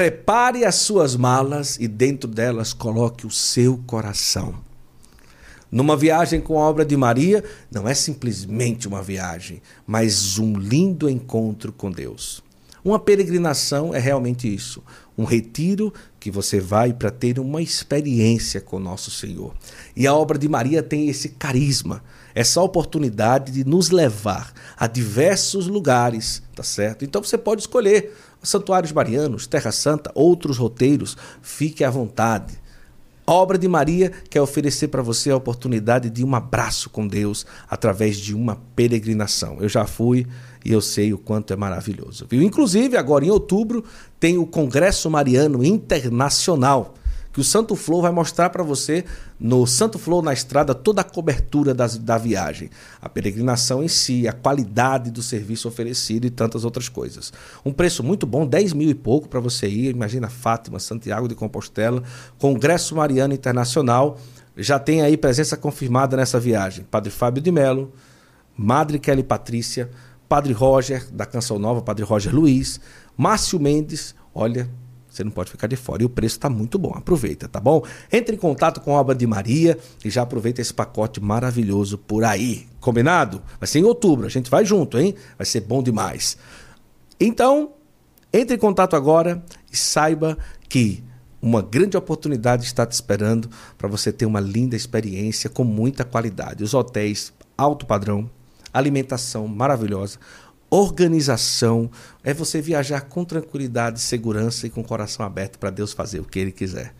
Prepare as suas malas e dentro delas coloque o seu coração. Numa viagem com a obra de Maria, não é simplesmente uma viagem, mas um lindo encontro com Deus. Uma peregrinação é realmente isso, um retiro que você vai para ter uma experiência com nosso Senhor. E a obra de Maria tem esse carisma, essa oportunidade de nos levar a diversos lugares, tá certo? Então você pode escolher santuários marianos, Terra Santa, outros roteiros, fique à vontade. A obra de Maria quer oferecer para você a oportunidade de um abraço com Deus através de uma peregrinação. Eu já fui e eu sei o quanto é maravilhoso. Viu? Inclusive, agora em outubro, tem o Congresso Mariano Internacional que o Santo Flow vai mostrar para você no Santo Flow na estrada toda a cobertura das, da viagem, a peregrinação em si, a qualidade do serviço oferecido e tantas outras coisas. Um preço muito bom, 10 mil e pouco para você ir. Imagina Fátima, Santiago de Compostela, Congresso Mariano Internacional. Já tem aí presença confirmada nessa viagem. Padre Fábio de Melo, Madre Kelly Patrícia, Padre Roger, da Canção Nova, Padre Roger Luiz, Márcio Mendes, olha, você não pode ficar de fora. E o preço está muito bom. Aproveita, tá bom? Entre em contato com a obra de Maria e já aproveita esse pacote maravilhoso por aí. Combinado? Vai ser em outubro. A gente vai junto, hein? Vai ser bom demais. Então, entre em contato agora e saiba que uma grande oportunidade está te esperando para você ter uma linda experiência com muita qualidade. Os hotéis alto padrão, alimentação maravilhosa organização, é você viajar com tranquilidade, segurança e com o coração aberto para Deus fazer o que Ele quiser.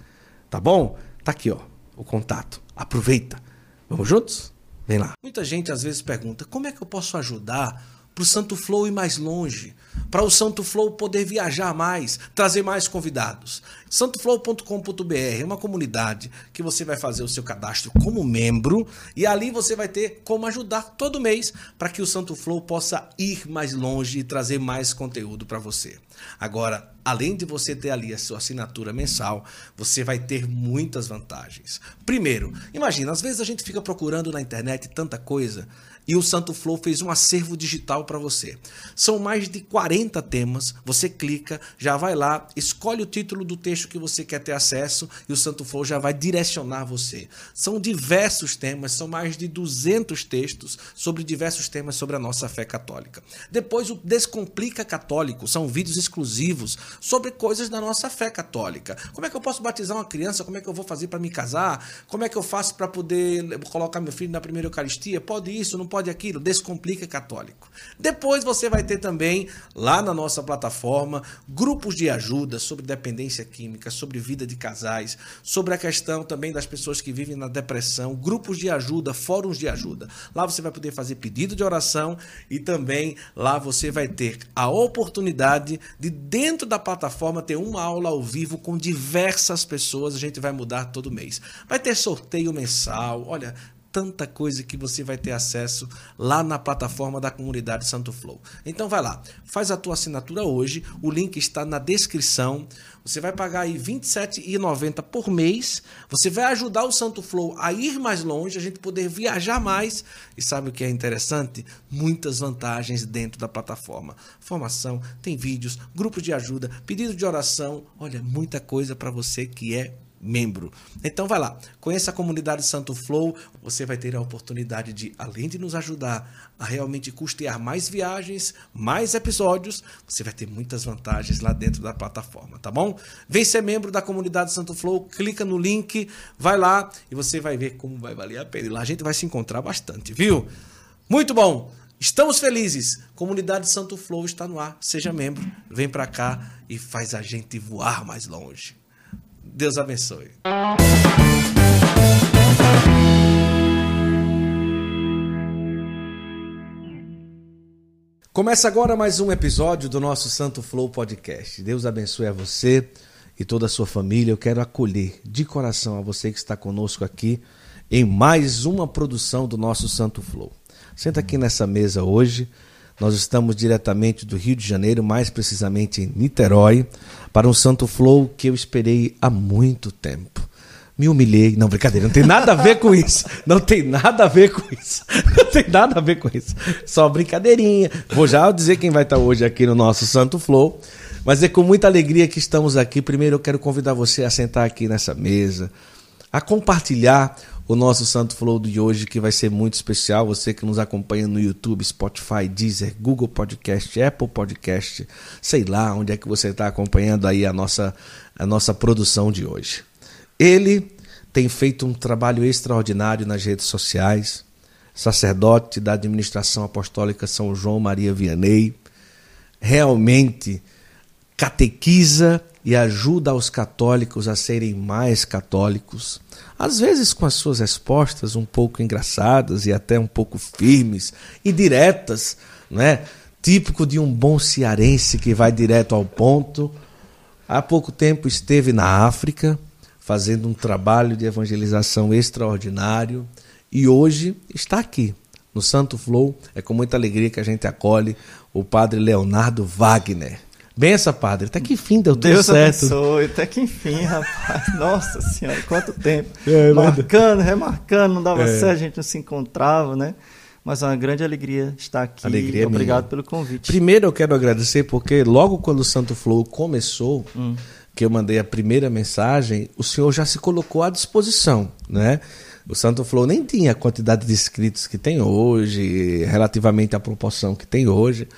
Tá bom? Tá aqui, ó, o contato. Aproveita. Vamos juntos? Vem lá. Muita gente às vezes pergunta: como é que eu posso ajudar para o Santo Flow ir mais longe, para o Santo Flow poder viajar mais, trazer mais convidados. Santoflow.com.br é uma comunidade que você vai fazer o seu cadastro como membro e ali você vai ter como ajudar todo mês para que o Santo Flow possa ir mais longe e trazer mais conteúdo para você. Agora, além de você ter ali a sua assinatura mensal, você vai ter muitas vantagens. Primeiro, imagina, às vezes a gente fica procurando na internet tanta coisa e o Santo Flow fez um acervo digital para você. São mais de 40 temas, você clica, já vai lá, escolhe o título do texto que você quer ter acesso e o Santo Flow já vai direcionar você. São diversos temas, são mais de 200 textos sobre diversos temas sobre a nossa fé católica. Depois o Descomplica Católico, são vídeos exclusivos sobre coisas da nossa fé católica. Como é que eu posso batizar uma criança? Como é que eu vou fazer para me casar? Como é que eu faço para poder colocar meu filho na primeira Eucaristia? Pode isso, não pode aquilo, Descomplica Católico. Depois você vai ter também lá na nossa plataforma grupos de ajuda sobre dependência química, sobre vida de casais, sobre a questão também das pessoas que vivem na depressão, grupos de ajuda, fóruns de ajuda. Lá você vai poder fazer pedido de oração e também lá você vai ter a oportunidade de dentro da plataforma ter uma aula ao vivo com diversas pessoas, a gente vai mudar todo mês. Vai ter sorteio mensal, olha, tanta coisa que você vai ter acesso lá na plataforma da comunidade Santo Flow. Então vai lá, faz a tua assinatura hoje, o link está na descrição. Você vai pagar aí R$ 27,90 por mês. Você vai ajudar o Santo Flow a ir mais longe, a gente poder viajar mais. E sabe o que é interessante? Muitas vantagens dentro da plataforma. Formação, tem vídeos, grupos de ajuda, pedido de oração. Olha, muita coisa para você que é membro. Então vai lá, conheça a comunidade Santo Flow, você vai ter a oportunidade de, além de nos ajudar a realmente custear mais viagens, mais episódios, você vai ter muitas vantagens lá dentro da plataforma, tá bom? Vem ser membro da comunidade Santo Flow, clica no link, vai lá e você vai ver como vai valer a pena. E lá a gente vai se encontrar bastante, viu? Muito bom! Estamos felizes. Comunidade Santo Flow está no ar. Seja membro, vem para cá e faz a gente voar mais longe. Deus abençoe. Começa agora mais um episódio do nosso Santo Flow Podcast. Deus abençoe a você e toda a sua família. Eu quero acolher de coração a você que está conosco aqui em mais uma produção do nosso Santo Flow. Senta aqui nessa mesa hoje nós estamos diretamente do Rio de Janeiro, mais precisamente em Niterói, para um Santo Flow que eu esperei há muito tempo. Me humilhei. Não, brincadeira, não tem nada a ver com isso. Não tem nada a ver com isso. Não tem nada a ver com isso. Só brincadeirinha. Vou já dizer quem vai estar hoje aqui no nosso Santo Flow. Mas é com muita alegria que estamos aqui. Primeiro eu quero convidar você a sentar aqui nessa mesa, a compartilhar o nosso Santo Flow de hoje, que vai ser muito especial. Você que nos acompanha no YouTube, Spotify, Deezer, Google Podcast, Apple Podcast, sei lá onde é que você está acompanhando aí a nossa, a nossa produção de hoje. Ele tem feito um trabalho extraordinário nas redes sociais, sacerdote da administração apostólica São João Maria Vianney, realmente catequiza e ajuda os católicos a serem mais católicos, às vezes com as suas respostas um pouco engraçadas e até um pouco firmes e diretas, né? Típico de um bom cearense que vai direto ao ponto. Há pouco tempo esteve na África fazendo um trabalho de evangelização extraordinário e hoje está aqui no Santo Flow. É com muita alegria que a gente acolhe o padre Leonardo Wagner. Bença, padre. Até que enfim deu tudo Deus certo. Deus abençoe. Até que enfim, rapaz. Nossa senhora, quanto tempo. É, Marcando, remarcando, não dava é. certo, a gente não se encontrava, né? Mas é uma grande alegria estar aqui. Alegria Obrigado minha. pelo convite. Primeiro eu quero agradecer porque logo quando o Santo Flow começou, hum. que eu mandei a primeira mensagem, o senhor já se colocou à disposição, né? O Santo Flow nem tinha a quantidade de inscritos que tem hoje, relativamente à proporção que tem hoje.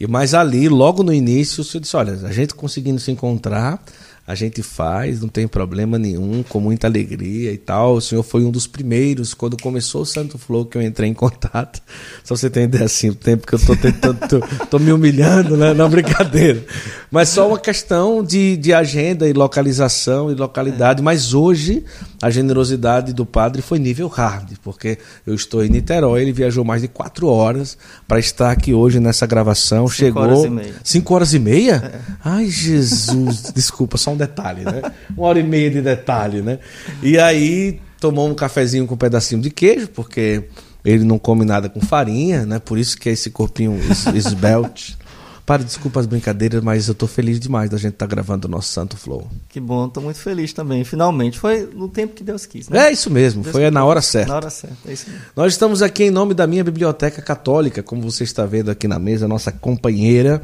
E mas ali, logo no início, o senhor disse: olha, a gente conseguindo se encontrar, a gente faz, não tem problema nenhum, com muita alegria e tal. O senhor foi um dos primeiros, quando começou o Santo Flow, que eu entrei em contato. Só você tem ideia assim, o tempo que eu estou tentando, tô, tô, me humilhando, né? Não, brincadeira. Mas só uma questão de, de agenda e localização e localidade. É. Mas hoje, a generosidade do padre foi nível hard, porque eu estou em Niterói, ele viajou mais de quatro horas para estar aqui hoje nessa gravação. Cinco Chegou. Horas e meia. Cinco horas e meia? É. Ai, Jesus, desculpa, só um detalhe, né? Uma hora e meia de detalhe, né? E aí tomou um cafezinho com um pedacinho de queijo, porque ele não come nada com farinha, né? Por isso que é esse corpinho esbelte. Para, desculpa as brincadeiras, mas eu estou feliz demais da gente estar tá gravando o nosso Santo Flow. Que bom, estou muito feliz também. Finalmente, foi no tempo que Deus quis, né? É isso mesmo, Deus foi na hora certa. Na hora certa, é isso mesmo. Nós estamos aqui em nome da minha biblioteca católica, como você está vendo aqui na mesa, nossa companheira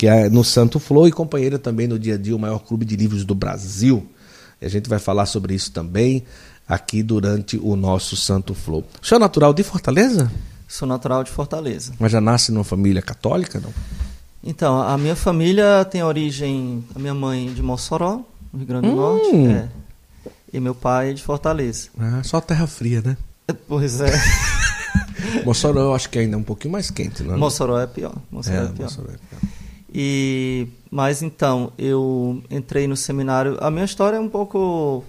que é no Santo Flow e companheira também no dia a dia, o maior clube de livros do Brasil. E a gente vai falar sobre isso também aqui durante o nosso Santo Flow. O senhor é natural de Fortaleza? Sou natural de Fortaleza. Mas já nasce numa família católica, não? Então, a minha família tem origem, a minha mãe de Mossoró, no Rio Grande do hum. Norte, é, e meu pai de Fortaleza. Ah, só terra fria, né? Pois é. Mossoró eu acho que ainda é um pouquinho mais quente, não é? Mossoró é pior. Mossoró é, é pior. Mossoró é pior. E mas então eu entrei no seminário. A minha história é um pouco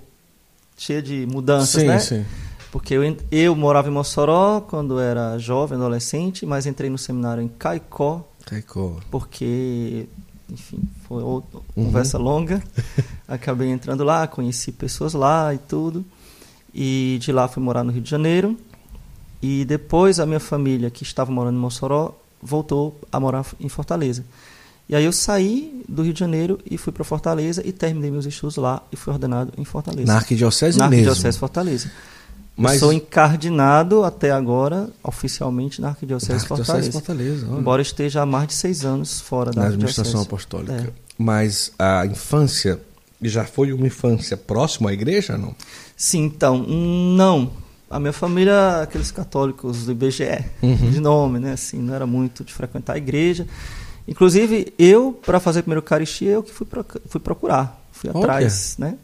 cheia de mudanças, sim, né? Sim. Porque eu, eu morava em Mossoró quando era jovem, adolescente, mas entrei no seminário em Caicó. Caicó. Porque, enfim, foi outra uhum. conversa longa. Acabei entrando lá, conheci pessoas lá e tudo. E de lá fui morar no Rio de Janeiro. E depois a minha família, que estava morando em Mossoró, voltou a morar em Fortaleza. E aí eu saí do Rio de Janeiro e fui para Fortaleza e terminei meus estudos lá e fui ordenado em Fortaleza. Na Arquidiocese na mesmo? Na Arquidiocese Fortaleza. Mas... Eu sou encardinado até agora, oficialmente, na Arquidiocese, na Arquidiocese Fortaleza. Fortaleza embora esteja há mais de seis anos fora da Na administração apostólica. É. Mas a infância já foi uma infância próxima à igreja, não? Sim, então, não. A minha família, aqueles católicos do IBGE, uhum. de nome, né? Assim, não era muito de frequentar a igreja. Inclusive, eu, para fazer primeiro Eucaristia, eu que fui, pro, fui procurar, fui atrás, né?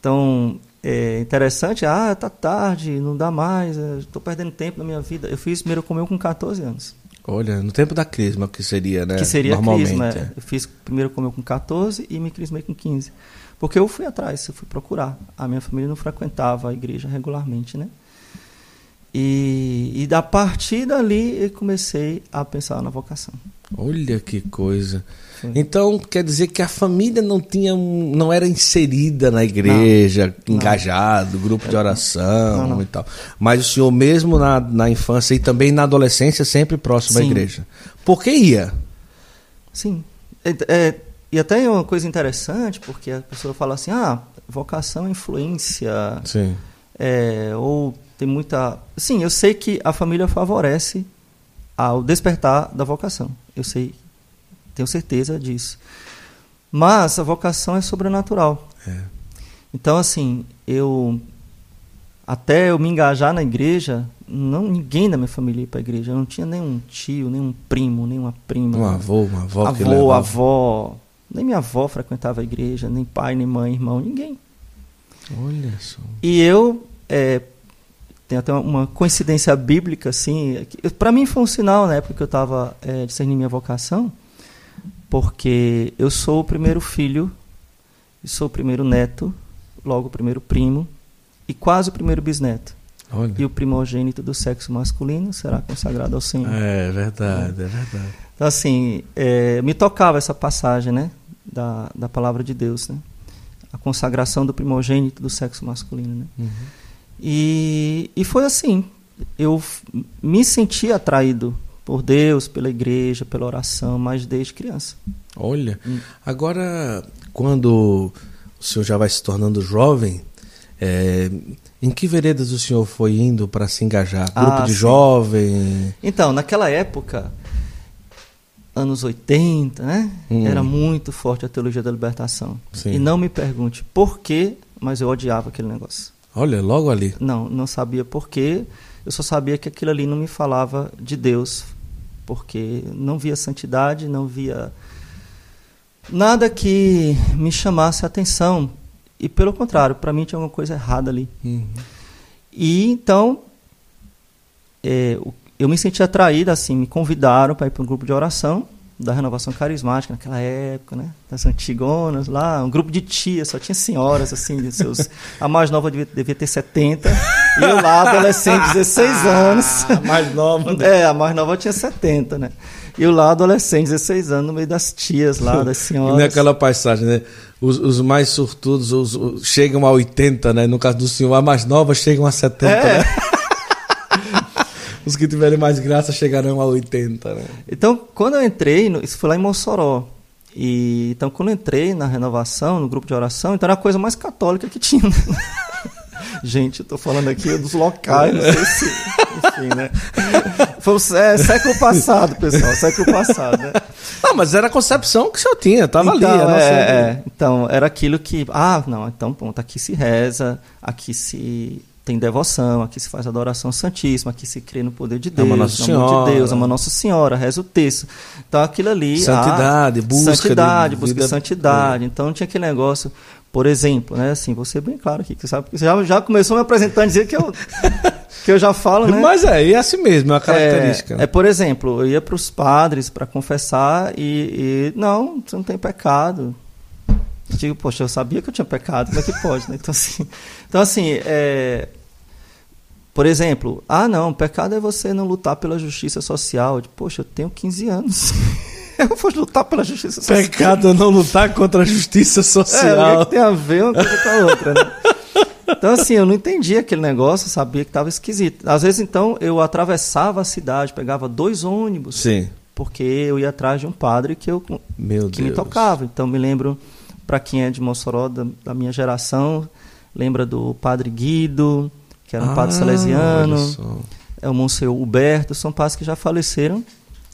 Então, é interessante, ah, tá tarde, não dá mais, estou perdendo tempo na minha vida. Eu fiz primeiro comunhão com 14 anos. Olha, no tempo da crisma, que seria, né? Que seria Normalmente, crisma, é. é. Eu fiz primeiro comunhão com 14 e me crismei com 15. Porque eu fui atrás, eu fui procurar. A minha família não frequentava a igreja regularmente, né? E, e da partir dali eu comecei a pensar na vocação. Olha que coisa. Sim. Então quer dizer que a família não tinha, não era inserida na igreja, não, engajado, não. grupo de oração não, e tal. Mas o senhor mesmo na, na infância e também na adolescência sempre próximo Sim. à igreja. Por que ia? Sim. É, é, e até é uma coisa interessante, porque a pessoa fala assim, ah, vocação é influência. Sim. É, ou tem muita. Sim, eu sei que a família favorece ao despertar da vocação. Eu sei, tenho certeza disso. Mas a vocação é sobrenatural. É. Então, assim, eu. Até eu me engajar na igreja, não ninguém da minha família ia para a igreja. Eu não tinha nenhum tio, nenhum primo, nenhuma prima. Um avô, uma avó que avô, levava. avó. Nem minha avó frequentava a igreja, nem pai, nem mãe, irmão, ninguém. Olha só. E eu. É, tem até uma coincidência bíblica, assim. Para mim foi um sinal na época que eu estava é, discernindo minha vocação, porque eu sou o primeiro filho, sou o primeiro neto, logo o primeiro primo, e quase o primeiro bisneto. Olha. E o primogênito do sexo masculino será consagrado ao Senhor. É verdade, é verdade. Então, assim, é, me tocava essa passagem, né? Da, da palavra de Deus, né? A consagração do primogênito do sexo masculino, né? Uhum. E, e foi assim. Eu me senti atraído por Deus, pela igreja, pela oração, mas desde criança. Olha. Hum. Agora, quando o senhor já vai se tornando jovem, é, em que veredas o senhor foi indo para se engajar? Grupo Ah, de sim. jovem? Então, naquela época, anos 80, né? Hum. Era muito forte a teologia da libertação. Sim. E não me pergunte por quê, mas eu odiava aquele negócio. Olha, logo ali. Não, não sabia por quê. Eu só sabia que aquilo ali não me falava de Deus, porque não via santidade, não via nada que me chamasse a atenção. E pelo contrário, para mim tinha alguma coisa errada ali. Uhum. E então é, eu me senti atraído, assim, me convidaram para ir para um grupo de oração da renovação carismática naquela época, né? Das antigonas lá, um grupo de tias, só tinha senhoras, assim, de seus. A mais nova devia, devia ter 70, e eu lá, adolescente, 16 anos. mais nova. É, a mais nova tinha 70, né? E eu lá, adolescente, 16 anos, no meio das tias lá, das E senhoras. naquela passagem, né? Os, os mais surtudos os- os- chegam a 80, né? No caso do senhor, a mais nova chegam a 70, É. né? Os que tiverem mais graça chegarão a 80, né? Então, quando eu entrei, no- isso foi lá em Mossoró. E, então, quando eu entrei na renovação, no grupo de oração, então era a coisa mais católica que tinha. né? Gente, eu tô falando aqui dos locais, não sei se. Enfim, né? Foi o sé- século passado, pessoal, século passado, né? Ah, mas era a concepção que o senhor tinha, tava então, ali. a nossa- é, é. então, era aquilo que. Ah, não, então, pronto, aqui se reza, aqui se tem devoção, aqui se faz adoração santíssima, aqui se crê no poder de Deus, Ama Nossa Senhora. de Deus, ama Nossa Senhora, reza o texto. Então, aquilo ali. Santidade, ah, busca de Santidade, busca vida- de santidade. Então, tinha aquele negócio. Por exemplo, né, assim, vou ser bem claro aqui, que você sabe, você já, já começou me apresentando dizer que eu, que eu já falo, né? Mas é, é assim mesmo, é uma característica. É, é, por exemplo, eu ia para os padres para confessar e, e, não, você não tem pecado. Eu digo, poxa, eu sabia que eu tinha pecado, como é que pode, né? Então assim, então, assim é, por exemplo, ah, não, pecado é você não lutar pela justiça social. Digo, poxa, eu tenho 15 anos. eu vou lutar pela justiça social. Pecado é não lutar contra a justiça É, o que, social. que tem a ver uma coisa com a outra, né? Então, assim, eu não entendia aquele negócio, sabia que estava esquisito. Às vezes, então, eu atravessava a cidade, pegava dois ônibus, Sim. porque eu ia atrás de um padre que, eu, Meu que Deus. me tocava. Então, me lembro, para quem é de Mossoró, da, da minha geração, lembra do padre Guido, que era um padre Ah, salesiano, olha só. é o Monsenhor Huberto, são padres que já faleceram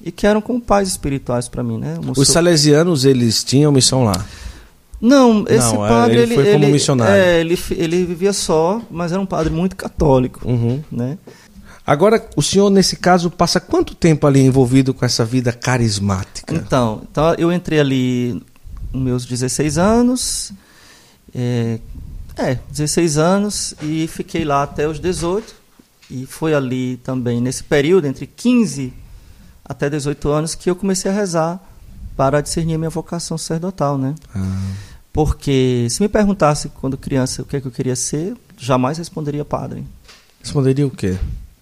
e que eram como pais espirituais para mim, né? O Os Monsenhor- salesianos, eles tinham missão lá. Não, esse Não, é, padre ele foi como missionário. É, ele, ele vivia só, mas era um padre muito católico, Uhum. né? Agora, o senhor, nesse caso, passa quanto tempo ali envolvido com essa vida carismática? Então, então eu entrei ali nos meus 16 anos, é, é, 16 anos e fiquei lá até os 18 e foi ali também nesse período entre 15 até 18 anos que eu comecei a rezar para discernir a minha vocação sacerdotal, né? Ah, Porque se me perguntasse quando criança o que, é que eu queria ser, jamais responderia padre. responderia o quê?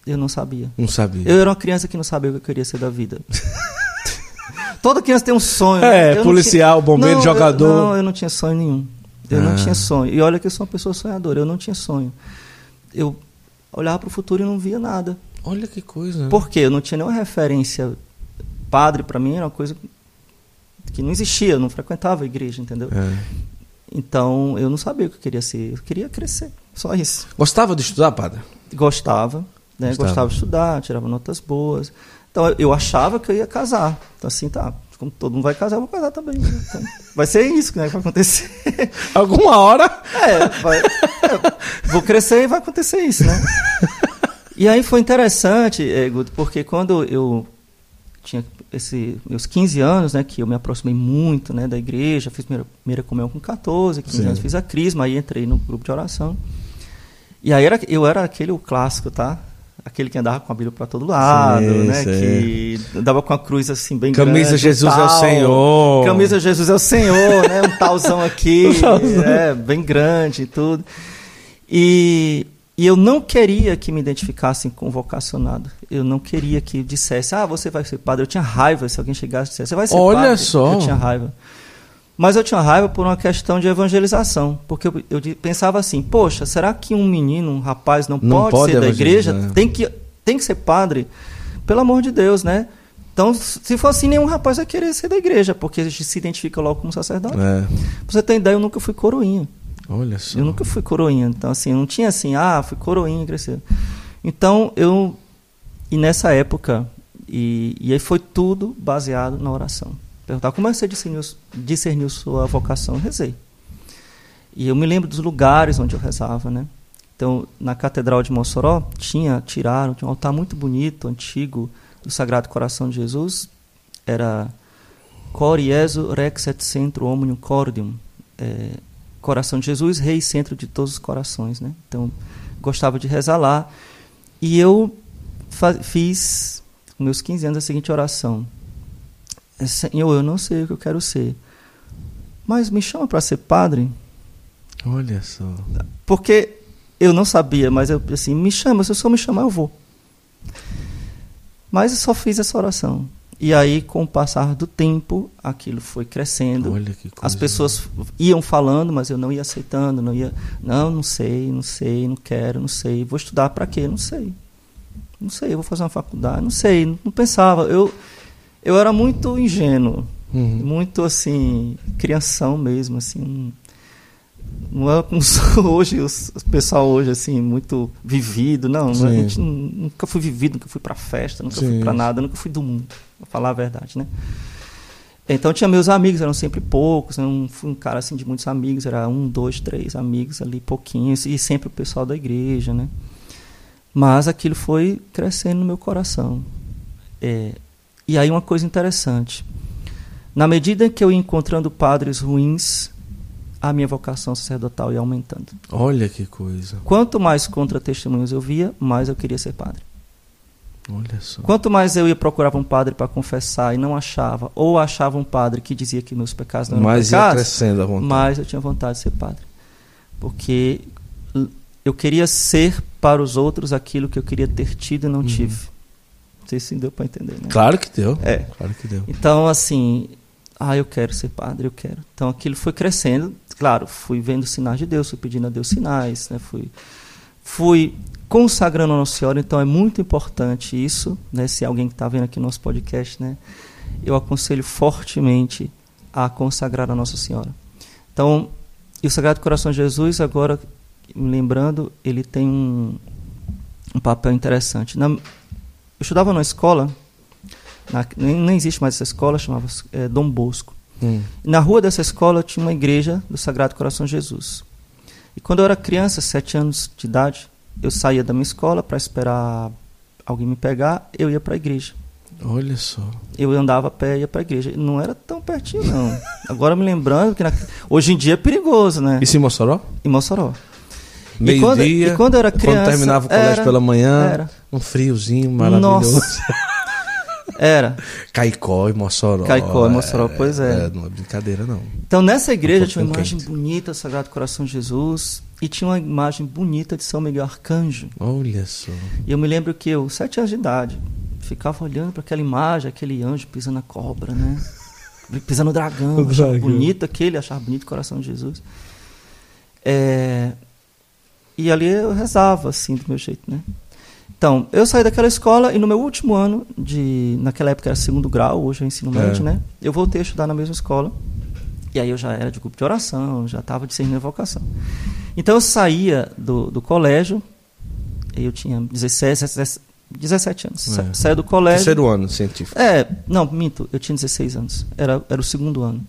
Eu não sabia. Não sabia. Eu era uma criança que não sabia o que eu queria ser da vida. Toda criança tem um sonho. É, né? Não policial, bombeiro, Não, jogador. Eu, não, eu não tinha sonho nenhum. Eu não Ah. tinha sonho. E olha que eu sou uma pessoa sonhadora. Eu não tinha sonho. Eu olhava para o futuro e não via nada. Olha que coisa. Por quê? Eu não tinha nenhuma referência. Padre, para mim, era uma coisa que não existia. Eu não frequentava a igreja, entendeu? É. Então, eu não sabia o que eu queria ser. Eu queria crescer. Só isso. Gostava de estudar, padre? Gostava, né? Gostava. Gostava de estudar, tirava notas boas. Então eu achava que eu ia casar. Então assim, tá, como todo mundo vai casar, eu vou casar também. né? Então, vai ser isso né, que vai acontecer. Alguma hora. É, vai- é, vou crescer e vai acontecer isso, né? E aí foi interessante, eh, Guto, porque quando eu tinha esse, meus 15 anos, né, que eu me aproximei muito né, da igreja, fiz primeira, primeira comunhão com 14, 15 Sim. anos fiz a crisma, aí entrei no grupo de oração. E aí era, eu era aquele o clássico, tá? Aquele que andava com a Bíblia para todo lado, Sim, né? sim. Que andava com a cruz assim bem Camisa grande. Jesus é o tal. Senhor. Camisa Jesus é o Senhor, né? Um talzão aqui, Um talzão. é, bem grande e tudo. E, e eu não queria que me identificassem com vocacionado. Eu não queria que dissesse, ah, você vai ser padre. Eu tinha raiva se alguém chegasse e dissesse, você vai ser Olha padre. só. Eu tinha raiva. Mas eu tinha raiva por uma questão de evangelização. Porque eu, eu pensava assim, poxa, será que um menino, um rapaz não, Não pode, pode ser da igreja? evangelizar. Tem que, tem que ser padre? Pelo amor de Deus, né? Então, se for assim, nenhum rapaz vai querer ser da igreja, porque a gente se identifica logo como sacerdote. É. Pra você ter ideia, eu nunca fui coroinha. Olha só. Eu nunca fui coroinha. Então, assim, eu não tinha assim, ah, fui coroinha, cresceu. Então, eu. E nessa época, e, e aí foi tudo baseado na oração. Perguntar como é que você discerniu, discerniu sua vocação? Eu rezei. E eu me lembro dos lugares onde eu rezava, né? Então, na Catedral de Mossoró, tinha, tiraram, tinha um altar muito bonito, antigo, do Sagrado Coração de Jesus. Era Cor Jesu Rex et Centro Omnium Cordium. É, Coração de Jesus, Rei Centro de todos os corações, né? Então, gostava de rezar lá. E eu fiz, com meus 15 anos, a seguinte oração. Senhor, eu não sei o que eu quero ser, mas me chama para ser padre? Olha só. Porque eu não sabia, mas eu assim, me chama, se o senhor me chamar, eu vou. Mas eu só fiz essa oração. E aí, com o passar do tempo, aquilo foi crescendo. Olha que coisa. As pessoas iam falando, mas eu não ia aceitando, não ia, não, não sei, não sei, não quero, não sei. Vou estudar para quê? Não sei. Não sei, eu vou fazer uma faculdade, não sei, não, não pensava. Eu eu era muito ingênuo, Uhum. muito assim, crianção mesmo, assim, um- não é como sou hoje, o pessoal hoje, assim, muito vivido. Não, Sim. a gente nu- nunca fui vivido, nunca fui pra festa, nunca fui Sim. pra nada, nunca fui do mundo, pra falar a verdade, né? Então tinha meus amigos, eram sempre poucos, eu não fui um cara assim de muitos amigos, era um, dois, três amigos ali, pouquinhos, e sempre o pessoal da igreja, né? Mas aquilo foi crescendo no meu coração. É, e aí uma coisa interessante, na medida que eu ia encontrando padres ruins, a minha vocação sacerdotal ia aumentando. Olha que coisa. Quanto mais contra-testemunhos eu via, mais eu queria ser padre. Olha só. Quanto mais eu ia procurar um padre para confessar e não achava, ou achava um padre que dizia que meus pecados não eram Mas ia pecados, crescendo a vontade. mais eu tinha vontade de ser padre. Porque eu queria ser para os outros aquilo que eu queria ter tido e não Uhum. tive. Não sei se deu para entender, né? Claro que deu. É. Claro que deu. Então, assim, ah, eu quero ser padre, eu quero. Então, aquilo foi crescendo. Claro, fui vendo sinais de Deus, fui pedindo a Deus sinais, né? Fui, fui consagrando a Nossa Senhora. Então, é muito importante isso, né? Se alguém que está vendo aqui no nosso podcast, né? Eu aconselho fortemente a consagrar a Nossa Senhora. Então, e o Sagrado Coração de Jesus, agora, me lembrando, ele tem um, um papel interessante. Na, eu estudava numa escola na, nem, nem existe mais essa escola, chamava é, Dom Bosco. Hum. Na rua dessa escola tinha uma igreja do Sagrado Coração de Jesus. E quando eu era criança, sete anos de idade, eu saía da minha escola para esperar alguém me pegar, eu ia para a igreja. Olha só. Eu andava a pé e ia para a igreja. Não era tão pertinho, não. Agora me lembrando que na- hoje em dia é perigoso, né? Isso em Mossoró? Em Mossoró. E quando- Meio-dia. e quando eu era criança, terminava o colégio era- pela manhã. Era. Um friozinho maravilhoso. Nossa. Era. Caicó e Mossoró. Caicó e Mossoró, pois é. Não é brincadeira, não. Então, nessa igreja Um tinha uma imagem quente. bonita do Sagrado Coração de Jesus e tinha uma imagem bonita de São Miguel Arcanjo. Olha só. E eu me lembro que eu, sete anos de idade, ficava olhando para aquela imagem, aquele anjo pisando na cobra, né? Pisando no dragão, O dragão. bonito aquele, achava bonito o coração de Jesus. É, E ali eu rezava, assim, do meu jeito, né? Então, eu saí daquela escola e no meu último ano de... Naquela época era segundo grau, hoje é ensino médio, É. né? Eu voltei a estudar na mesma escola. E aí eu já era de grupo de oração, já estava discernindo a vocação. Então eu saía do, do colégio, eu tinha 16, 17, 17 anos. É. Saí do colégio. Terceiro ano científico. É, não, minto, eu tinha 16 anos. Era, era o segundo ano.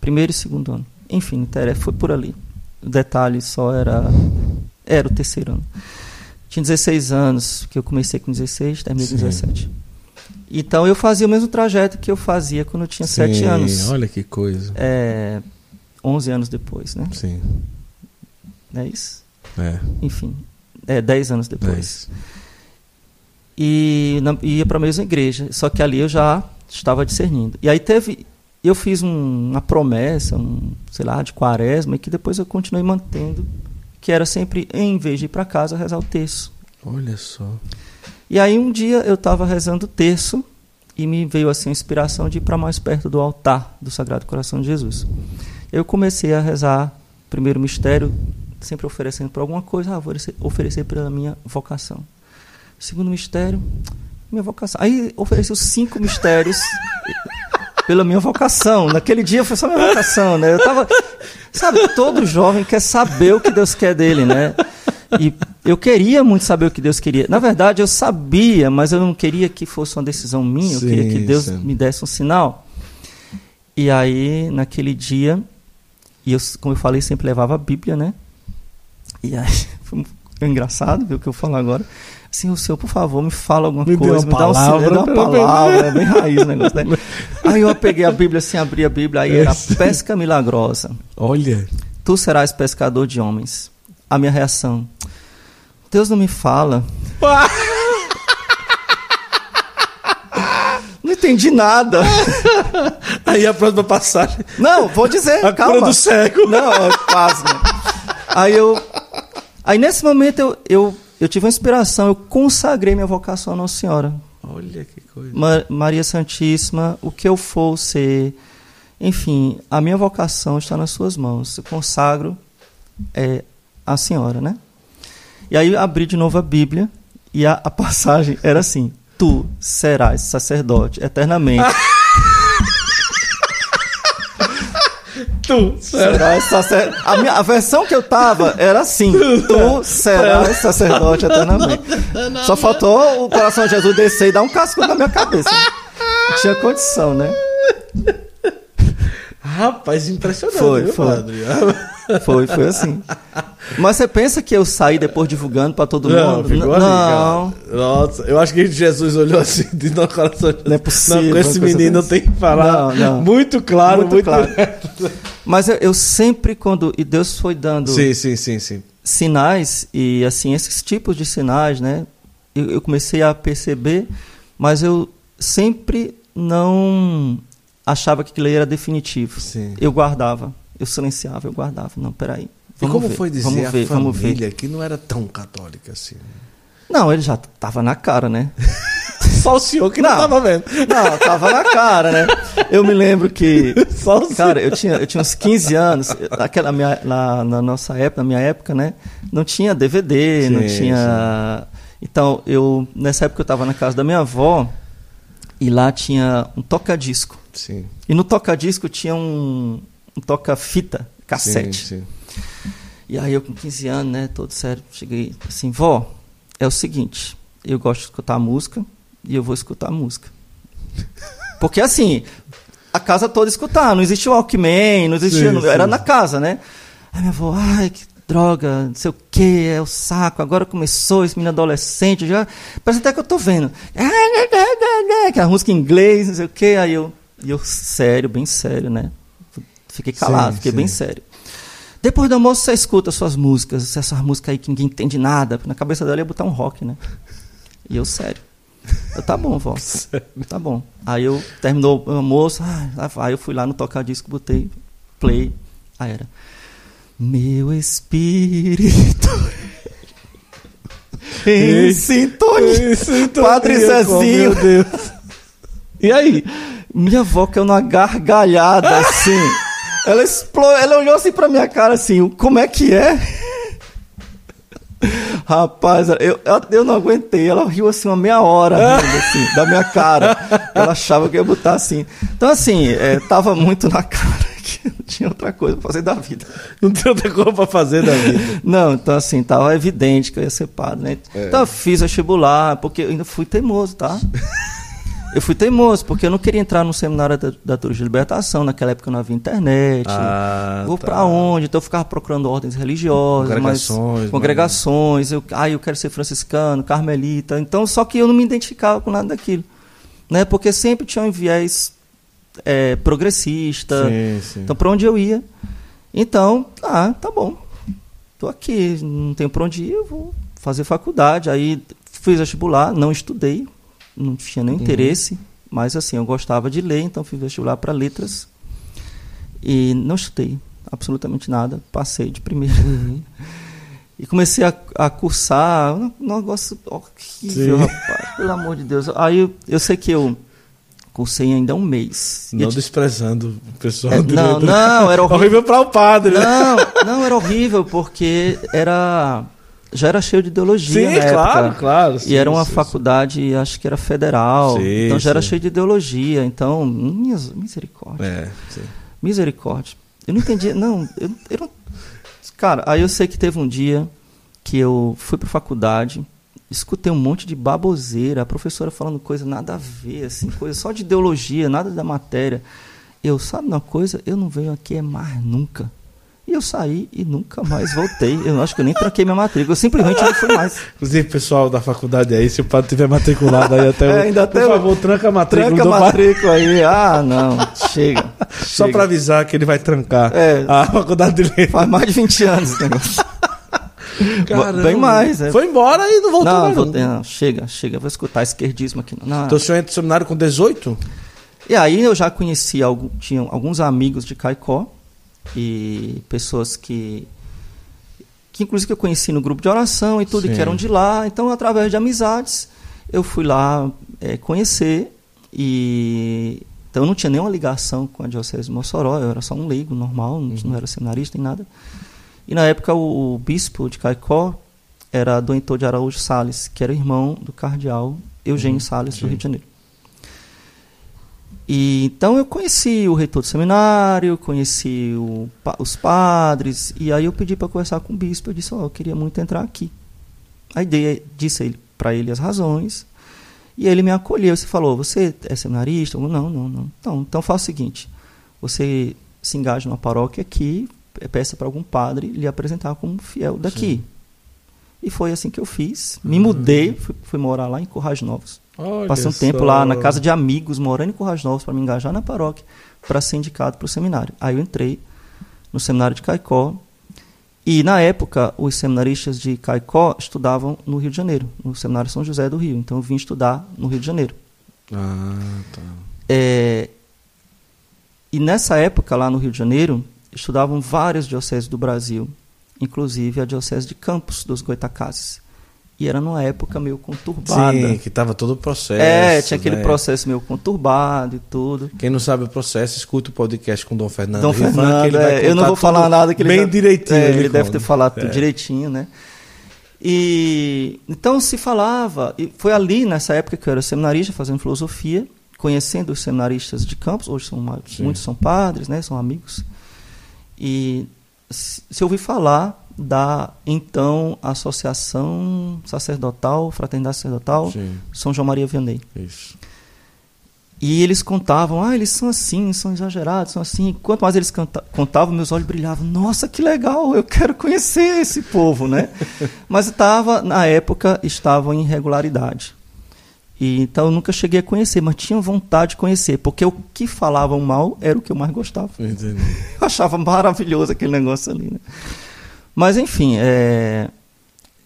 Primeiro e segundo ano. Enfim, foi por ali. O detalhe só era. Era o terceiro ano. Tinha 16 anos, que eu comecei com 16, terminei com Sim. 17. Então eu fazia o mesmo trajeto que eu fazia quando eu tinha 7 Sim, anos. Olha que coisa. É, 11 anos depois, né? Sim. Não é isso? É. Enfim, é 10 anos depois. Dez. e na- ia para a mesma igreja. Só que ali eu já estava discernindo. E aí teve, eu fiz um- uma promessa, um, sei lá, de quaresma, e que depois eu continuei mantendo, que era sempre, em vez de ir para casa, rezar o terço. Olha só. E aí um dia eu estava rezando o terço e me veio assim a inspiração de ir para mais perto do altar do Sagrado Coração de Jesus. Eu comecei a rezar primeiro mistério, sempre oferecendo por alguma coisa, ah, vou oferecer, oferecer pela minha vocação. Segundo mistério, minha vocação. Aí ofereci os cinco mistérios pela minha vocação. Naquele dia foi só minha vocação, né? Eu tava, sabe, todo jovem quer saber o que Deus quer dele, né? E eu queria muito saber o que Deus queria. Na verdade, eu sabia, mas eu não queria que fosse uma decisão minha, eu Sim, queria que Deus sim. me desse um sinal. E aí, naquele dia, e eu, como eu falei, sempre levava a Bíblia, né? E aí, foi engraçado ver o que eu falo agora. Assim, o senhor, por favor, me fala alguma Me coisa, uma me dá um palavra, dá uma palavra, é bem raiz o negócio, né? Aí eu peguei a Bíblia, assim, abri a Bíblia, aí era pesca milagrosa. Olha. Tu serás pescador de homens. A minha reação. Deus não me fala. Não entendi nada. Aí a próxima passagem. Não, vou dizer, A calma. cura do cego. Não, quase. né? Aí eu. Aí nesse momento eu, eu, eu tive uma inspiração, eu consagrei minha vocação à Nossa Senhora. Olha que coisa. Ma- Maria Santíssima, o que eu for ser, enfim, a minha vocação está nas suas mãos. Eu consagro é, a senhora, né? E aí eu abri de novo a Bíblia e a, a passagem era assim: Tu serás sacerdote eternamente. Tu, Serás sacer... a, minha, a versão que eu tava era assim: Tu serás sacerdote eternamente. Só faltou o coração de Jesus descer e dar um casco na minha cabeça. Não tinha condição, né? Rapaz, impressionante. Foi, viu, foi. padre? Foi, foi assim. Mas você pensa que eu saí depois divulgando pra todo Não, mundo? ficou assim, não. Nossa, eu acho que Jesus olhou assim de no coração. Não é possível, Não, com esse menino dessa. tem que falar. Não, não. Muito claro, muito, Muito claro. Mas eu, eu sempre, quando. E Deus foi dando Sim, sim, sim, sim. sinais, e assim, esses tipos de sinais, né? Eu, eu comecei a perceber, mas eu sempre não achava que aquilo era definitivo. Sim. Eu guardava, eu silenciava, eu guardava. Não, peraí. E Vamos como ver, foi dizer vamos a ver, vamos ver. família que não era tão católica assim? Não, ele já tava na cara, né? Só o senhor que não, Não. tava vendo. Não, tava na cara, né? Eu me lembro que. Só o Cara, eu tinha, eu tinha uns 15 anos. Naquela minha, na, na nossa época, na minha época, né? Não tinha DVD, não Sim, tinha. Então, eu. Nessa época eu tava na casa da minha avó e lá tinha um toca-disco. Sim. E no toca-disco tinha um, um toca-fita, cassete. Sim, sim. E aí eu com 15 anos, né, todo sério, cheguei assim, vó, é o seguinte, eu gosto de escutar música e eu vou escutar música. Porque assim, a casa toda escutar, não existia o Walkman, não existia, Sim, era na casa, né? Aí minha avó, ai, que droga, não sei o que, é o saco, agora começou esse menino adolescente, já, parece até que eu tô vendo. Aquela música em inglês, não sei o que, aí eu, e eu sério, bem sério, né? Fiquei calado, Sim, fiquei sim. bem sério. Depois do almoço você escuta suas músicas, essas músicas aí que ninguém entende nada. Na cabeça dela ia botar um rock, né? E eu, sério. Eu, tá bom, vó. Tá bom. Aí eu terminou o almoço, ah, lá vai. eu fui lá no tocar disco, botei play. Aí era. Meu espírito. em sintonia. Sintonia Padre com- Zezinho. Meu Deus. E aí? Minha avó caiu numa gargalhada assim. Ela explodiu, ela olhou assim pra minha cara assim, como é que é? Rapaz, eu, eu, não aguentei. Ela riu assim uma meia hora rindo, assim, da minha cara. Ela achava que eu ia botar assim. Então, assim, é, tava muito na cara porque não tinha outra coisa pra fazer da vida. Não tinha outra coisa pra fazer da vida. Não, então assim, tava evidente que eu ia ser padre, né? É. Então eu fiz vestibular, porque eu ainda fui teimoso, tá? Eu fui teimoso, porque eu não queria entrar no seminário da, da de Libertação, naquela época não havia internet. Ah, Vou tá. para onde? Então eu ficava procurando ordens religiosas, congregações, mas, congregações. Eu, ah, eu quero ser franciscano, carmelita. Então, só que eu não me identificava com nada daquilo. Né? Porque sempre tinha um viés é, progressista. Sim, sim. Então, para onde eu ia? Então, ah, tá bom. Tô aqui, não tenho para onde ir, eu vou fazer faculdade. Aí fiz vestibular, não estudei, não tinha nenhum uhum. interesse, mas assim, eu gostava de ler, então fui vestibular para letras e não estudei absolutamente nada, passei de primeira. Uhum. E comecei a, a cursar, um negócio horrível, Sim. rapaz, pelo amor de Deus. Aí eu, eu sei que eu cursei ainda um mês. Não desprezando o pessoal. É, não, não, era horrível. horrível para o padre. Né? Não, não, era horrível porque era já era cheio de ideologia. Sim, claro, época. claro. Sim, e era uma sim, faculdade, acho que era federal. Sim, então já era cheio de ideologia. Então, misericórdia. É, misericórdia. Eu não entendi. não, eu, eu não... Cara, aí eu sei que teve um dia que eu fui para faculdade, escutei um monte de baboseira, a professora falando coisa nada a ver, assim, coisa só de ideologia, nada da matéria. Eu, sabe uma coisa? Eu não venho aqui mais nunca. E eu saí e nunca mais voltei. Eu acho que eu nem tranquei minha matrícula. Eu simplesmente não fui mais. Inclusive, pessoal da faculdade aí, se o padre tiver matriculado aí até é, ainda por favor, tranca a matrícula. Tranca a matrícula aí. Ah, não. Chega. Só para avisar que ele vai trancar é, a faculdade de letras. Faz mais de 20 anos esse negócio. Caramba. Bem mais. É. Foi embora e não voltou não, mais. Voltei, não. Chega, chega. Vou escutar esquerdismo aqui. Não, então o senhor entra no seminário com 18? E aí eu já conheci, algum, tinha alguns amigos de Caicó e pessoas que que inclusive eu conheci no grupo de oração e tudo, e que eram de lá. Então, através de amizades, eu fui lá é, conhecer e então eu não tinha nenhuma ligação com a diocese de Mossoró, eu era só um leigo normal, uhum. não era seminarista nem nada. E na época o, o bispo de Caicó era do Heitor de Araújo Sales, que era irmão do cardeal Eugênio uhum. Sales do Rio de Janeiro. E, então eu conheci o reitor do seminário, conheci o, os padres, e aí eu pedi para conversar com o bispo. Eu disse: oh, eu queria muito entrar aqui. Aí dei, disse para ele as razões, e ele me acolheu. Você falou: Você é seminarista? Eu, não, não, não. Então, então faça o seguinte: você se engaja numa paróquia aqui, peça para algum padre lhe apresentar como fiel daqui. Sim. E foi assim que eu fiz. Me uhum. mudei, fui, fui morar lá em Corrais Novos. Olha Passei um só. tempo lá na casa de amigos, morando em Currais Novos, para me engajar na paróquia, para ser indicado para o seminário. Aí eu entrei no seminário de Caicó. E, na época, os seminaristas de Caicó estudavam no Rio de Janeiro, no Seminário São José do Rio. Então, eu vim estudar no Rio de Janeiro. Ah, tá. É, e nessa época, lá no Rio de Janeiro, estudavam várias dioceses do Brasil, inclusive a diocese de Campos dos Goitacazes. E era numa época meio conturbada. Sim, que tava todo o processo. É, tinha aquele né? processo meio conturbado e tudo. Quem não sabe o processo, escuta o podcast com o Dom Fernando. Dom Rivan, Fernando, é, eu não vou falar nada que ele bem já, direitinho. É, ele, ele deve ter falado é. tudo direitinho, né? E então se falava, e foi ali nessa época que eu era seminarista, fazendo filosofia, conhecendo os seminaristas de Campos, hoje são muitos são padres, né, são amigos. E se ouvi falar da então Associação Sacerdotal, Fraternidade Sacerdotal, Sim. São João Maria Vianney. Isso. E eles contavam, ah, eles são assim, são exagerados, são assim. Quanto mais eles contavam, meus olhos brilhavam. Nossa, que legal, eu quero conhecer esse povo, né? Mas estava, na época, estavam em irregularidade. E, então eu nunca cheguei a conhecer, mas tinha vontade de conhecer, porque o que falavam mal era o que eu mais gostava. Entendi. Eu achava maravilhoso aquele negócio ali, né? Mas, enfim, é,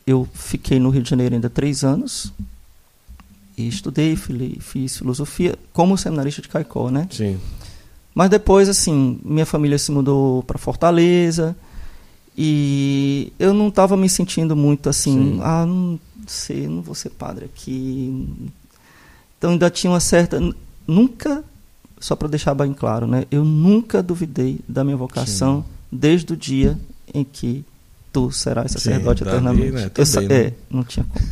eu fiquei no Rio de Janeiro ainda três anos e estudei, fiz filosofia como seminarista de Caicó, né? Sim. Mas depois, assim, minha família se mudou para Fortaleza e eu não estava me sentindo muito assim, Sim. ah, não sei, não vou ser padre aqui. Então ainda tinha uma certa, nunca, só para deixar bem claro, né? Eu nunca duvidei da minha vocação Sim. desde o dia em que tu serás sacerdote Sim, eternamente. né? Também, eu, né? é, não tinha como.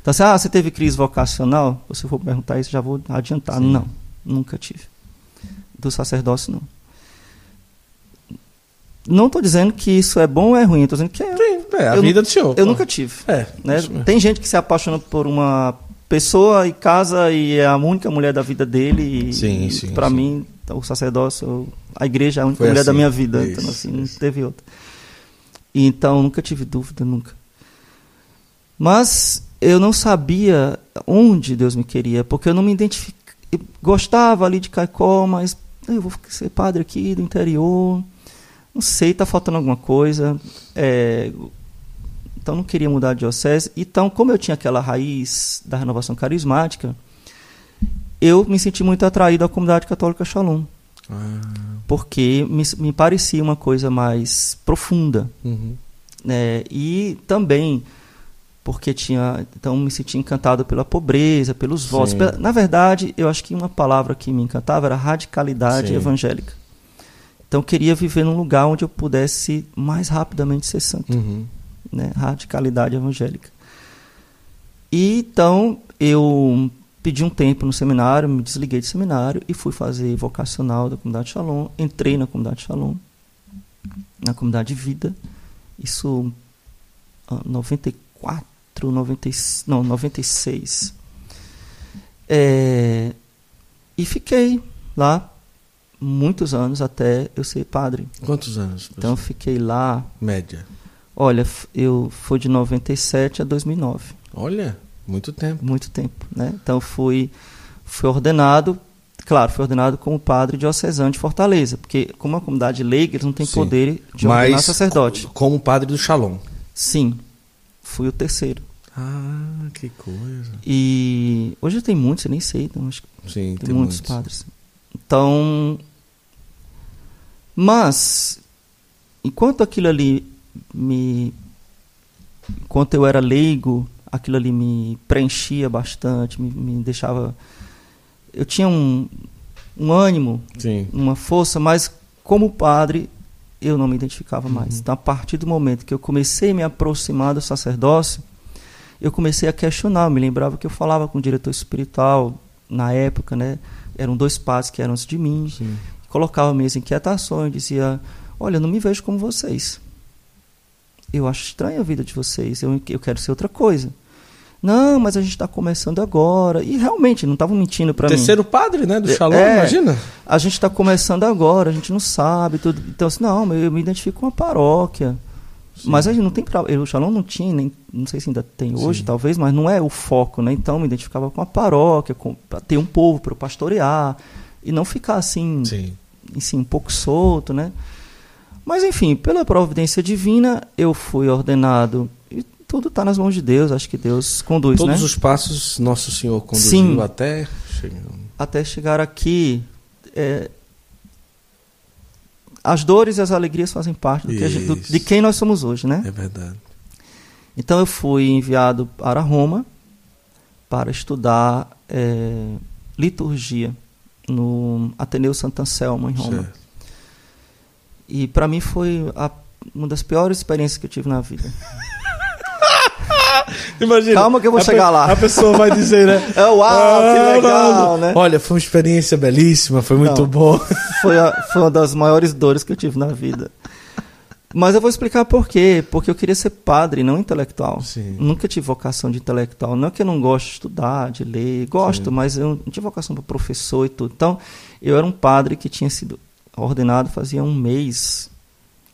Então, assim, ah, você teve crise vocacional? Se eu for perguntar isso, já vou adiantar. Sim. Não, nunca tive. Do sacerdócio, não. Não estou dizendo que isso é bom ou é ruim, estou dizendo que é, Sim, é a Eu vida nu- do senhor. eu pô. nunca tive. É, né? Tem gente que se apaixona por uma pessoa e casa e é a única mulher da vida dele. E, Sim, sim, Para mim, o sacerdócio, a igreja é a única Foi mulher da assim. minha vida. Isso, então, assim, não isso. teve outra. Então, nunca tive dúvida, nunca. Mas eu não sabia onde Deus me queria, porque eu não me identificava. Gostava ali de Caicó, mas eu vou ser padre aqui do interior. Não sei, tá faltando alguma coisa. É, então não queria mudar de diocese. Então, como eu tinha aquela raiz da renovação carismática, eu me senti muito atraído à comunidade católica Shalom, Ah, porque me, me parecia uma coisa mais profunda uhum. né? e também porque tinha então me sentia encantado pela pobreza pelos votos pela- na verdade eu acho que uma palavra que me encantava era radicalidade Sim. evangélica então eu queria viver num lugar onde eu pudesse mais rapidamente ser santo Uhum. né? radicalidade evangélica e então eu pedi um tempo no seminário me desliguei do seminário e fui fazer vocacional da comunidade Shalom entrei na comunidade Shalom na comunidade de vida isso ah, 94 90, não 96 É, e fiquei lá muitos anos até eu ser padre Quantos anos? então fiquei lá Média. Olha, eu foi de 97 a 2009, Olha, muito tempo. muito tempo, né? Então fui fui ordenado, claro, fui ordenado como padre diocesano de Fortaleza, porque como uma comunidade leiga, eles não têm Sim. poder de ordenar Mas sacerdote. co- como padre do Shalom. Sim. Fui o terceiro. Ah, que coisa. E hoje tem muitos, eu nem sei, então acho que Sim, tem, tem, muitos, muitos. padres. Então, mas enquanto aquilo ali me, enquanto eu era leigo, aquilo ali me preenchia bastante, me, me deixava, eu tinha um, um ânimo, Sim. uma força, mas como padre eu não me identificava mais. Uhum. Então, a partir do momento que eu comecei a me aproximar do sacerdócio, eu comecei a questionar. Eu me lembrava que eu falava com o diretor espiritual na época, né? Eram dois padres que eram antes de mim. Sim. Colocava minhas inquietações, dizia: Olha, eu não me vejo como vocês. Eu acho estranha a vida de vocês. Eu, eu quero ser outra coisa. Não, mas a gente está começando agora. E realmente, não estavam mentindo para mim. Terceiro padre, né? Do É, Shalom, é. imagina. A gente está começando agora, a gente não sabe tudo. Então, assim, não, eu me identifico com a paróquia. Sim. Mas a gente não tem pra... O Shalom não tinha, nem, não sei se ainda tem hoje, Sim. talvez, mas não é o foco, né? Então, eu me identificava com a paróquia, com... para ter um povo para eu pastorear e não ficar assim, Sim. assim, um pouco solto, né? Mas enfim, pela providência divina, eu fui ordenado tudo está nas mãos de Deus. Acho que Deus conduz, Todos né? os passos Nosso Senhor conduziu Sim. até. chegar. até chegar aqui. é, as dores e as alegrias fazem parte do que gente- do- de quem nós somos hoje, né? É verdade. Então eu fui enviado para Roma para estudar é, liturgia no Ateneu Santo Anselmo em Roma. Certo. E para mim foi a- uma das piores experiências que eu tive na vida. Imagina. Calma que eu vou chegar pe- lá. A pessoa vai dizer, né? É, uau, que Ah, legal, né? Olha, foi uma experiência belíssima, foi muito Não. bom. Foi, a- foi uma das maiores dores que eu tive na vida. Mas eu vou explicar por quê. Porque eu queria ser padre, não intelectual. Sim. Nunca tive vocação de intelectual. Não é que eu não gosto de estudar, de ler. Gosto, Sim. mas eu não tive vocação para professor e tudo. Então, eu era um padre que tinha sido ordenado fazia um mês,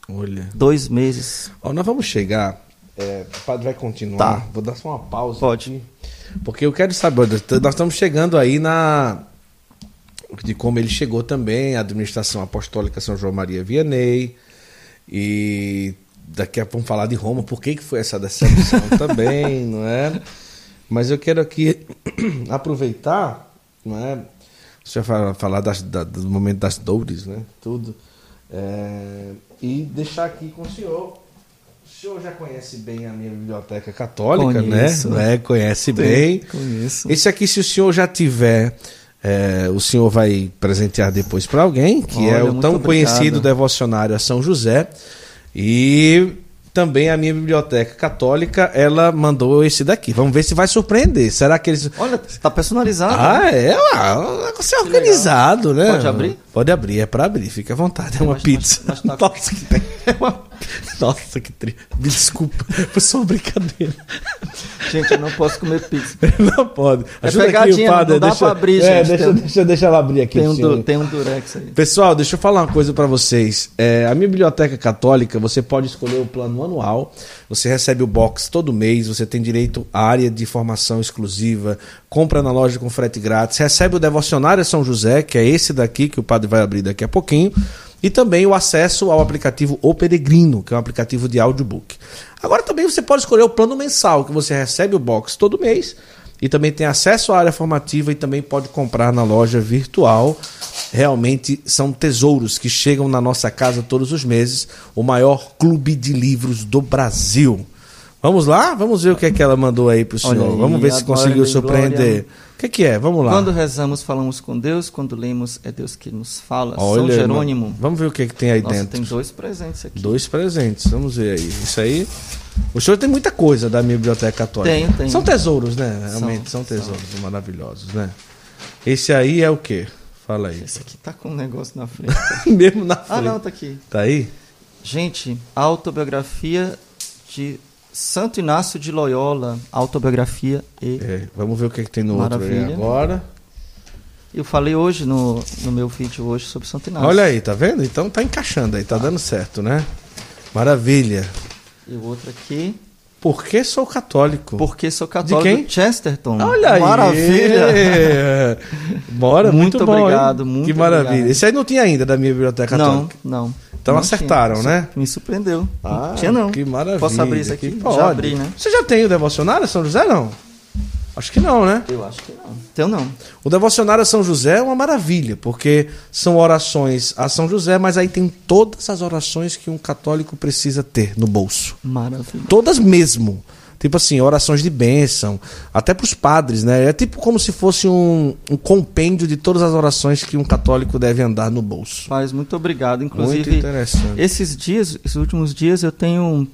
Olha. dois meses. Ó, nós vamos chegar. É, o padre vai continuar. Tá. Vou dar só uma pausa. Pode. aqui, porque eu quero saber. Nós estamos chegando aí na. De como ele chegou também, a administração apostólica São João Maria Vianney. E daqui a pouco vamos falar de Roma, por que, que foi essa decepção também, não é? Mas eu quero aqui aproveitar, não é? Você vai falar das, da- do momento das dores, né? Tudo. É, e deixar aqui com o senhor. O senhor já conhece bem a minha biblioteca católica, Conheço. né? né? Conhece bem. Conheço. Esse aqui, se o senhor já tiver, é, o senhor vai presentear depois para alguém, que é Olha, o muito tão obrigado. conhecido devocionário a São José. E também a minha biblioteca católica, ela mandou esse daqui. Vamos ver se vai surpreender. Será que eles. Olha, tá personalizado. Ah, é? Ah, um negócio organizado, né? Pode abrir? Pode abrir, é pra abrir, fica à vontade. É uma Mas- pizza. mas- mas tá- Nossa, que tem. É uma... Nossa, que tri... Me desculpa, foi só uma brincadeira. Gente, eu não posso comer pizza. Não pode. É Ajuda aqui pegadinha, o padre. não dá deixa... pra abrir, é, gente, Deixa, deixa, deixa ela abrir aqui. Tem um, du- tem um durex aí. Pessoal, deixa eu falar uma coisa pra vocês. É, a minha biblioteca católica, você pode escolher o plano anual. Você recebe o box todo mês. Você tem direito à área de formação exclusiva. Compra na loja com frete grátis. Recebe o devocionário São José, que é esse daqui que o padre vai abrir daqui a pouquinho. E também o acesso ao aplicativo O Peregrino, que é um aplicativo de audiobook. Agora também você pode escolher o plano mensal, que você recebe o box todo mês e também tem acesso à área formativa e também pode comprar na loja virtual. Realmente são tesouros que chegam na nossa casa todos os meses, o maior clube de livros do Brasil. Vamos lá? Vamos ver o que é que ela mandou aí pro Olha senhor. aí, Vamos ver se conseguiu surpreender. glória. O que, que é? Vamos lá. Quando rezamos, falamos com Deus. Quando lemos, é Deus que nos fala. Olha, São Jerônimo. Vamos ver o que, é que tem aí Nossa, dentro. tem dois presentes aqui. Dois presentes, vamos ver aí. Isso aí. O senhor tem muita coisa da minha biblioteca católica. Tenho, tenho. São tesouros, né? Realmente são, São, tesouros maravilhosos, né? Esse aí é o quê? Fala aí. Esse aqui tá com um negócio na frente. Mesmo na frente. ah, não, tá aqui. Tá aí? Gente, autobiografia de Santo Inácio de Loyola. Autobiografia e. É, vamos ver o que, que tem no outro aí Maravilha. agora. Eu falei hoje no, no meu vídeo hoje sobre Santo Inácio. Olha aí, tá vendo? Então tá encaixando aí, tá dando certo, né? Maravilha. E o outro aqui. Por que sou católico? Porque sou católico. quem? Chesterton. Olha aí. Maravilha. Bora, muito, Muito bom, hein? obrigado, muito Que maravilha. obrigado. Esse aí não tinha ainda da minha biblioteca Não, católica. não. Então Não acertaram, tinha. né? Me surpreendeu. Ah, não tinha não. Que maravilha. Posso abrir isso aqui? Que Já pode. abri, né? Você já tem o devocionário São José, não? Acho que não, né? Eu acho que não. Teu não. O devocionário a São José é uma maravilha, porque são orações a São José, mas aí tem todas as orações que um católico precisa ter no bolso. Maravilha. Todas mesmo. Tipo assim, orações de bênção, até para os padres, né? É tipo como se fosse um, um compêndio de todas as orações que um católico deve andar no bolso. Paz, muito obrigado. Muito Inclusive, interessante. esses dias, esses últimos dias, eu tenho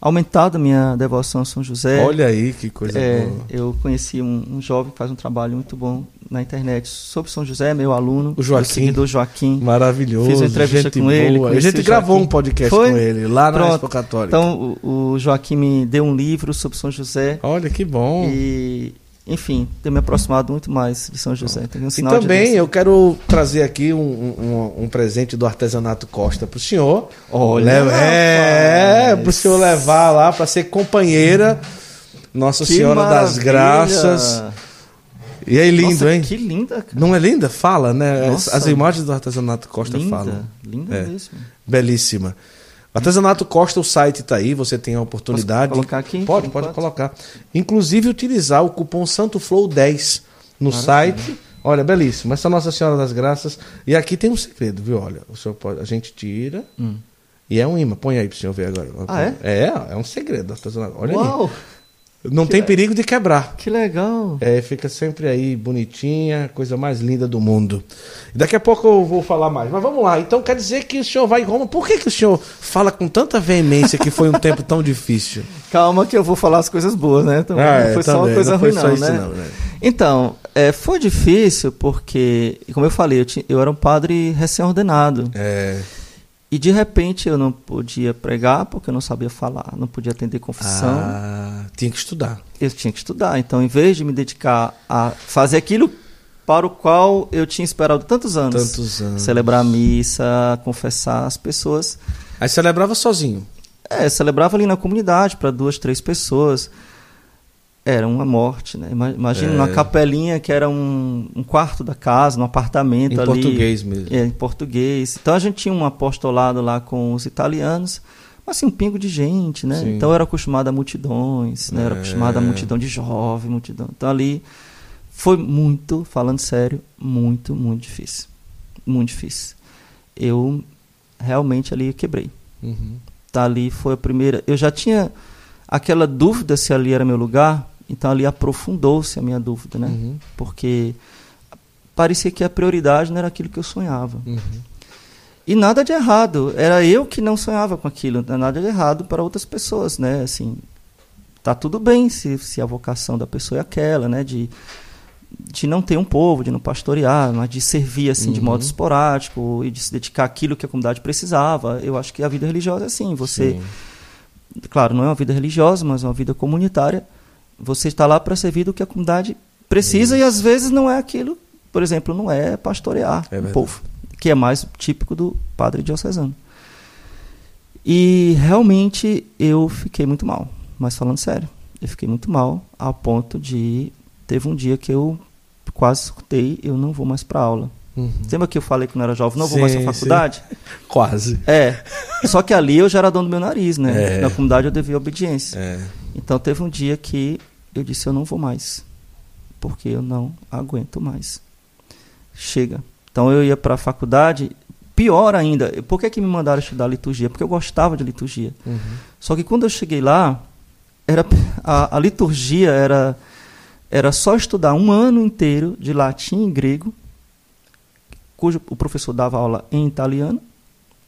aumentado a minha devoção a São José. Olha aí que coisa É, boa. eu conheci um, um jovem que faz um trabalho muito bom na internet sobre São José, meu aluno, O Joaquim. seguidor Joaquim. Maravilhoso. Fiz uma entrevista com ele, boa. A conheci gente gravou Joaquim. um podcast Foi? com ele lá na Pronto. Expo Católica. Então, o, o Joaquim me deu um livro sobre São José Olha que bom. e, enfim, tenho me aproximado muito mais de São José. Um E também eu quero trazer aqui um, um, um presente do artesanato Costa pro senhor. Olha, Leva- é, rapaz. pro senhor levar lá para ser companheira Nossa Que Senhora das maravilha! Graças. E aí lindo, Nossa, hein? Que linda, cara. Não é linda? Fala, né? As, Nossa. as imagens do artesanato Costa linda, falam. linda É. mesmo. Belíssima. Artesanato Costa, o site tá aí, você tem a oportunidade. Posso colocar aqui, Pode, pode colocar. Inclusive utilizar o cupom Santo Flow 10 no Maravilha. site. Olha, belíssimo. Essa é Nossa Senhora das Graças. E aqui tem um segredo, viu? Olha, o senhor pode, a gente tira Hum. e é um imã. Põe aí pro senhor ver agora. Ah, é? É, é um segredo do artesanato. Olha Uau, aí. Não tem perigo de quebrar. que legal. É, fica sempre aí bonitinha, coisa mais linda do mundo. Daqui a pouco eu vou falar mais. Mas vamos lá. Então quer dizer que o senhor vai em Roma. Por que, que o senhor fala com tanta veemência que foi um tempo tão difícil? Calma que eu vou falar as coisas boas, né? Então, Ah, não é, foi só também, uma coisa não ruim, só não, né? não, né? Então, é, foi difícil porque, como eu falei, eu, ti- eu era um padre recém-ordenado. É. E de repente eu não podia pregar porque eu não sabia falar, não podia atender confissão. Ah, tinha que estudar. Eu tinha que estudar. Então, em vez de me dedicar a fazer aquilo para o qual eu tinha esperado tantos anos, Tantos anos. celebrar a missa, confessar as pessoas, Aí celebrava sozinho. É, celebrava ali na comunidade para duas, três pessoas. Era uma morte, né? Ima- Imagina É. uma capelinha que era um, um quarto da casa, um apartamento Em ali. português mesmo. É, em português. Então a gente tinha um apostolado lá com os italianos, mas assim, um pingo de gente, né? Sim. Então eu era acostumado a multidões, né? Eu era É. acostumado a multidão de jovem, multidão. Então ali foi muito, falando sério, muito, muito difícil. Muito difícil. Eu realmente ali quebrei Uhum. tá ali foi a primeira. Eu já tinha aquela dúvida se ali era meu lugar, então ali aprofundou-se a minha dúvida, né? Uhum. Porque parecia que a prioridade não era aquilo que eu sonhava. Uhum. E nada de errado. Era eu que não sonhava com aquilo. Nada de errado para outras pessoas, né? Assim, tá tudo bem se, se a vocação da pessoa é aquela, né? De, de não ter um povo, de não pastorear, mas de servir assim uhum. de modo esporádico e de se dedicar àquilo que a comunidade precisava. Eu acho que a vida religiosa é assim. Você, Sim. claro, não é uma vida religiosa, mas uma vida comunitária. Você está lá para servir do que a comunidade precisa Isso. e às vezes não é aquilo. Por exemplo, não é pastorear é o povo, que é mais típico do padre diocesano. E realmente eu fiquei muito mal, mas falando sério, eu fiquei muito mal a ponto de teve um dia que eu quase escutei, eu não vou mais para aula. Uhum. Lembra que eu falei que não era jovem, não sim, vou mais para faculdade? Sim. Quase. É. Só que ali eu já era dono do meu nariz, né? É. Na comunidade eu devia obediência. É. Então teve um dia que eu disse eu não vou mais, porque eu não aguento mais. Chega. Então eu ia para a faculdade, pior ainda. Por que, que me mandaram estudar liturgia? Porque eu gostava de liturgia. Uhum. Só que quando eu cheguei lá, era a, a liturgia era era só estudar um ano inteiro de latim e grego, cujo o professor dava aula em italiano,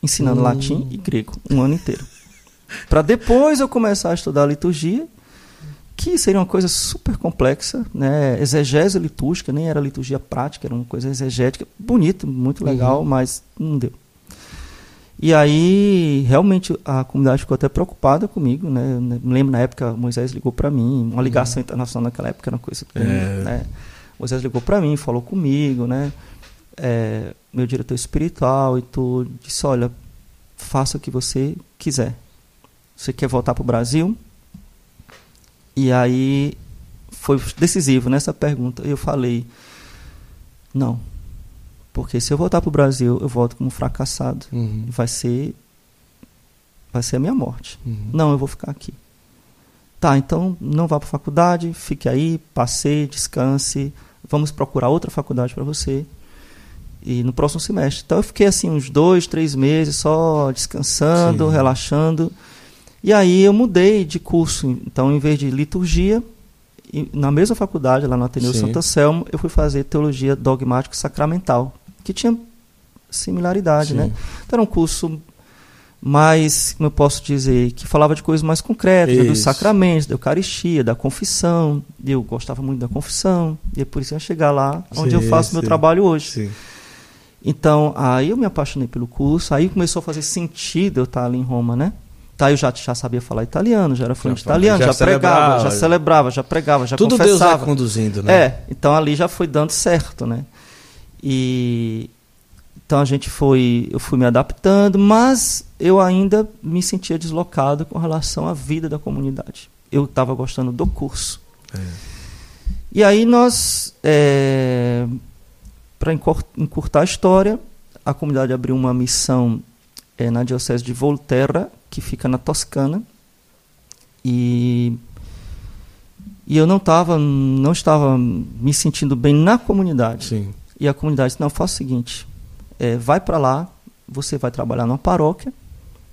ensinando hum. latim e grego, um ano inteiro. Para depois eu começar a estudar a liturgia, que seria uma coisa super complexa, né? exegese litúrgica, nem era liturgia prática, era uma coisa exegética, bonito, muito legal, uhum. mas não deu. E aí, realmente, a comunidade ficou até preocupada comigo, né? Eu me lembro na época, Moisés ligou para mim, uma ligação uhum. internacional naquela época era uma coisa... É. Né? Moisés ligou para mim, falou comigo, né? É, meu diretor espiritual e tudo, disse, olha, faça o que você quiser. Você quer voltar para o Brasil? E aí, foi decisivo nessa pergunta. Eu falei, não, porque se eu voltar para o Brasil, eu volto como fracassado. Uhum. Vai ser vai ser a minha morte. Uhum. Não, eu vou ficar aqui. Tá, então não vá para a faculdade, fique aí, passeie, descanse. Vamos procurar outra faculdade para você. E no próximo semestre. Então eu fiquei assim uns dois, três meses só descansando, Sim. relaxando. E aí eu mudei de curso. Então, em vez de liturgia, na mesma faculdade, lá no Ateneu Sim. Santa Selma, eu fui fazer teologia dogmático sacramental que tinha similaridade, né? Sim. né? Então era um curso mais, como eu posso dizer, que falava de coisas mais concretas, né? dos sacramentos, da Eucaristia, da confissão. Eu gostava muito da confissão, e é por isso que eu ia chegar lá onde sim, eu faço sim. meu trabalho hoje. Sim. Então, aí eu me apaixonei pelo curso, aí começou a fazer sentido eu estar ali em Roma, né? Tá, eu já, já sabia falar italiano, já era fluente italiano, já, já pregava, já celebrava, já pregava, já Tudo confessava. Deus vai conduzindo, né? É, então ali já foi dando certo, né? E então a gente foi, eu fui me adaptando, mas eu ainda me sentia deslocado com relação à vida da comunidade. Eu estava gostando do curso. É. E aí nós, é, para encurtar a história, a comunidade abriu uma missão é, na diocese de Volterra, que fica na Toscana, e e eu não estava não estava me sentindo bem na comunidade. Sim. E a comunidade disse, não, faça o seguinte, é, vai para lá, você vai trabalhar numa paróquia,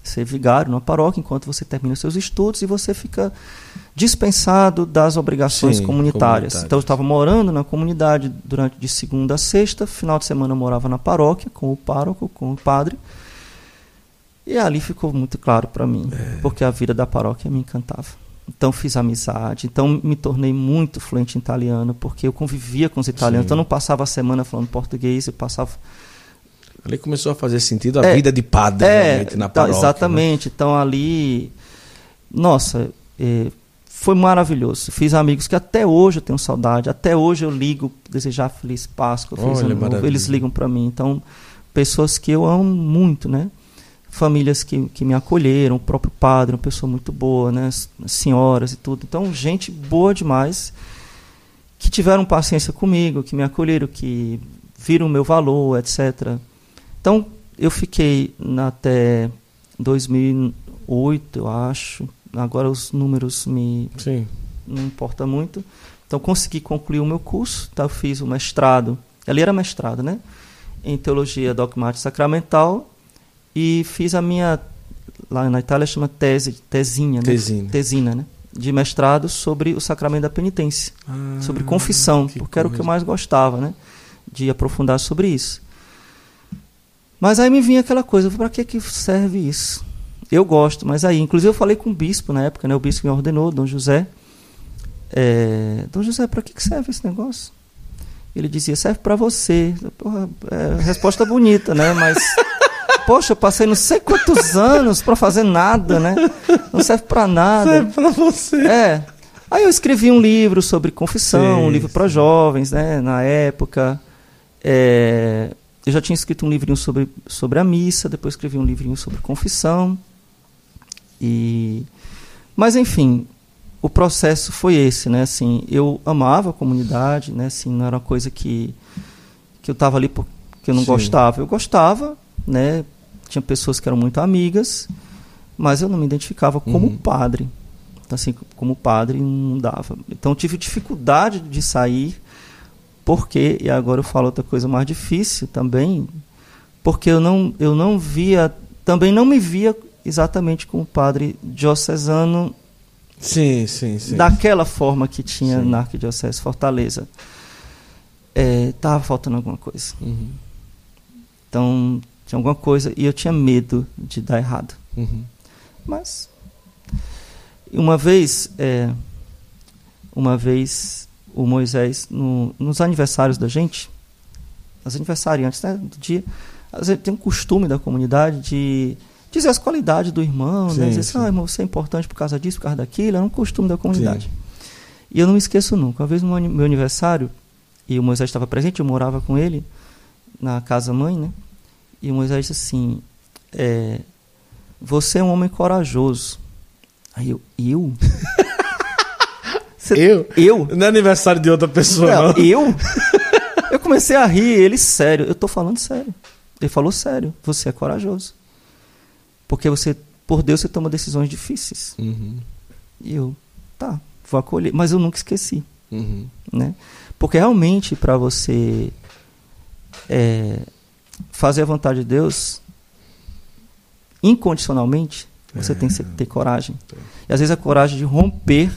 ser vigário numa paróquia, enquanto você termina seus estudos e você fica dispensado das obrigações Sim, comunitárias. comunitárias. Então eu estava morando na comunidade durante de segunda a sexta, final de semana eu morava na paróquia com o pároco, com o padre. E ali ficou muito claro para mim, é. porque a vida da paróquia me encantava. Então fiz amizade, então me tornei muito fluente em italiano, porque eu convivia com os italianos. Sim. Então não passava a semana falando português, eu passava. Ali começou a fazer sentido a é, vida de padre é, na tá, paróquia. Exatamente. Né? Então ali, nossa, é, foi maravilhoso. Fiz amigos que até hoje eu tenho saudade, até hoje eu ligo, desejar feliz Páscoa, Olha, novo, eles ligam para mim. Então, pessoas que eu amo muito, né? Famílias que, que me acolheram, o próprio padre, uma pessoa muito boa, né, senhoras e tudo. Então, gente boa demais que tiveram paciência comigo, que me acolheram, que viram o meu valor, etc. Então, eu fiquei até 2008, eu acho. Agora os números me Sim. não importa muito. Então consegui concluir o meu curso, tá? Eu fiz o mestrado. Ali era mestrado, né? Em teologia dogmática sacramental e fiz a minha lá na Itália chama tese, tesinha, né? Tesina. Tesina, né? De mestrado sobre o sacramento da penitência, ah, sobre confissão, porque coisa. era o que eu mais gostava, né? De aprofundar sobre isso. Mas aí me vinha aquela coisa, para que que serve isso? Eu gosto, mas aí, inclusive eu falei com o bispo na época, né? O bispo me ordenou, Dom José. É, Dom José, para que que serve esse negócio? Ele dizia, serve para você. Porra, é, resposta bonita, né? Mas poxa, eu passei não sei quantos anos para fazer nada, né? Não serve para nada. Serve para você. É. Aí eu escrevi um livro sobre confissão, um livro para jovens, né? Na época. É, eu já tinha escrito um livrinho sobre, sobre a missa, depois escrevi um livrinho sobre confissão. E, mas enfim, o processo foi esse, né? Assim, eu amava a comunidade, né? Assim, não era uma coisa que que eu estava ali porque eu não Sim. gostava. Eu gostava, né? Tinha pessoas que eram muito amigas, mas eu não me identificava como Uhum. padre. Então, assim, como padre não dava. Então, tive dificuldade de sair, porque, e agora eu falo outra coisa mais difícil também, porque eu não, eu não via, também não me via exatamente como padre diocesano Sim, sim, sim. daquela forma que tinha Sim. na Arquidiocese Fortaleza. Estava faltando alguma coisa. Uhum, Então, tinha alguma coisa e eu tinha medo de dar errado. uhum. Mas uma vez, é, uma vez o Moisés no- nos aniversários da gente, os aniversariantes né, do dia, às vezes tem um costume da comunidade de dizer as qualidades do irmão, Sim, né? Dizer sim. assim, ah, irmão, você é importante por causa disso, por causa daquilo, é um costume da comunidade. E eu não me esqueço nunca. Uma vez no meu aniversário, e o Moisés estava presente, eu morava com ele na casa mãe, né? E o Moisés disse assim: é, Você é um homem corajoso. Aí eu, eu? Você- Eu? Eu? Não é aniversário de outra pessoa, Não, não. eu? Eu comecei a rir, ele sério. Eu tô falando sério. Ele falou sério. Você é corajoso. Porque você, por Deus, você toma decisões difíceis. Uhum, E eu, tá, vou acolher. Mas eu nunca esqueci. uhum. né? Porque realmente para você é, fazer a vontade de Deus incondicionalmente, você É. tem que ter coragem. E às vezes a coragem de romper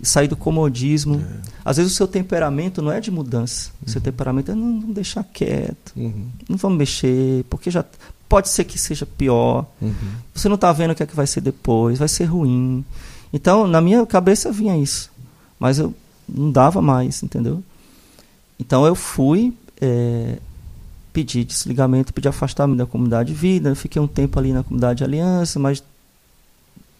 e sair do comodismo. É. Às vezes o seu temperamento não é de mudança. O seu temperamento é não, vamos deixar quieto, Uhum, não vamos mexer, porque já pode ser que seja pior. uhum. Você não está vendo o que é que vai ser depois, vai ser ruim. Então, na minha cabeça vinha isso. Mas eu não dava mais, entendeu? Então eu fui é, pedir desligamento, pedir afastamento da comunidade de vida. Eu fiquei um tempo ali na comunidade de aliança, mas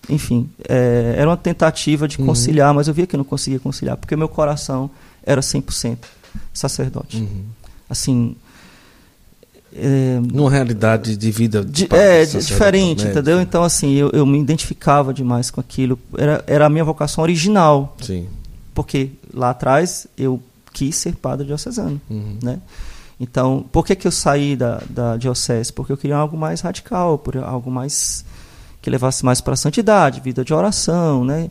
enfim, é, era uma tentativa de Uhum. conciliar, mas eu via que eu não conseguia conciliar, porque meu coração era 100% sacerdote. Uhum. Assim, é, Numa realidade de vida padre, é, diferente, né? entendeu? Então, assim, eu, eu me identificava demais com aquilo. Era, era a minha vocação original, Sim. porque lá atrás eu quis ser padre diocesano, Uhum. né? Então, por que, que eu saí da, da diocese? Porque eu queria algo mais radical, por algo mais que levasse mais para a santidade, vida de oração, né?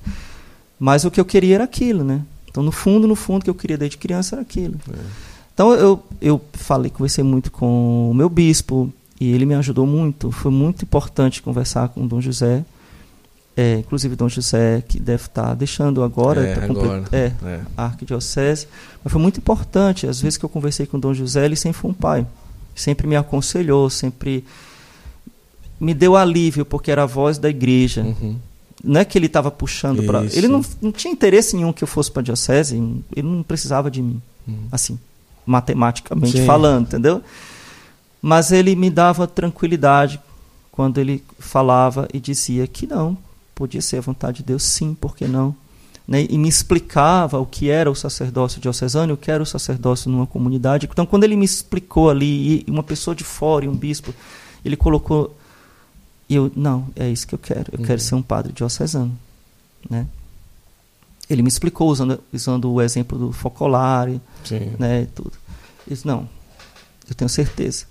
Mas o que eu queria era aquilo, né? Então, no fundo, no fundo, o que eu queria desde criança era aquilo. É. Então eu, eu falei, conversei muito com o meu bispo e ele me ajudou muito. Foi muito importante conversar com o Dom José. É, inclusive Dom José, que deve estar deixando agora, É, tá agora. é, É. a arquidiocese. Mas foi muito importante. Às vezes que eu conversei com Dom José, ele sempre foi um pai. Sempre me aconselhou, sempre me deu alívio, porque era a voz da igreja. Uhum. Não é que ele estava puxando para. Ele não, não tinha interesse nenhum que eu fosse para a diocese, ele não precisava de mim Uhum. assim, matematicamente Sim. falando, entendeu? Mas ele me dava tranquilidade quando ele falava e dizia que não, podia ser a vontade de Deus, sim, por que não? Né? E me explicava o que era o sacerdócio diocesano, o que era o sacerdócio numa comunidade. Então, quando ele me explicou ali, e uma pessoa de fora, e um bispo, ele colocou. E eu, não, é isso que eu quero, eu Uhum. quero ser um padre diocesano. Né? Ele me explicou usando, usando o exemplo do focolare, né, e tudo. Eu disse, não, eu tenho certeza.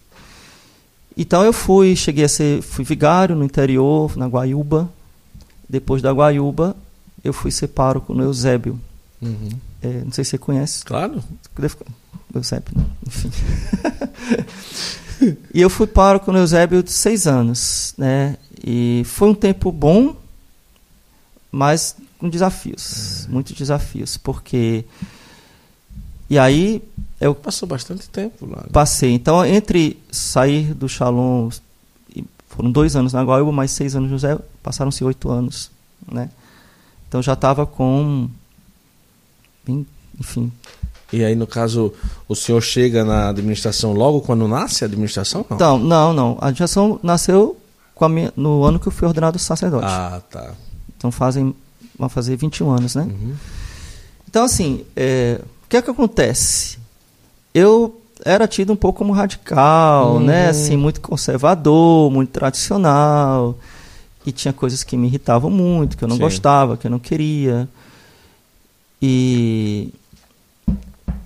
Então eu fui, cheguei a ser, fui vigário no interior, na Guaiúba. Depois da Guaiúba, eu fui ser pároco no Eusébio. Uhum. É, não sei se você conhece. Claro. Eusébio, né? enfim. e eu fui pároco no Eusébio de seis anos, né? E foi um tempo bom, mas com desafios, muitos desafios, porque E aí eu Passou bastante tempo lá. né? passei. Então, entre sair do Shalom, foram dois anos na Guaíba, mais seis anos no José, passaram-se oito anos, né? Então já estava com, enfim, E aí, no caso, o senhor chega na administração logo quando nasce a administração? Não. Então, não, não. A administração nasceu minha, no ano que eu fui ordenado sacerdote. Ah, tá. Então fazem, vão fazer 21 anos, né? Uhum. Então, assim, é, o que é que acontece? Eu era tido um pouco como radical, Uhum. né? Assim, muito conservador, muito tradicional. E tinha coisas que me irritavam muito, que eu não Sim. gostava, que eu não queria. E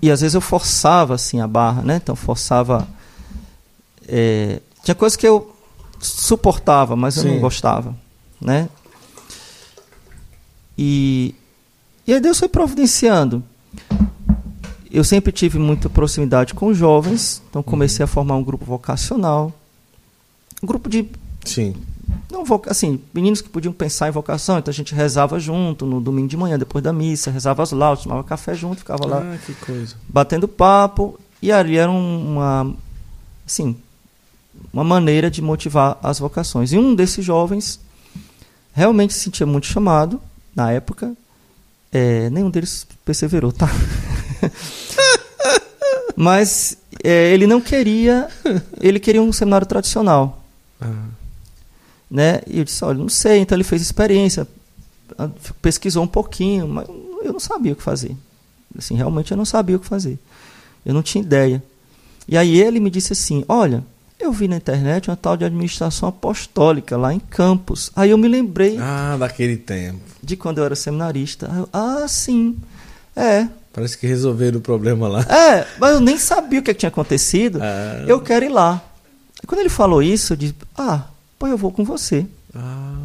e às vezes eu forçava assim a barra, né? Então forçava é, tinha coisas que eu suportava, mas eu Sim. não gostava, né? E e aí Deus foi providenciando. Eu sempre tive muita proximidade com os jovens, então comecei a formar um grupo vocacional, um grupo de Sim. não assim, meninos que podiam pensar em vocação, então a gente rezava junto no domingo de manhã, depois da missa, rezava as laudas, tomava café junto, ficava lá Ah, que coisa. batendo papo, e ali era um- uma assim, uma maneira de motivar as vocações. E um desses jovens realmente se sentia muito chamado na época. É, nenhum deles perseverou, tá? Mas é, ele não queria, ele queria um seminário tradicional Ah, né? E eu disse, olha, não sei. Então ele fez experiência, pesquisou um pouquinho, mas eu não sabia o que fazer. Assim, realmente eu não sabia o que fazer. Eu não tinha ideia. E aí ele me disse assim, olha, eu vi na internet uma tal de administração apostólica lá em Campos. Aí eu me lembrei Ah, daquele tempo. de quando eu era seminarista. Eu, ah, sim. É. Parece que resolveram o problema lá. É, mas eu nem sabia o que, que tinha acontecido. Ah. Eu quero ir lá. E quando ele falou isso, eu disse, ah, pô, eu vou com você. Ah,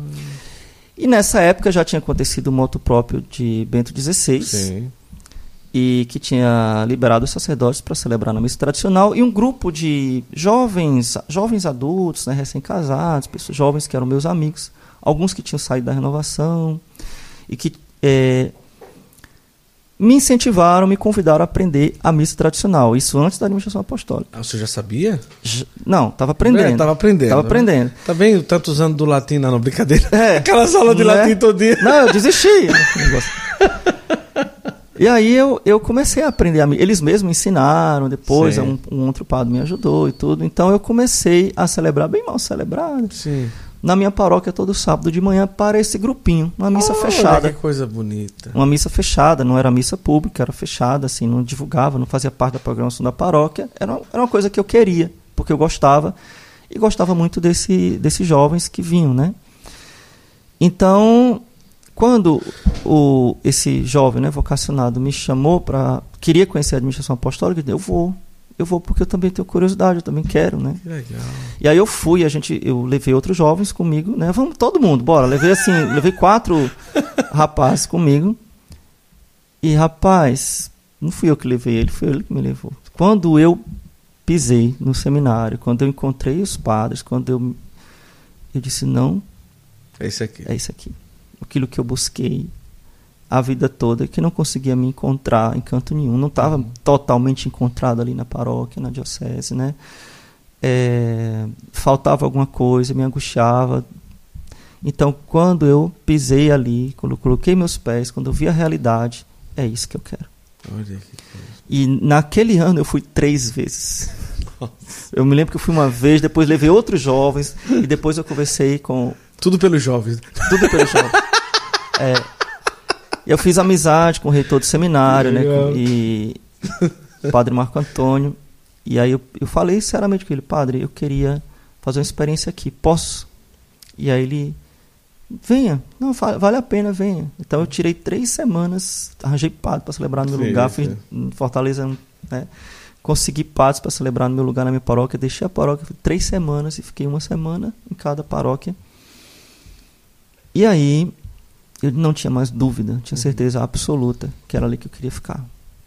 E nessa época já tinha acontecido o moto próprio de Bento XVI sim. e que tinha liberado os sacerdotes para celebrar na missa tradicional e um grupo de jovens, jovens adultos, né, recém-casados, pessoas jovens que eram meus amigos, alguns que tinham saído da renovação e que eh, me incentivaram, me convidaram a aprender a missa tradicional. Isso antes da administração apostólica. Ah, você já sabia? Não, estava aprendendo. É, tava aprendendo. Tava né? aprendendo. Tá bem tantos anos do latim, não, não, brincadeira. É. Aquelas aulas de Né? latim todo dia. Não, eu desisti. E aí eu, eu comecei a aprender. a mi- Eles mesmos me ensinaram, depois um, um outro padre me ajudou e tudo. Então eu comecei a celebrar bem mal celebrado. Sim. Na minha paróquia todo sábado de manhã para esse grupinho, uma missa Olha, fechada. Que coisa bonita. Uma missa fechada, não era missa pública, era fechada, assim, não divulgava, não fazia parte da programação da paróquia. Era, uma- era uma coisa que eu queria, porque eu gostava. E gostava muito desse, desses jovens que vinham, né? Então, quando o, esse jovem né, vocacionado me chamou para. queria conhecer a administração apostólica, eu disse, eu vou. Eu vou porque eu também tenho curiosidade, eu também quero, né? Que legal. E aí eu fui, a gente, eu levei outros jovens comigo, né? Vamos todo mundo, bora. Levei assim, levei quatro rapazes comigo. E rapaz, não fui eu que levei ele, foi ele que me levou. Quando eu pisei no seminário, quando eu encontrei os padres, quando eu eu disse não, É isso aqui. é isso aqui. Aquilo que eu busquei a vida toda, que não conseguia me encontrar em canto nenhum. Não estava totalmente encontrado ali na paróquia, na diocese, né? É, faltava alguma coisa, me angustiava. Então, quando eu pisei ali, quando eu coloquei meus pés, quando eu vi a realidade, é isso que eu quero. Que. E naquele ano eu fui três vezes. Eu me lembro que eu fui uma vez, depois levei outros jovens, e depois eu conversei com Tudo pelos jovens. tudo pelo jovem. É, eu fiz amizade com o reitor do seminário, né? Com- E o padre Marco Antônio. E aí eu, eu falei sinceramente com ele, padre, eu queria fazer uma experiência aqui, posso? E aí ele, venha, não, vale a pena, venha. Então eu tirei três semanas, arranjei padre para celebrar no meu Sim, lugar, sim. fiz em Fortaleza, né? Consegui padres para celebrar no meu lugar, na minha paróquia, deixei a paróquia fui três semanas e fiquei uma semana em cada paróquia. E aí, eu não tinha mais dúvida, tinha certeza absoluta que era ali que eu queria ficar.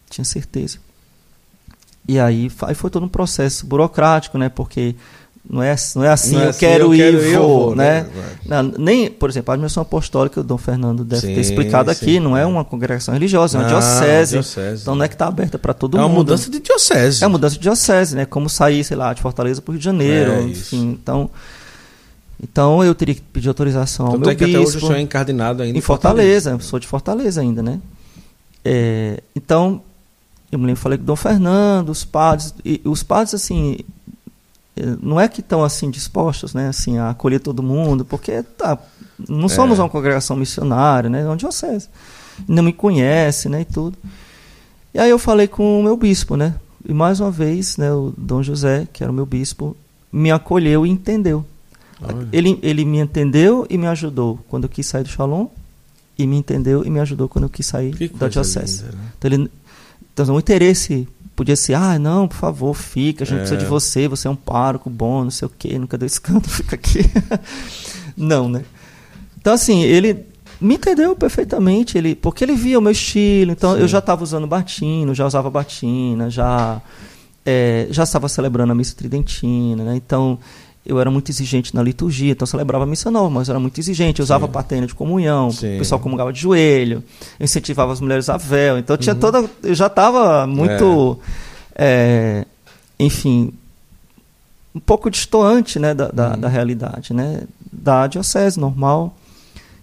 Tinha certeza. E aí, aí foi todo um processo burocrático, né? Porque não é, não é assim, Não é eu assim, quero eu ir quero ir, vou, vou, né? né? Não, nem, por exemplo, a admissão apostólica, o Dom Fernando deve Sim, ter explicado aqui, sim. não é uma congregação religiosa, é uma Não, diocese. diocese. Então não é que está aberta para todo é uma mundo. mudança de diocese. É uma mudança de diocese, né? Como sair, sei lá, de Fortaleza para o Rio de Janeiro, É, enfim. Então, então eu teria que pedir autorização ao Tanto meu é que bispo. até hoje o senhor é encardinado ainda em Fortaleza, eu sou de Fortaleza ainda, né? É, então, eu me lembro, falei com o Dom Fernando, os padres, e os padres, assim, eh, não é que estão, assim, dispostos, né, assim, a acolher todo mundo, porque, tá, não somos É. uma congregação missionária, né, é uma diocese, não me conhece, né, e tudo. E aí eu falei com o meu bispo, né, e mais uma vez, né, o Dom José, que era o meu bispo, me acolheu e entendeu. Olha. Ele, ele me entendeu e me ajudou quando eu quis sair do Shalom, e me entendeu e me ajudou quando eu quis sair Que da diocese. linda, né? Então, ele, então o interesse podia ser, ah, não, por favor, fica, a gente É. precisa de você, você é um pároco bom, não sei o quê, nunca deu escândalo, fica aqui. não, né? Então, assim, ele me entendeu perfeitamente, ele, porque ele via o meu estilo, então Sim. eu já estava usando batino, já usava batina, já, é, já estava celebrando a missa tridentina, né? Então, eu era muito exigente na liturgia, então eu celebrava a missa nova, mas eu era muito exigente, eu usava Sim. patena de comunhão, Sim. o pessoal comungava de joelho, eu incentivava as mulheres a véu, então eu Uhum. tinha toda, eu já estava muito, é, enfim, um pouco distoante, né, da, da, Uhum. da realidade, né, da diocese normal.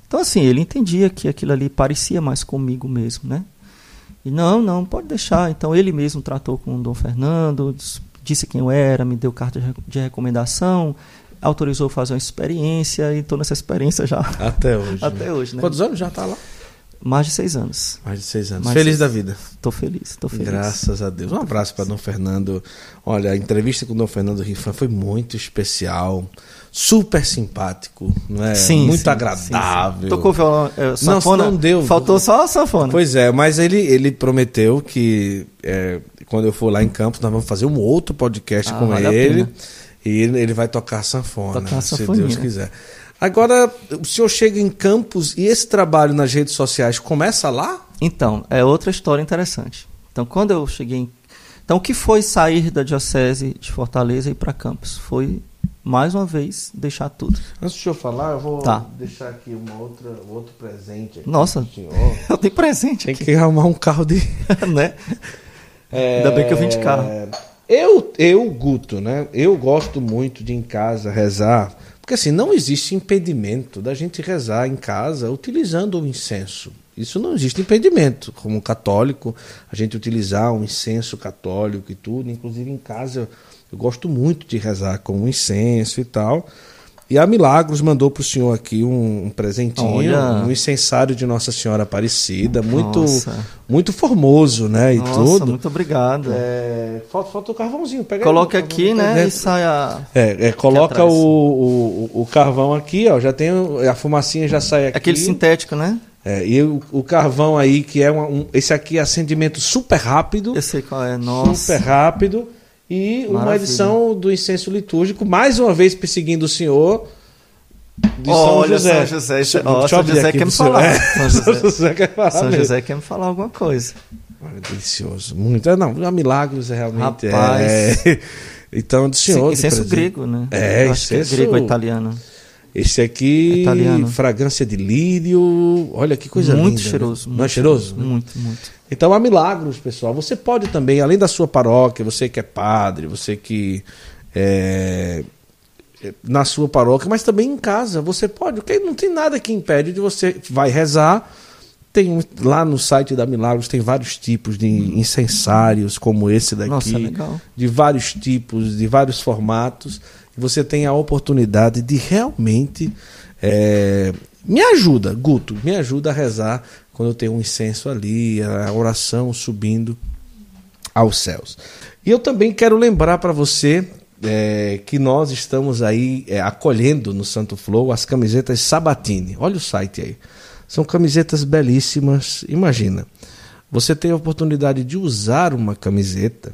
Então, assim, ele entendia que aquilo ali parecia mais comigo mesmo, né? E não, não, pode deixar. Então, ele mesmo tratou com o Dom Fernando, dis- disse quem eu era, me deu carta de re- de recomendação, autorizou fazer uma experiência, e estou nessa experiência já Até hoje. até né? hoje, né? Quantos anos já está lá? Mais de seis anos. Mais de seis anos. Mais Feliz seis- da vida. Estou feliz, estou feliz. Graças a Deus. Um abraço para Dom Fernando. Olha, a entrevista com o Dom Fernando Rifan foi muito especial, super simpático, não é? Sim, muito sim, agradável. sim, sim. Tocou violão, é, sanfona? não deu. Faltou só a sanfona. Pois é, mas ele, ele prometeu que é, quando eu for lá em Campos, nós vamos fazer um outro podcast Ah, com vale ele. E ele, ele vai tocar sanfona, Tocar se. Deus quiser. Agora, o senhor chega em Campos e esse trabalho nas redes sociais começa lá? Então, é outra história interessante. Então, quando eu cheguei em... Então, o que foi sair da diocese de Fortaleza e ir para Campos? Foi, mais uma vez, deixar tudo. Antes do senhor falar, eu vou Tá. deixar aqui uma outra, um outro presente aqui Nossa. Eu tenho presente Tem aqui, que arrumar um carro de. né? Ainda bem que eu vim de carro. Eu, eu, Guto, né? Eu gosto muito de em casa rezar, porque assim, não existe impedimento da gente rezar em casa utilizando o incenso. Isso não existe impedimento. Como católico, a gente utilizar um incenso católico e tudo, inclusive em casa eu, eu gosto muito de rezar com o incenso e tal. E a Milagros mandou para o senhor aqui um, um presentinho, Olha. um incensário de Nossa Senhora Aparecida, muito, Nossa. muito formoso, né? E Nossa, tudo. muito obrigado. É, falta, falta o carvãozinho. Pega Coloque aí, aqui, né? carvão. E sai a... É, é, coloca o, o, o carvão aqui, ó. Já tem a fumacinha já sai aqui. Aquele sintético, né? É, e o, o carvão aí que é uma- um, esse aqui é acendimento super rápido, Eu sei qual é. Nossa. super rápido e uma Maravilha. edição do incenso litúrgico mais uma vez perseguindo o senhor de Olha, São José. São José, Deixa eu São José quer me falar. É, São São José- quer falar São mesmo. José quer me falar alguma coisa. Olha, delicioso, muito. É, Não, a Milagros é realmente. Rapaz. É. Então, do senhor. Incenso grego, né? É, Eu acho que é incenso- grego ou italiano. Esse aqui, Italiano. fragrância de lírio. Olha que coisa muito linda. né? cheiroso. Não é muito cheiroso? né? Muito, muito. Então, há milagros, pessoal. Você pode também, além da sua paróquia, você que é padre, você que é, é, na sua paróquia, mas também em casa, você pode. Porque não tem nada que impede de você vai rezar. Tem lá no site da Milagros tem vários tipos de incensários como esse daqui, Nossa, legal. de vários tipos, de vários formatos. Você tem a oportunidade de realmente é, me ajuda, Guto, me ajuda a rezar quando eu tenho um incenso ali, a oração subindo aos céus. E eu também quero lembrar para você é, que nós estamos aí é, acolhendo no Santo Flow as camisetas Sabatini. Olha o site aí. São camisetas belíssimas. Imagina, você tem a oportunidade de usar uma camiseta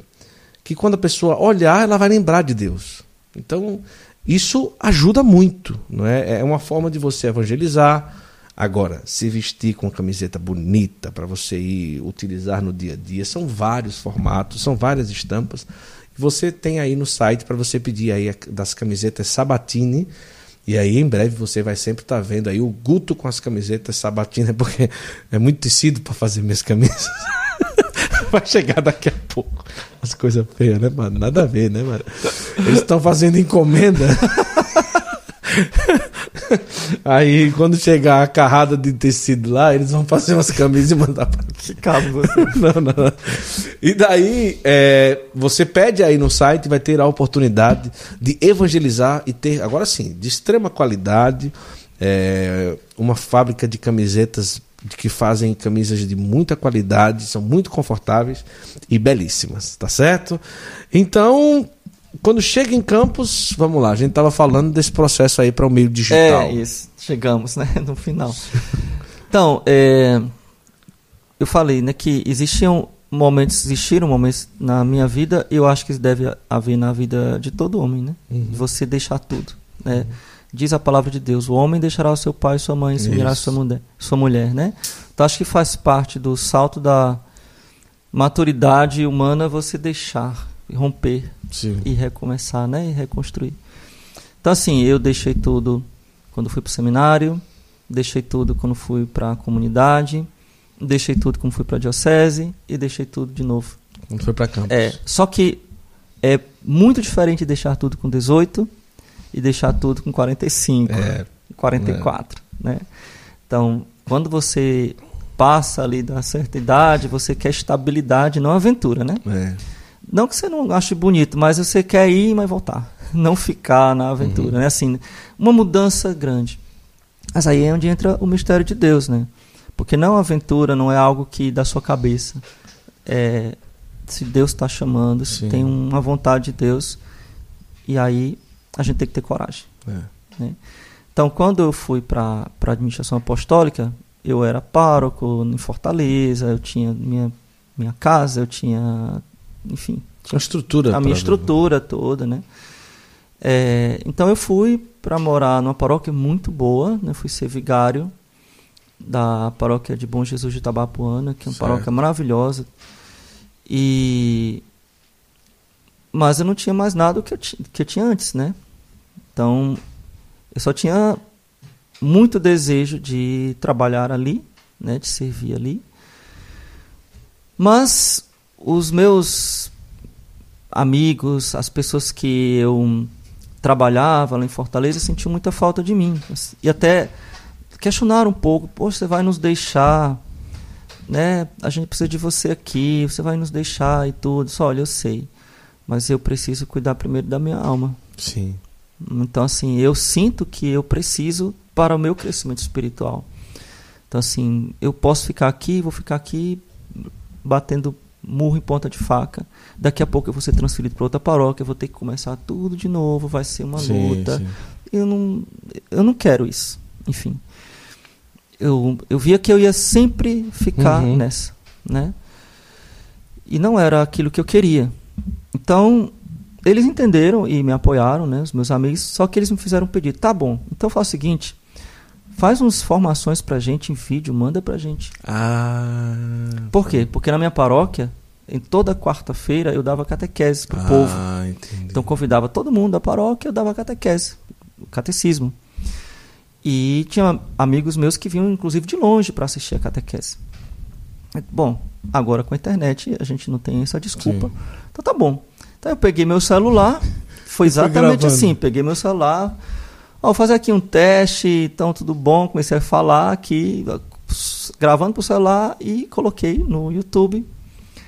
que quando a pessoa olhar, ela vai lembrar de Deus. Então, isso ajuda muito, não é? É uma forma de você evangelizar. Agora, se vestir com uma camiseta bonita para você ir utilizar no dia a dia, são vários formatos, são várias estampas. Você tem aí no site para você pedir aí das camisetas Sabatini. E aí, em breve, você vai sempre estar tá vendo aí o Guto com as camisetas Sabatini, porque é muito tecido para fazer minhas camisas. vai chegar daqui a pouco. As coisas feias, né, mano? Nada a ver, né, mano? Eles estão fazendo encomenda. Aí, quando chegar a carrada de tecido lá, eles vão fazer umas camisas e mandar pra Que cabo você. não, não. E daí, é, você pede aí no site, vai ter a oportunidade de evangelizar e ter, agora sim, de extrema qualidade, é, uma fábrica de camisetas que fazem camisas de muita qualidade, são muito confortáveis e belíssimas, tá certo? Então, quando chega em campus, vamos lá, a gente estava falando desse processo aí para o meio digital. É, isso. Chegamos, né, no final. Então, é, eu falei, né, que existiam momentos, existiram momentos na minha vida, eu acho que deve haver na vida de todo homem, né? Uhum. Você deixar tudo, né? Uhum. Diz a palavra de Deus, o homem deixará o seu pai e sua mãe e se unirá sua mulher, sua mulher, né? Então acho que faz parte do salto da maturidade humana você deixar romper Sim. e recomeçar, né? E reconstruir. Então, assim, eu deixei tudo quando fui para o seminário, deixei tudo quando fui para a comunidade, deixei tudo quando fui para a diocese e deixei tudo de novo. Quando foi para campus. É, só que é muito diferente deixar tudo com 18 e deixar tudo com 45, é, 44, é. né? Então, quando você passa ali da certa idade, você quer estabilidade, não aventura, né? É. Não que você não ache bonito, mas você quer ir, mas voltar. Não ficar na aventura, uhum. né? Assim, uma mudança grande. Mas aí é onde entra o mistério de Deus, né? Porque não aventura não é algo que da sua cabeça. É, se Deus está chamando, Sim. se tem uma vontade de Deus, e aí a gente tem que ter coragem. É. Né? Então, quando eu fui para a administração apostólica, eu era pároco em Fortaleza, eu tinha minha, minha casa, eu tinha enfim. A estrutura. A minha estrutura toda, né? É, então eu fui para morar numa paróquia muito boa, né? Fui ser vigário da paróquia de Bom Jesus de Tabapuana, que é uma certo. paróquia maravilhosa. E mas eu não tinha mais nada que eu, que eu tinha antes, né? Então eu só tinha muito desejo de trabalhar ali, né, de servir ali. Mas os meus amigos, as pessoas que eu trabalhava lá em Fortaleza sentiam muita falta de mim. E até questionaram um pouco, poxa, você vai nos deixar, né? A gente precisa de você aqui, você vai nos deixar e tudo. Só, olha, eu sei, mas eu preciso cuidar primeiro da minha alma. Sim. Então, assim, eu sinto que eu preciso para o meu crescimento espiritual. Então, assim, eu posso ficar aqui, vou ficar aqui batendo murro em ponta de faca. Daqui a pouco eu vou ser transferido para outra paróquia, eu vou ter que começar tudo de novo, vai ser uma sim, luta. Sim. Eu não, eu não quero isso. Enfim, eu, eu via que eu ia sempre ficar uhum. nessa, né? E não era aquilo que eu queria. Então, eles entenderam e me apoiaram, né, os meus amigos, só que eles me fizeram um pedido. Tá bom, então faz o seguinte, Faz umas formações pra gente em vídeo, manda pra gente. Ah. Por quê? Porque na minha paróquia, em toda quarta-feira, eu dava catequese pro ah, povo. Entendi. Então convidava todo mundo da paróquia, eu dava catequese, catecismo. E tinha amigos meus que vinham, inclusive, de longe para assistir a catequese. Bom, agora com a internet a gente não tem essa desculpa. Sim. Então tá bom. Então eu peguei meu celular, foi exatamente assim, peguei meu celular, vou fazer aqui um teste, então tudo bom. Comecei a falar aqui, gravando pro celular e coloquei no YouTube.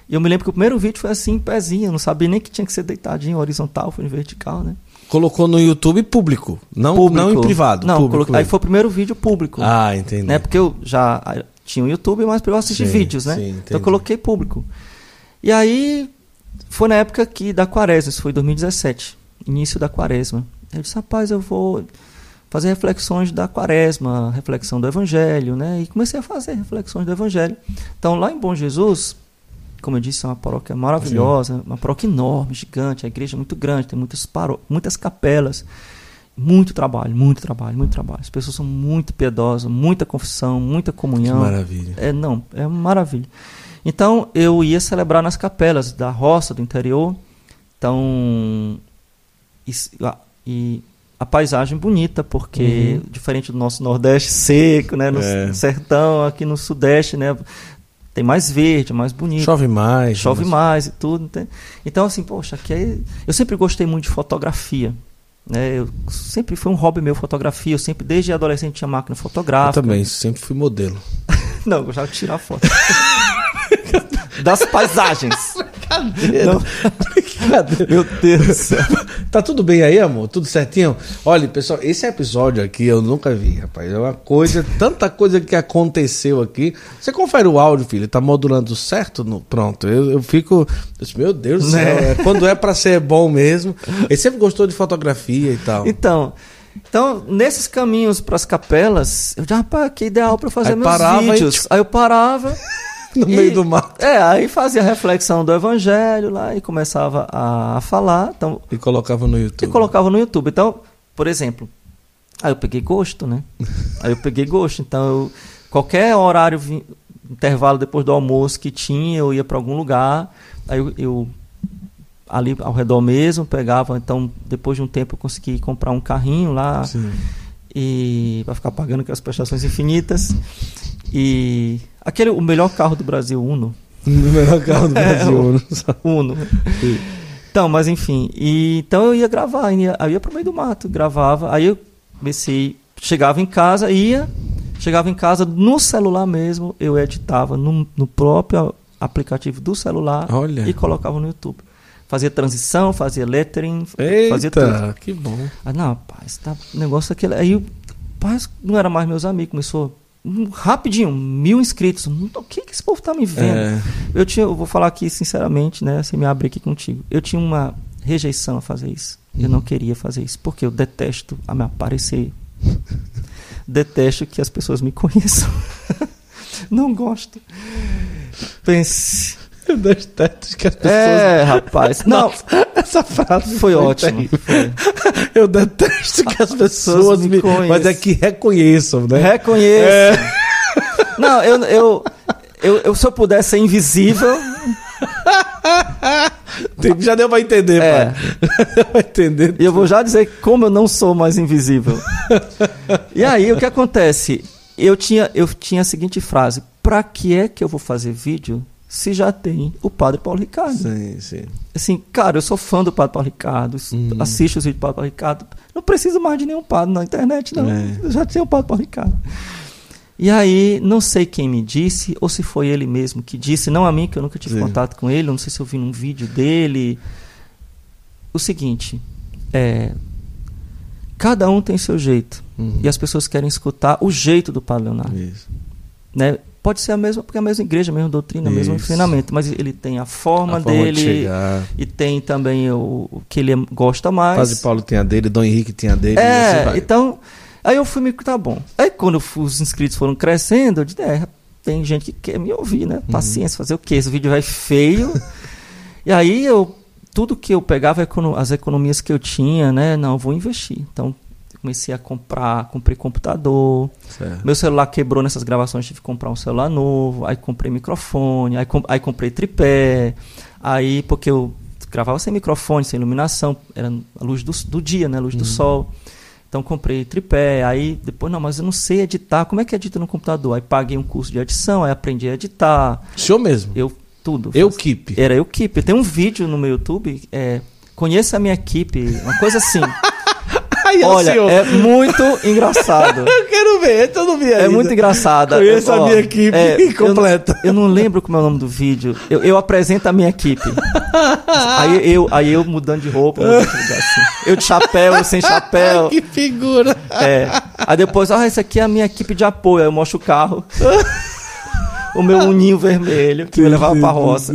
E eu me lembro que o primeiro vídeo foi assim, pezinho, não sabia nem que tinha que ser deitadinho, horizontal, foi em vertical, né? Colocou no YouTube público, não, público. não em privado. Não, público aí foi o primeiro vídeo público. Ah, entendi. Né? Porque eu já tinha o YouTube, mas eu assisti sim, vídeos, né? Sim, então eu coloquei público. E aí foi na época que da quaresma, isso foi 2017, início da quaresma. Eu disse, rapaz, eu vou fazer reflexões da quaresma, reflexão do evangelho, né? E comecei a fazer reflexões do evangelho. Então, lá em Bom Jesus, como eu disse, é uma paróquia maravilhosa, Sim. uma paróquia enorme, gigante, a igreja é muito grande, tem muitas, paró muitas capelas, muito trabalho, muito trabalho, muito trabalho. As pessoas são muito piedosas, muita confissão, muita comunhão. Que maravilha. É, não, é uma maravilha. Então, eu ia celebrar nas capelas da roça, do interior, Então, e, e a paisagem bonita, porque uhum. diferente do nosso Nordeste seco, né, no é. sertão, aqui no Sudeste, né, tem mais verde, mais bonito. Chove mais. Chove mais, mais e tudo. Então, assim, poxa, aqui é... eu sempre gostei muito de fotografia. Né? Eu sempre foi um hobby meu fotografia. Eu sempre, desde adolescente, tinha máquina fotográfica. Eu também, sempre fui modelo. Não, eu gostava de tirar foto. das paisagens. Brincadeira. Não. Brincadeira. Meu Deus do céu. Tá tudo bem aí, amor? Tudo certinho? Olha, pessoal, esse episódio aqui eu nunca vi, rapaz. É uma coisa, tanta coisa que aconteceu aqui. Você confere o áudio, filho? Tá modulando certo? No... Pronto, eu, eu fico. Meu Deus do céu. Né? É, quando é para ser bom mesmo. Ele sempre gostou de fotografia e tal. Então. Então, nesses caminhos para as capelas, eu disse, rapaz, que ideal para fazer aí meus vídeos. Aí eu parava. no e, meio do mato. É, aí fazia reflexão do evangelho lá e começava a falar. Então, e colocava no YouTube. E colocava no YouTube. Então, por exemplo, aí eu peguei gosto, né? aí eu peguei gosto. Então, eu, qualquer horário, intervalo depois do almoço que tinha, eu ia para algum lugar. Aí eu, eu ali ao redor mesmo, pegava, então depois de um tempo eu consegui comprar um carrinho lá Sim. e para ficar pagando aquelas prestações infinitas. E aquele o melhor carro do Brasil, Uno. O melhor carro do é, Brasil, é, Uno. Uno. Então, mas enfim, e, então eu ia gravar, ia, eu ia pro meio do mato, gravava, aí eu comecei, chegava em casa, ia, chegava em casa no celular mesmo, eu editava no, no próprio aplicativo do celular Olha. e colocava no YouTube. Fazia transição, fazia lettering, Eita, fazia tudo. que bom. Ah, não, rapaz, tá, negócio aquele. Aí, rapaz, não era mais meus amigos, começou rapidinho, mil inscritos. O que, que esse povo tá me vendo? É. Eu tinha, eu vou falar aqui sinceramente, né? Você me abre aqui contigo. Eu tinha uma rejeição a fazer isso. Eu não queria fazer isso, porque eu detesto a me aparecer. detesto que as pessoas me conheçam. não gosto. Pense. Eu detesto que as pessoas. É, rapaz. Não, Nossa, essa frase foi, foi ótima. Foi. Eu detesto que as pessoas, me, me Mas é que reconheçam, né? Reconheço. É. Não, eu, eu, eu, eu, se eu pudesse ser invisível. já deu pra entender, é. pai. Deu pra entender. E eu vou já dizer como eu não sou mais invisível. e aí, o que acontece? Eu tinha, eu tinha a seguinte frase: pra que é que eu vou fazer vídeo se já tem o Padre Paulo Ricardo. Sim, sim. Assim, cara, eu sou fã do Padre Paulo Ricardo, uhum. assisto os vídeos do Padre Paulo Ricardo. Não preciso mais de nenhum padre na internet, não. É. Eu já tenho o Padre Paulo Ricardo. E aí, não sei quem me disse, ou se foi ele mesmo que disse, não a mim, que eu nunca tive sim. contato com ele, não sei se eu vi num vídeo dele. O seguinte, é, cada um tem seu jeito. Uhum. E as pessoas querem escutar o jeito do Padre Leonardo. Isso. Né? Pode ser a mesma, porque é a mesma igreja, a mesma doutrina, o mesmo ensinamento, mas ele tem a forma, a forma dele de e tem também o, o, que ele gosta mais. Padre Paulo tem a dele, Dom Henrique tem a dele. É, assim então, aí eu fui me tá bom. Aí quando os inscritos foram crescendo, eu disse, é, tem gente que quer me ouvir, né? Uhum. Paciência, fazer o quê? Esse vídeo vai feio. e aí eu, tudo que eu pegava, as economias que eu tinha, né? Não, eu vou investir. Então, comecei a comprar, comprei computador. Certo. Meu celular quebrou nessas gravações, tive que comprar um celular novo. Aí comprei microfone, aí, com, aí comprei tripé. Aí, porque eu gravava sem microfone, sem iluminação, era a luz do, do dia, né? A luz uhum. do sol. Então comprei tripé, aí depois, não, mas eu não sei editar. Como é que edita no computador? Aí paguei um curso de edição, aí aprendi a editar. O senhor mesmo? Eu, tudo. Eu keep. Era eu keep. Tem um vídeo no meu YouTube, é, conheça a minha equipe, uma coisa assim. Aí, Olha, senhor. é muito engraçado. eu quero ver, eu não vi ainda. É muito engraçado. Conheço a minha equipe é, completa. Eu, eu, não lembro como é o nome do vídeo. Eu, eu apresento a minha equipe. aí, eu, aí eu mudando de roupa, mudando de assim. Eu de chapéu, eu sem chapéu. que figura. É. Aí depois, ah, essa aqui é a minha equipe de apoio. Aí eu mostro o carro. o meu uninho vermelho que me levava pra roça.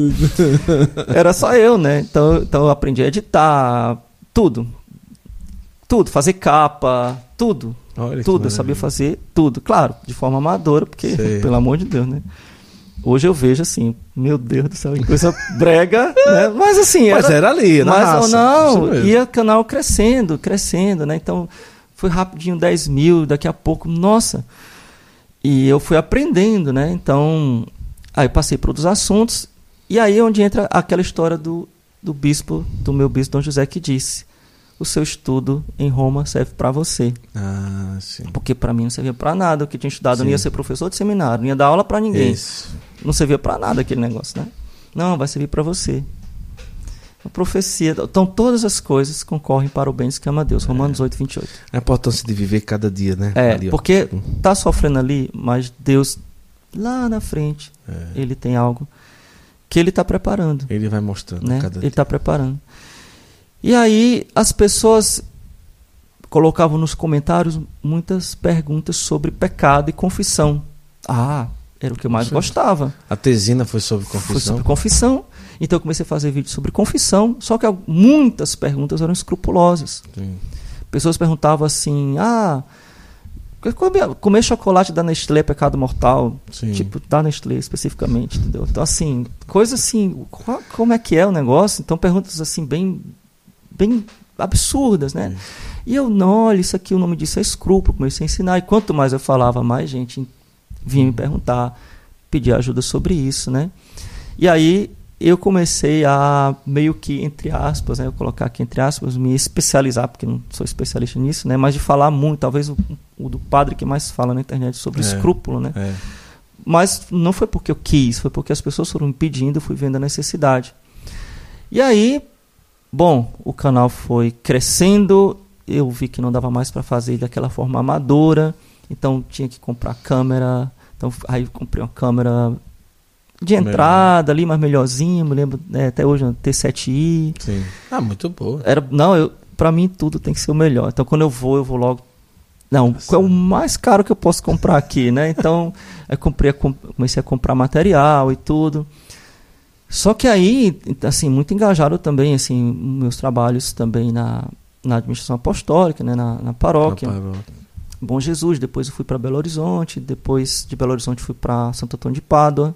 Era só eu, né? Então, então eu aprendi a editar, tudo. Tudo, fazer capa, tudo. Olha tudo, eu sabia fazer tudo. Claro, de forma amadora, porque, Sei. pelo amor de Deus, né? Hoje eu vejo assim, meu Deus do céu, que coisa brega, né? Mas assim, mas era, era ali, na mas raça, não, ia o canal crescendo, crescendo, né? Então foi rapidinho 10 mil, daqui a pouco, nossa. E eu fui aprendendo, né? Então, aí passei por outros assuntos, e aí é onde entra aquela história do do bispo, do meu bispo Dom José, que disse: o seu estudo em Roma serve para você. Ah, sim. Porque para mim não servia para nada. O que eu tinha estudado Sim. não ia ser professor de seminário, não ia dar aula para ninguém. Isso. Não servia para nada aquele negócio, né? Não, vai servir para você. A profecia. Então, todas as coisas concorrem para o bem dos que ama Deus. Romanos 8, 28. A importância de viver cada dia, né? É, Ali, porque tá sofrendo ali, mas Deus, lá na frente, É. ele tem algo que ele está preparando. Ele vai mostrando né? cada Ele está preparando. E aí as pessoas colocavam nos comentários muitas perguntas sobre pecado e confissão. Ah, era o que eu mais Sim. gostava. A tesina foi sobre Foi confissão. sobre confissão. Então eu comecei a fazer vídeos sobre confissão, só que muitas perguntas eram escrupulosas. Sim. Pessoas perguntavam assim: "Ah, comer, comer chocolate da Nestlé é pecado mortal?" Sim. Tipo, da Nestlé especificamente, entendeu? Então, assim, coisa assim, qual- como é que é o negócio? Então, perguntas assim, bem, bem absurdas, né? E eu, não, olha, isso aqui, o nome disso é escrúpulo, comecei a ensinar. E quanto mais eu falava, mais gente vinha me perguntar, pedir ajuda sobre isso, né? E aí eu comecei a meio que, entre aspas, né, eu colocar aqui entre aspas, me especializar, porque não sou especialista nisso, né? Mas de falar muito, talvez o, o do padre que mais fala na internet sobre É. escrúpulo, né? É. Mas não foi porque eu quis, foi porque as pessoas foram me pedindo, eu fui vendo a necessidade. E aí, bom, o canal foi crescendo, eu vi que não dava mais para fazer daquela forma amadora, então tinha que comprar câmera. Então aí eu comprei uma câmera de Melhor. entrada ali, mais melhorzinha, me lembro né, até hoje, uma T7i. Sim. Ah, muito boa. Era, não, eu, para mim tudo tem que ser o melhor. Então quando eu vou, eu vou logo. Não, qual é o mais caro que eu posso comprar aqui, né? Então, eu comprei, com- comecei a comprar material e tudo. Só que aí, assim, muito engajado também, assim, meus trabalhos também na, na administração apostólica, né? Na, na paróquia. Na paróquia. Bom Jesus, depois eu fui para Belo Horizonte, depois de Belo Horizonte fui para Santo Antônio de Pádua.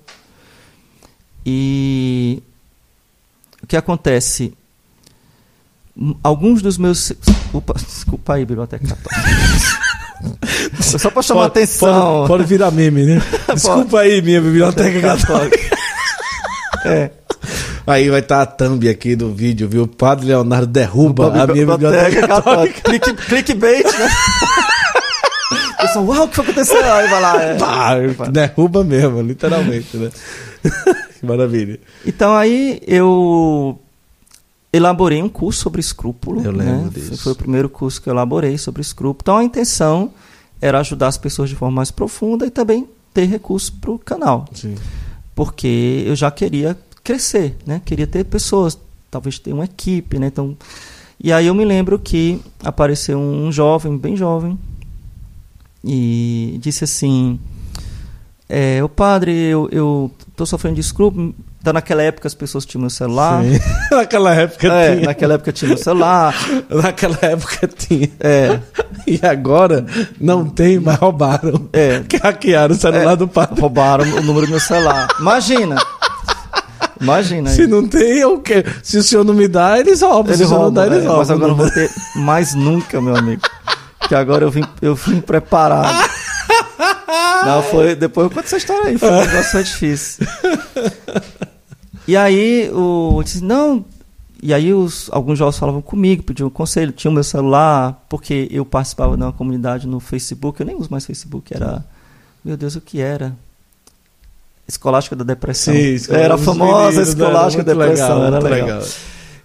E o que acontece? Alguns dos meus. Desculpa, desculpa aí, Biblioteca Católica. Foi Só para chamar Pode- atenção. Pode, pode virar meme, né? Desculpa aí, minha biblioteca católica. É. Aí vai estar a thumb aqui do vídeo, viu? O padre Leonardo derruba a minha biblioteca católica. Clique, clickbait, né? Pessoal, uau, o que foi que aconteceu? Aí vai lá. é. Pá, derruba mesmo, literalmente, né? Maravilha. Então aí eu elaborei um curso sobre escrúpulo. Eu lembro né? disso. Foi o primeiro curso que eu elaborei sobre escrúpulo. Então a intenção era ajudar as pessoas de forma mais profunda e também ter recurso para o canal. Sim. Porque eu já queria crescer, né? Queria ter pessoas, talvez ter uma equipe, né? Então, e aí eu me lembro que apareceu um jovem, bem jovem, e disse assim: é, o padre, eu, eu tô sofrendo de. Então, naquela época as pessoas tinham meu celular. Sim. Naquela época É, tinha. naquela época tinha meu celular. Naquela época tinha. É, E agora não tem, mas roubaram. é. Que hackearam o celular É. do padre. Roubaram o número do meu celular. Imagina. Imagina. Se não tem, é o quê? Se o senhor não me dá, eles roubam. Se Ele o senhor não dá, eles é, roubam. mas agora eu não vou ter mais nunca, meu amigo. Que agora eu vim, eu vim preparado. Não, foi. Depois eu conto essa história aí. Foi um negócio foi difícil. E aí o eu disse, não. E aí os, alguns jovens falavam comigo, pediam conselho, tinha o meu celular, porque eu participava de uma comunidade no Facebook, eu nem uso mais Facebook, era. Meu Deus, o que era? Escolástica da Depressão. escola era a famosa meninos, né? Escolástica da Depressão, legal, era muito legal.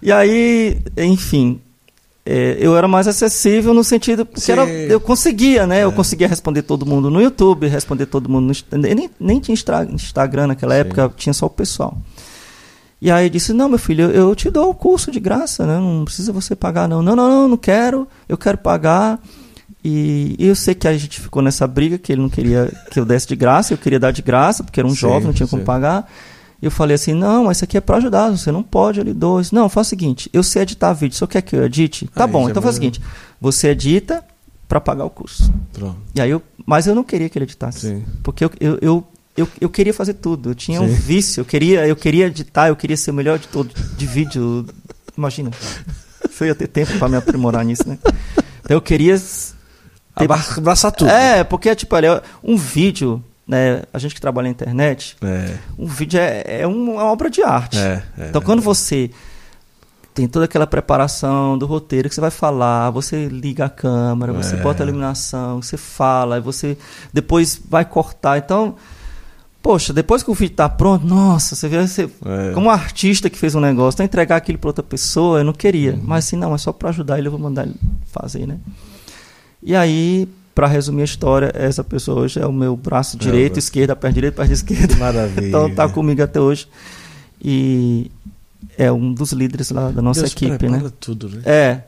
E aí, enfim, é, eu era mais acessível no sentido que Sim. era, eu conseguia, né? Eu É. conseguia responder todo mundo no YouTube, responder todo mundo no nem, nem tinha Instagram naquela Sim. época, tinha só o pessoal. E aí disse: "Não, meu filho, eu, eu te dou o curso de graça, né? Não precisa você pagar não. Não, não, não, não quero. Eu quero pagar." E, e eu sei que a gente ficou nessa briga que ele não queria que eu desse de graça, eu queria dar de graça, porque era um Sim, jovem, não tinha como sim. pagar. E eu falei assim: não, mas isso aqui é para ajudar, você não pode, ele dois. Não, faz o seguinte: eu sei editar vídeo, você quer que eu edite? Tá Aí bom, então faz o seguinte: você edita para pagar o curso. Pronto. E aí eu, mas eu não queria que ele editasse, Sim. porque eu, eu, eu, eu, eu queria fazer tudo, eu tinha um Sim. vício, eu queria, eu queria editar, eu queria ser o melhor editor de vídeo. Imagina, se eu ia ter tempo para me aprimorar nisso, né? Então eu queria Abra- Abraçar tudo. É, porque, tipo, olha, um vídeo, né? A gente que trabalha na internet, É, um vídeo é, é uma obra de arte. é, é. Então, quando você tem toda aquela preparação do roteiro que você vai falar, você liga a câmera, você É. bota a iluminação, você fala, você depois vai cortar. Então, poxa, depois que o vídeo tá pronto, nossa, você vê você, É. como artista que fez um negócio, então entregar aquilo para outra pessoa, eu não queria. Uhum. Mas assim, não, é só para ajudar ele, eu vou mandar ele fazer, né? E aí, para resumir a história, essa pessoa hoje é o meu braço direito, braço. esquerda, perna direita, perna esquerda. Maravilha. Então tá comigo até hoje. E é um dos líderes lá da nossa Deus equipe, né? tudo, né? É.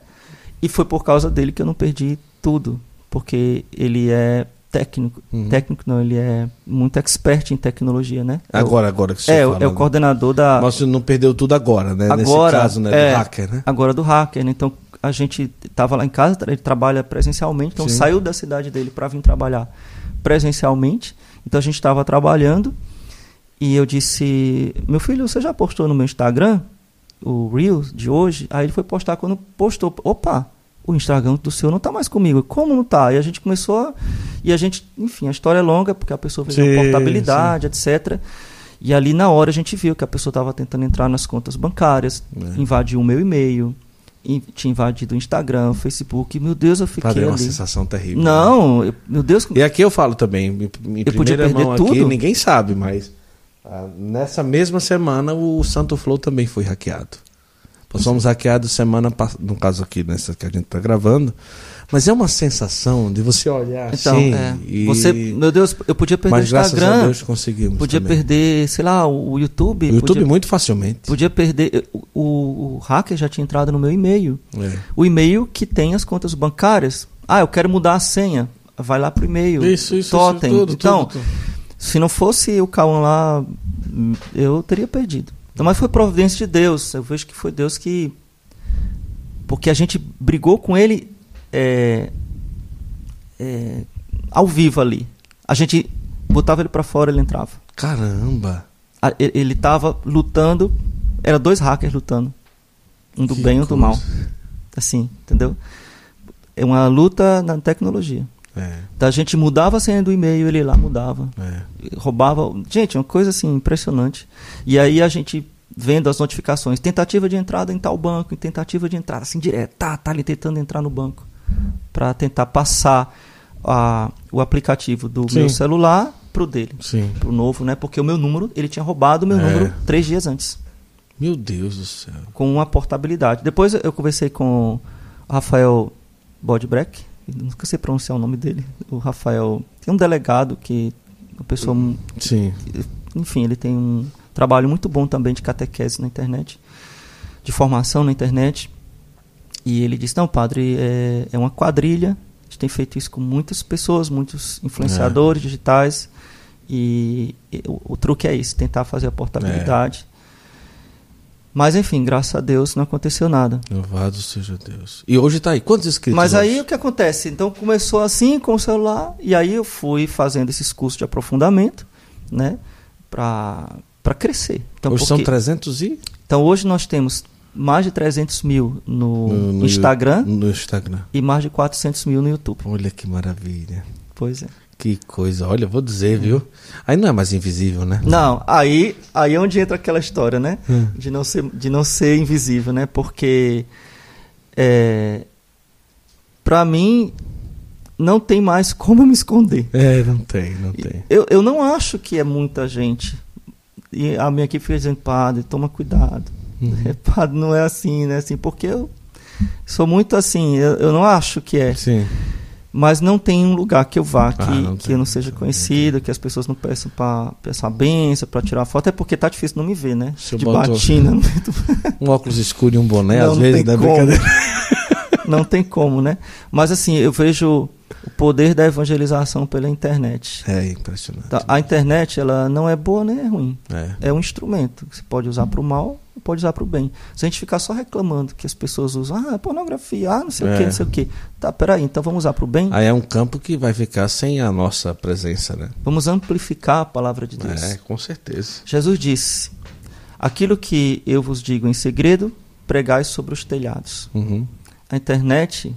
E foi por causa dele que eu não perdi tudo. Porque ele é técnico. Uhum. Técnico não, ele é muito expert em tecnologia, né? Agora, agora que você É, fala. é o né? coordenador da. Mas você não perdeu tudo agora, né? Nesse Agora, caso, né? é. Do hacker, né? Agora do hacker, né? Então a gente tava lá em casa, ele trabalha presencialmente, então Sim. saiu da cidade dele para vir trabalhar presencialmente. Então a gente estava trabalhando e eu disse: Meu filho, você já postou no meu Instagram o Reels de hoje? Aí ele foi postar quando postou: Opa, o Instagram do senhor não tá mais comigo. Como não tá? E a gente começou a. E a gente, enfim, a história é longa, porque a pessoa fez Sim, uma portabilidade, etc. E ali na hora a gente viu que a pessoa estava tentando entrar nas contas bancárias, É. invadiu o meu e-mail, in- tinha invadido o Instagram, o Facebook. Meu Deus, eu fiquei Padre, é uma ali. sensação terrível. né? Não, eu- meu Deus, E aqui eu falo também, em, Eu podia perder mão aqui, tudo? ninguém sabe, mas ah, nessa mesma semana o Santo Flow também foi hackeado. Nós fomos hackeados semana passada, no caso aqui, nessa que a gente tá gravando. Mas é uma sensação de você olhar então, assim é, e... você, meu Deus, eu podia perder Mas o graças a Instagram, Deus conseguimos podia também. perder, sei lá, o, YouTube, O YouTube podia, muito facilmente. podia perder, o, o, hacker já tinha entrado no meu e-mail, É. o e-mail que tem as contas bancárias. Ah, eu quero mudar a senha, vai lá pro e-mail, Isso, isso, totem. isso, tudo, então, tudo, tudo. Se não fosse o Cauã lá, eu teria perdido. Então, mas foi providência de Deus. Eu vejo que foi Deus que. Porque a gente brigou com ele é, é, ao vivo ali. A gente botava ele pra fora, ele entrava. Caramba! A- Ele tava lutando. Era dois hackers lutando. Um do Que bem e um do mal. Assim, entendeu? É uma luta na tecnologia. É, Então a gente mudava a senha do e-mail, ele lá mudava é. roubava. Gente, uma coisa assim impressionante. E aí a gente vendo as notificações, tentativa de entrada em tal banco, tentativa de entrada assim direto, tá, tá ali tentando entrar no banco para tentar passar a, o aplicativo do Sim. meu celular pro dele, Sim. pro novo, né? Porque o meu número, ele tinha roubado o meu É. número três dias antes, Meu Deus do céu. com uma portabilidade. Depois eu conversei com o Rafael Bodbreck, nunca sei pronunciar o nome dele. O Rafael tem um delegado que uma pessoa Sim. enfim, ele tem um trabalho muito bom também de catequese na internet, de formação na internet. E ele disse: Não, padre, é, é uma quadrilha. A gente tem feito isso com muitas pessoas, muitos influenciadores digitais. E, e o, o truque é esse: tentar fazer a portabilidade. Mas, enfim, graças a Deus não aconteceu nada. Louvado seja Deus. E hoje tá aí. Quantos inscritos? Mas hoje? aí o que acontece? Então começou assim com o celular, e aí eu fui fazendo esses cursos de aprofundamento, né? Pra crescer. Então, hoje são porque- 300 e... então hoje nós temos mais de 300 mil no, No- no Instagram No Instagram. e mais de 400 mil no YouTube. Olha que maravilha. Pois é. Que coisa. Olha, vou dizer, viu? Aí não é mais invisível, né? Não, aí, aí é onde entra aquela história, né? Hum. De, não ser, de não ser invisível, né? Porque é, para mim não tem mais como eu me esconder. É, não tem, não tem. Eu, eu não acho que é muita gente. E a minha equipe fica dizendo, padre, toma cuidado. Uhum. É, padre, não é assim, né? Assim, porque eu sou muito assim, eu, eu não acho que é. Sim. Mas não tem um lugar que eu vá que, Ah, não que tem, eu não seja conhecido, que as pessoas não peçam para peçam a benção, para tirar foto, é porque tá difícil não me ver, né? Se De batina, Um óculos escuro e um boné, Não, às não vezes, não é como. brincadeira. não tem como, né? Mas assim, eu vejo o poder da evangelização pela internet. É impressionante. Tá, A internet, ela não é boa nem é ruim. É. É um instrumento que você pode usar para o mal pode usar para o bem. Se a gente ficar só reclamando que as pessoas usam, ah, pornografia, ah, não sei o É. que, não sei o que. Tá, peraí, então vamos usar para o bem? Aí é um campo que vai ficar sem a nossa presença, né? Vamos amplificar a palavra de Deus. É, com certeza. Jesus disse: Aquilo que eu vos digo em segredo, pregai sobre os telhados. Uhum. A internet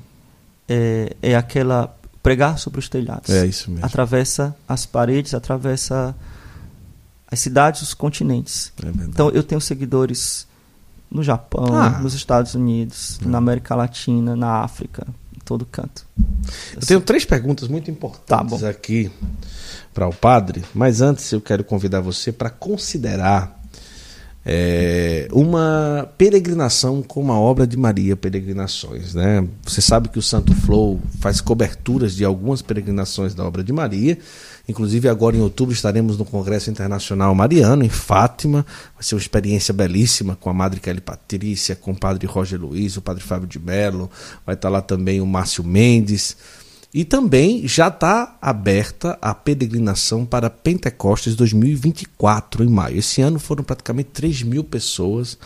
é, é aquela pregar sobre os telhados. É isso mesmo. Atravessa as paredes, atravessa as cidades, os continentes. É. Então eu tenho seguidores no Japão, Ah. nos Estados Unidos, na América Latina, na África, em todo canto. Eu tenho três perguntas muito importantes Tá aqui para o padre, mas antes eu quero convidar você para considerar é, uma peregrinação como a obra de Maria Peregrinações. Né? Você sabe que o Santo Flow faz coberturas de algumas peregrinações da obra de Maria. Inclusive, agora em outubro estaremos no Congresso Internacional Mariano, em Fátima. Vai ser uma experiência belíssima com a Madre Kelly Patrícia, com o Padre Roger Luiz, o Padre Fábio de Mello. Vai estar lá também o Márcio Mendes. E também já está aberta a peregrinação para Pentecostes 2024, em maio. Esse ano foram praticamente 3 mil pessoas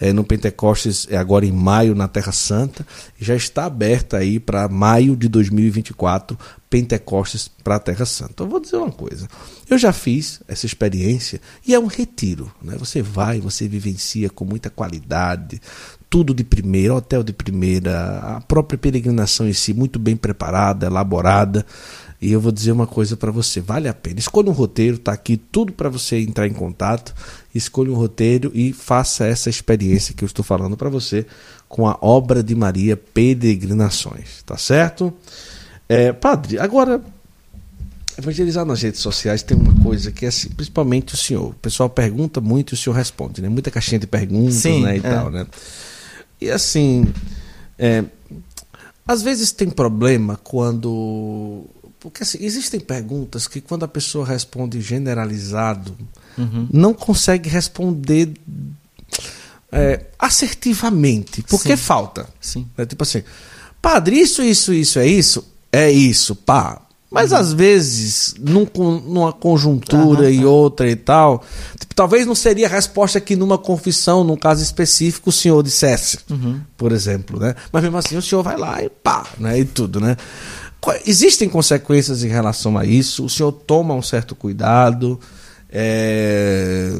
eh, no Pentecostes, é agora em maio, na Terra Santa. Já está aberta aí para maio de 2024, Pentecostes para a Terra Santa. Eu vou dizer uma coisa. Eu já fiz essa experiência e é um retiro. Né? Você vai, você vivencia com muita qualidade, tudo de primeira, hotel de primeira, a própria peregrinação em si muito bem preparada, elaborada. E eu vou dizer uma coisa para você, vale a pena. Escolha um roteiro, tá aqui tudo para você entrar em contato. Escolha um roteiro e faça essa experiência que eu estou falando para você com a obra de Maria Peregrinações, tá certo? É, padre, agora evangelizar nas redes sociais tem uma coisa que é assim, principalmente o senhor. O pessoal pergunta muito e o senhor responde, né? Muita caixinha de perguntas, Sim, né, e é. tal, né? E assim, é, às vezes tem problema quando porque assim, existem perguntas que quando a pessoa responde generalizado, Uhum. não consegue responder é, assertivamente, porque Sim. falta. Sim. É tipo assim, padre, isso, isso, isso, é isso? É isso, pá. Mas às vezes, num numa conjuntura Aham, e aham. outra e tal, tipo, talvez não seria a resposta que numa confissão, num caso específico, o senhor dissesse, Uhum. por exemplo, né? Mas mesmo assim, o senhor vai lá e pá, né? E tudo, né? Existem consequências em relação a isso? O senhor toma um certo cuidado? É...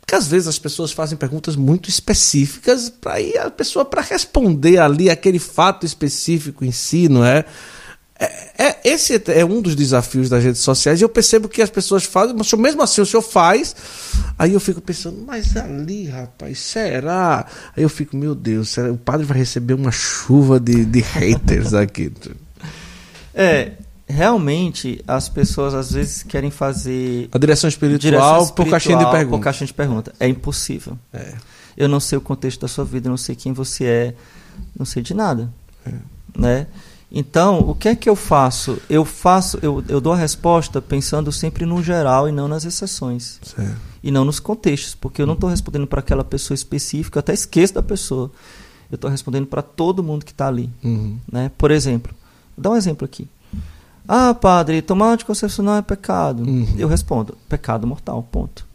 Porque às vezes as pessoas fazem perguntas muito específicas para ir a pessoa para responder ali aquele fato específico em si, não é? É, é- esse é um dos desafios das redes sociais e eu percebo que as pessoas fazem, mas mesmo assim o senhor faz, aí eu fico pensando, mas ali, rapaz, será? Aí eu fico, meu Deus, será? o padre vai receber uma chuva de, de haters aqui. É, realmente as pessoas às vezes querem fazer A direção espiritual, direção por caixinha de espiritual perguntas. Por caixinha de pergunta. É impossível. É. Eu não sei o contexto da sua vida, eu não sei quem você é, não sei de nada. Né? Então, o que é que eu faço? Eu faço, eu, eu dou a resposta pensando sempre no geral e não nas exceções. Certo. E não nos contextos, porque eu não estou respondendo para aquela pessoa específica, eu até esqueço da pessoa. Eu estou respondendo para todo mundo que está ali. Uhum. Né? Por exemplo, vou dar um exemplo aqui. Ah, padre, tomar anticoncepcional é pecado. Uhum. Eu respondo, pecado mortal, ponto.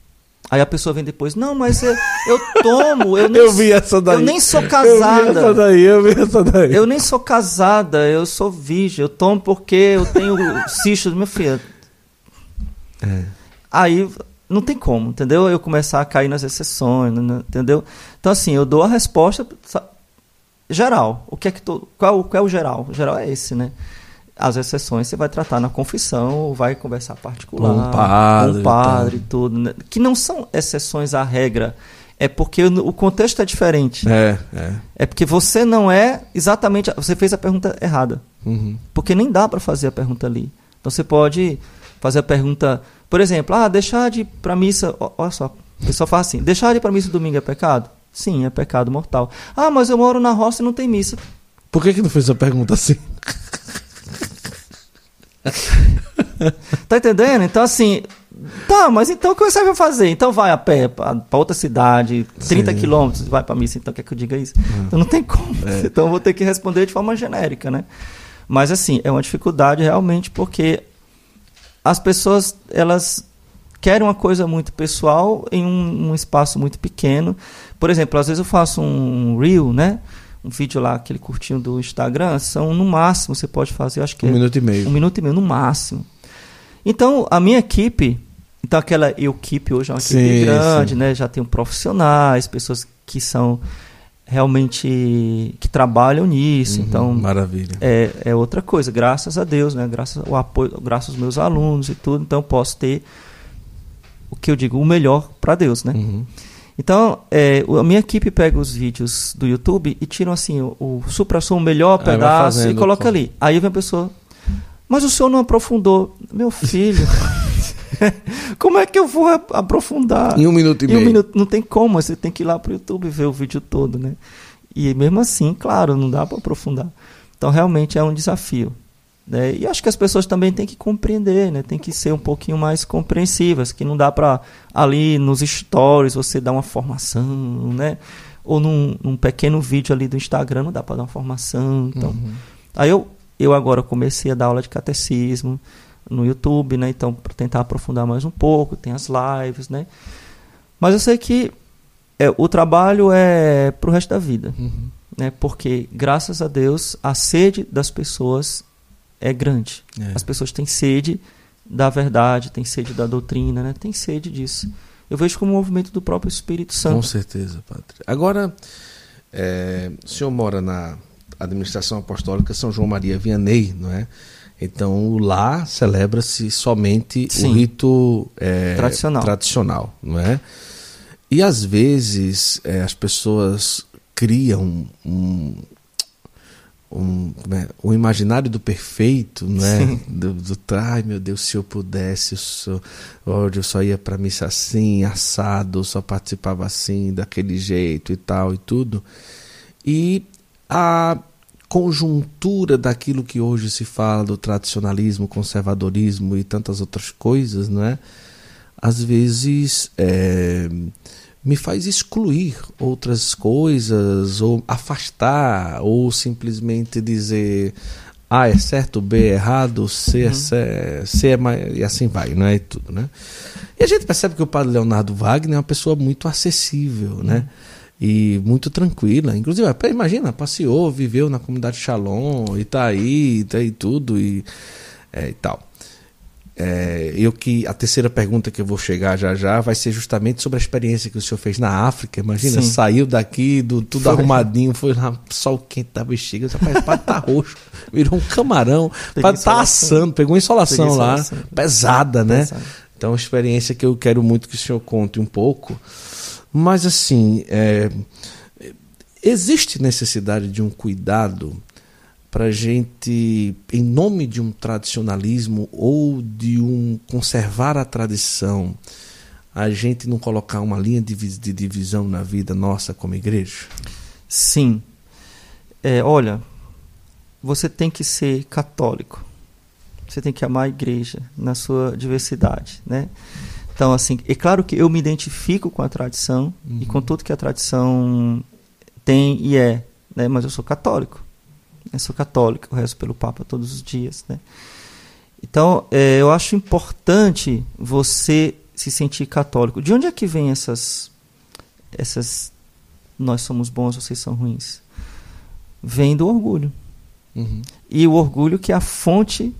Aí a pessoa vem depois, não, mas eu, eu tomo, eu nem, Eu vi essa daí. eu nem sou Eu vi essa casada. daí, eu vi essa daí. Eu nem sou casada, eu sou virgem, eu tomo porque eu tenho cisto do meu filho. É. Aí não tem como, entendeu? Eu começar a cair nas exceções, né, né, entendeu? Então assim, eu dou a resposta geral. O que é que tô, qual, qual é o geral? O geral é esse, né? As exceções você vai tratar na confissão, ou vai conversar particular, Com o padre com o padre e tudo, né? que não são exceções à regra, é porque o contexto é diferente. É, é. É porque você não é exatamente, você fez a pergunta errada. Uhum. Porque nem dá para fazer a pergunta ali. Então você pode fazer a pergunta, por exemplo, ah, deixar de ir para missa, olha só, o pessoal fala assim, deixar de ir para missa domingo é pecado? Sim, é pecado mortal. Ah, mas eu moro na roça e não tem missa. Por que, que não fez a pergunta assim? Tá entendendo? Então assim, tá, mas então o que você vai fazer? Então vai a pé para outra cidade, 30 Sim. quilômetros, vai para missa, então quer que eu diga isso? Então não tem como. Então eu vou ter que responder de forma genérica, né? Mas assim, é uma dificuldade realmente porque as pessoas elas querem uma coisa muito pessoal em um, um espaço muito pequeno. Por exemplo, às vezes eu faço um reel, né? Um vídeo lá, aquele curtinho do Instagram, são no máximo você pode fazer, acho que Um é minuto e meio. um minuto e meio no máximo. Então, a minha equipe, então aquela eu equipe hoje é uma equipe Sim, grande, sim. né? Já tem profissionais, pessoas que são realmente que trabalham nisso. Uhum, Então, Maravilha. é, é outra coisa, graças a Deus, né? Graças ao apoio, graças aos meus alunos e tudo, então eu posso ter o que eu digo, o melhor para Deus, né? Uhum. Então, é, a minha equipe pega os vídeos do YouTube e tiram assim o, o supra-som, o melhor pedaço e coloca ali. Aí vem a pessoa, mas o senhor não aprofundou. Meu filho, como é que eu vou aprofundar? Em um minuto e em meio. Um minuto, não tem como, você tem que ir lá pro YouTube e ver o vídeo todo, né? E mesmo assim, claro, não dá para aprofundar. Então, realmente é um desafio. Né? E acho que as pessoas também têm que compreender, né? tem que ser um pouquinho mais compreensivas, que não dá para ali nos stories você dar uma formação, né? ou num, num pequeno vídeo ali do Instagram não dá para dar uma formação. Então, uhum. Aí eu, eu agora comecei a dar aula de catecismo no YouTube, né? então para tentar aprofundar mais um pouco, tem as lives, né? Mas eu sei que é, o trabalho é para o resto da vida. Uhum. Né? Porque, graças a Deus, a sede das pessoas é grande. É. As pessoas têm sede da verdade, têm sede da doutrina, né? Tem sede disso. Eu vejo como um movimento do próprio Espírito Santo. Com certeza, Padre. Agora, é, o senhor mora na administração apostólica São João Maria Vianney, não é? Então lá celebra-se somente Sim. o rito é, tradicional. tradicional, não é? E às vezes é, as pessoas criam um, um, né, o imaginário do perfeito, né? Do, do, ai meu Deus, se eu pudesse, eu só, eu só ia para missa assim, assado, só participava assim, daquele jeito e tal e tudo. E a conjuntura daquilo que hoje se fala do tradicionalismo, conservadorismo e tantas outras coisas, não é? Às vezes é, me faz excluir outras coisas, ou afastar, ou simplesmente dizer A é certo, B é errado, C é, uhum. C, C é mais, e assim vai, não é e tudo, né? E a gente percebe que o padre Leonardo Wagner é uma pessoa muito acessível, uhum. né? E muito tranquila. Inclusive, imagina, passeou, viveu na comunidade Shalom, e tá aí, tá aí tudo, e, é, e tal. É, eu que a terceira pergunta que eu vou chegar já já vai ser justamente sobre a experiência que o senhor fez na África. Imagina, Sim. saiu daqui do tudo foi. arrumadinho, foi lá, sol quente da bexiga, rapaz, pode tá roxo, virou um camarão, pode tá assando, pegou insolação, lá, pesada, né? Pesada. Então, experiência que eu quero muito que o senhor conte um pouco. Mas assim, é, existe necessidade de um cuidado para a gente, em nome de um tradicionalismo ou de um conservar a tradição, a gente não colocar uma linha de, de divisão na vida nossa como igreja? Sim. É, olha, você tem que ser católico. Você tem que amar a igreja na sua diversidade, né? Então, assim, é claro que eu me identifico com a tradição uhum. e com tudo que a tradição tem e é, né? Mas eu sou católico. Eu sou católico, eu rezo pelo Papa todos os dias, né? Então, é, eu acho importante você se sentir católico. De onde é que vem essas essas nós somos bons, vocês são ruins? Vem do orgulho. Uhum. E o orgulho que é a fonte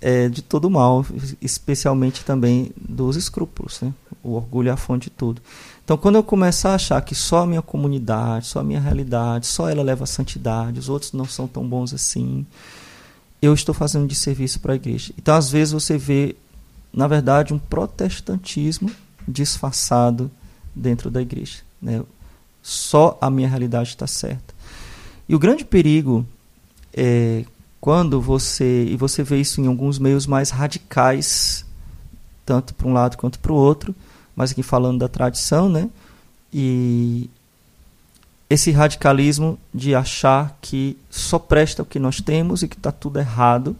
é, de todo mal, especialmente também dos escrúpulos. Né? O orgulho é a fonte de tudo. Então, quando eu começar a achar que só a minha comunidade, só a minha realidade, só ela leva a santidade, os outros não são tão bons assim, eu estou fazendo de serviço para a igreja. Então, às vezes, você vê, na verdade, um protestantismo disfarçado dentro da igreja. Né? Só a minha realidade está certa. E o grande perigo é quando você. E você vê isso em alguns meios mais radicais, tanto para um lado quanto para o outro mas aqui falando da tradição, né? E esse radicalismo de achar que só presta o que nós temos e que está tudo errado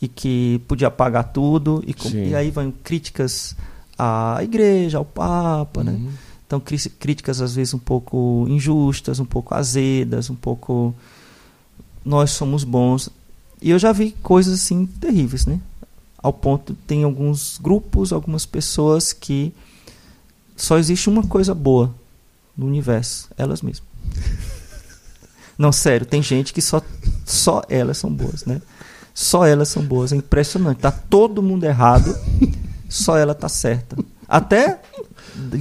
e que podia apagar tudo e, e, aí vão críticas à igreja, ao papa, né? uhum. né? Então críticas às vezes um pouco injustas, um pouco azedas, um pouco nós somos bons. E eu já vi coisas assim terríveis, né? Ao ponto tem alguns grupos, algumas pessoas que só existe uma coisa boa no universo, elas mesmas. Não, sério, tem gente que só, só elas são boas, né? Só elas são boas, é impressionante. Tá todo mundo errado, só ela tá certa. Até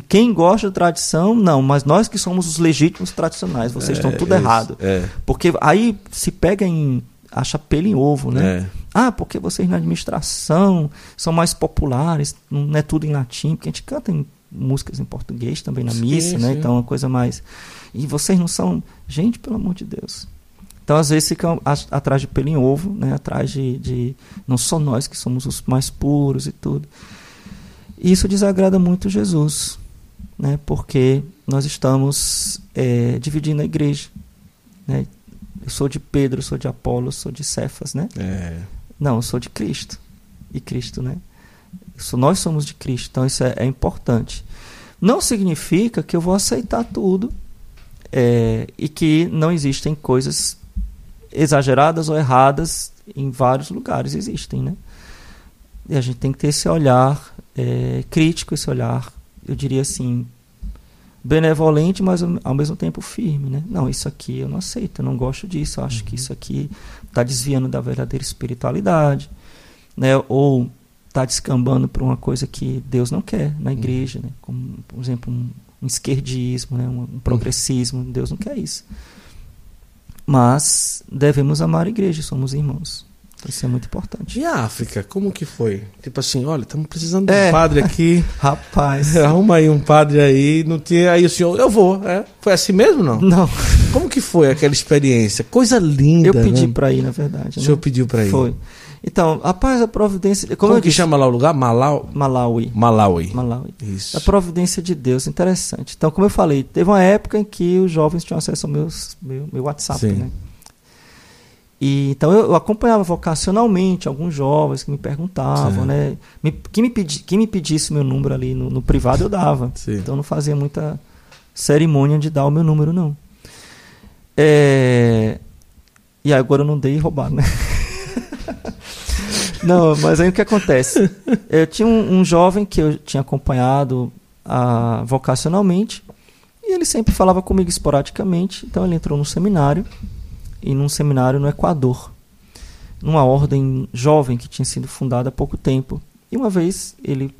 quem gosta de tradição, não, mas nós que somos os legítimos tradicionais, vocês é, estão tudo é, errado. É. Porque aí se pega em acha pelo em ovo, né? É. Ah, porque vocês na administração são mais populares, não é tudo em latim, porque a gente canta em músicas em português também na Sim, missa, né? sim. Então, uma coisa mais. E vocês não são. Gente, pelo amor de Deus. Então, às vezes, ficam atrás de pelo em ovo, né? Atrás de, de. Não só nós que somos os mais puros e tudo. E isso desagrada muito Jesus, né? Porque nós estamos é, dividindo a igreja, né? Eu sou de Pedro, eu sou de Apolo, eu sou de Cefas, né? É. Não, eu sou de Cristo. E Cristo, né? Nós somos de Cristo, então isso é, é importante. Não significa que eu vou aceitar tudo é, e que não existem coisas exageradas ou erradas em vários lugares. Existem, né? E a gente tem que ter esse olhar é, crítico, esse olhar, eu diria assim, benevolente, mas ao mesmo tempo firme, né? Não, isso aqui eu não aceito, eu não gosto disso, eu acho que isso aqui está desviando da verdadeira espiritualidade, né? Ou está descambando para uma coisa que Deus não quer na igreja, né? Como, por exemplo, um, um esquerdismo, né? um, um progressismo, Deus não quer isso. Mas devemos amar a igreja, somos irmãos. Isso é muito importante. E a África, como que foi? Tipo assim, olha, estamos precisando de um É. padre aqui. Rapaz, Arruma aí um padre aí. Não tinha. Aí o senhor, eu vou. É? Foi assim mesmo não? não, Como que foi aquela experiência? Coisa linda. eu pedi né? para ir, na verdade. O né? senhor pediu para ir. Foi. Então, rapaz, a providência. Como, Como, que disse, chama lá o lugar? Malau... Malawi. Malawi. Malawi. Isso. A providência de Deus, interessante. Então, como eu falei, teve uma época em que os jovens tinham acesso ao meus, meu, meu WhatsApp, Sim. né? E, então eu, eu acompanhava vocacionalmente alguns jovens que me perguntavam, Certo. né? Me, quem, me pedi, quem me pedisse meu número ali no, no privado, eu dava. Sim. Então eu não fazia muita cerimônia de dar o meu número, não. É, E agora eu não dei e roubaram, né? não, mas aí o que acontece? Eu tinha um, um jovem que eu tinha acompanhado ah, vocacionalmente e ele sempre falava comigo esporadicamente. Então ele entrou no seminário e num seminário no Equador, numa ordem jovem que tinha sido fundada há pouco tempo. E uma vez ele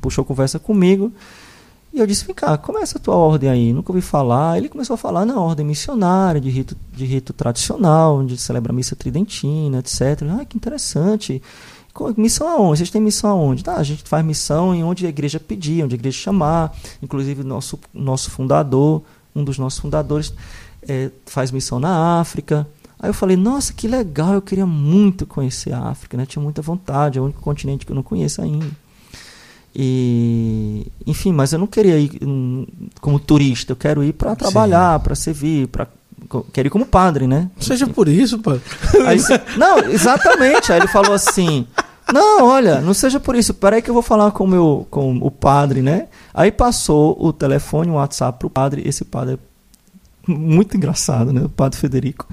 puxou conversa comigo e eu disse: Vem cá, como é essa tua ordem aí? Nunca ouvi falar. Ele começou a falar na ordem missionária, de rito, de rito tradicional, onde celebra a missa tridentina, etc. Ah, que interessante. Missão aonde? Vocês têm missão aonde? Tá, a gente faz missão em onde a igreja pedir, onde a igreja chamar. Inclusive, nosso, nosso fundador, um dos nossos fundadores, eh, faz missão na África. Aí eu falei, nossa, que legal, eu queria muito conhecer a África, né? Tinha muita vontade, é o único continente que eu não conheço ainda. E, enfim, mas eu não queria ir hum, como turista, eu quero ir para trabalhar, para servir, para quero ir como padre, né? Seja por isso, padre. Aí, não, exatamente. Aí ele falou assim: Não, olha, não seja por isso. Peraí que eu vou falar com o meu, com o padre, né? Aí passou o telefone, o WhatsApp pro padre. Esse padre é muito engraçado, né? O padre Federico.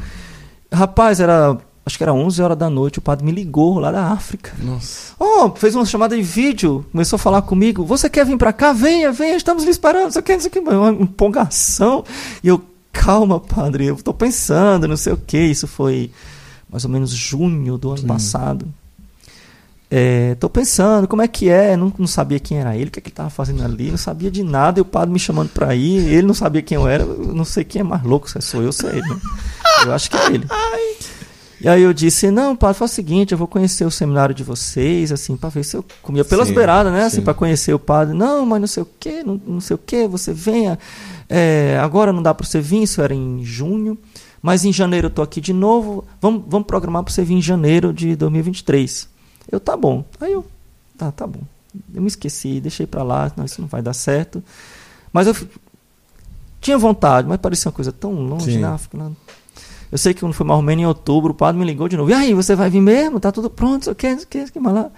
Rapaz, era. Acho que era 11 horas da noite. O padre me ligou lá da África. Nossa. Oh, fez uma chamada de vídeo, começou a falar comigo. Você quer vir pra cá? Venha, venha, estamos lhe esperando. Você quer, não sei o que, uma empolgação. E eu, calma, padre, eu tô pensando, não sei o que. Isso foi mais ou menos junho do ano Sim. passado. É, tô pensando, como é que é? Não, não sabia quem era ele, o que, é que ele tava fazendo ali, não sabia de nada. E o padre me chamando pra ir, ele não sabia quem eu era. Eu não sei quem é mais louco, se sou eu, se é ele. Né? Eu acho que é ele. E aí eu disse, não, padre, faz o seguinte, eu vou conhecer o seminário de vocês, assim, para ver se eu comia pelas Sim, beiradas, né? Assim, sim. para conhecer o padre. Não, mas não sei o quê, não, não sei o quê, você venha. É, agora não dá para você vir, isso era em junho. Mas em janeiro eu tô aqui de novo. Vamos, vamos programar para você vir em janeiro de 2023. Eu, tá bom. Aí eu, tá, tá bom. Eu me esqueci, deixei para lá, não, isso não vai dar certo. Mas eu tinha vontade, mas parecia uma coisa tão longe Sim. na África. Lá. Eu sei que quando foi mais ou menos em outubro, o padre me ligou de novo. E aí, você vai vir mesmo? Tá tudo pronto? O que, o que, o que lá.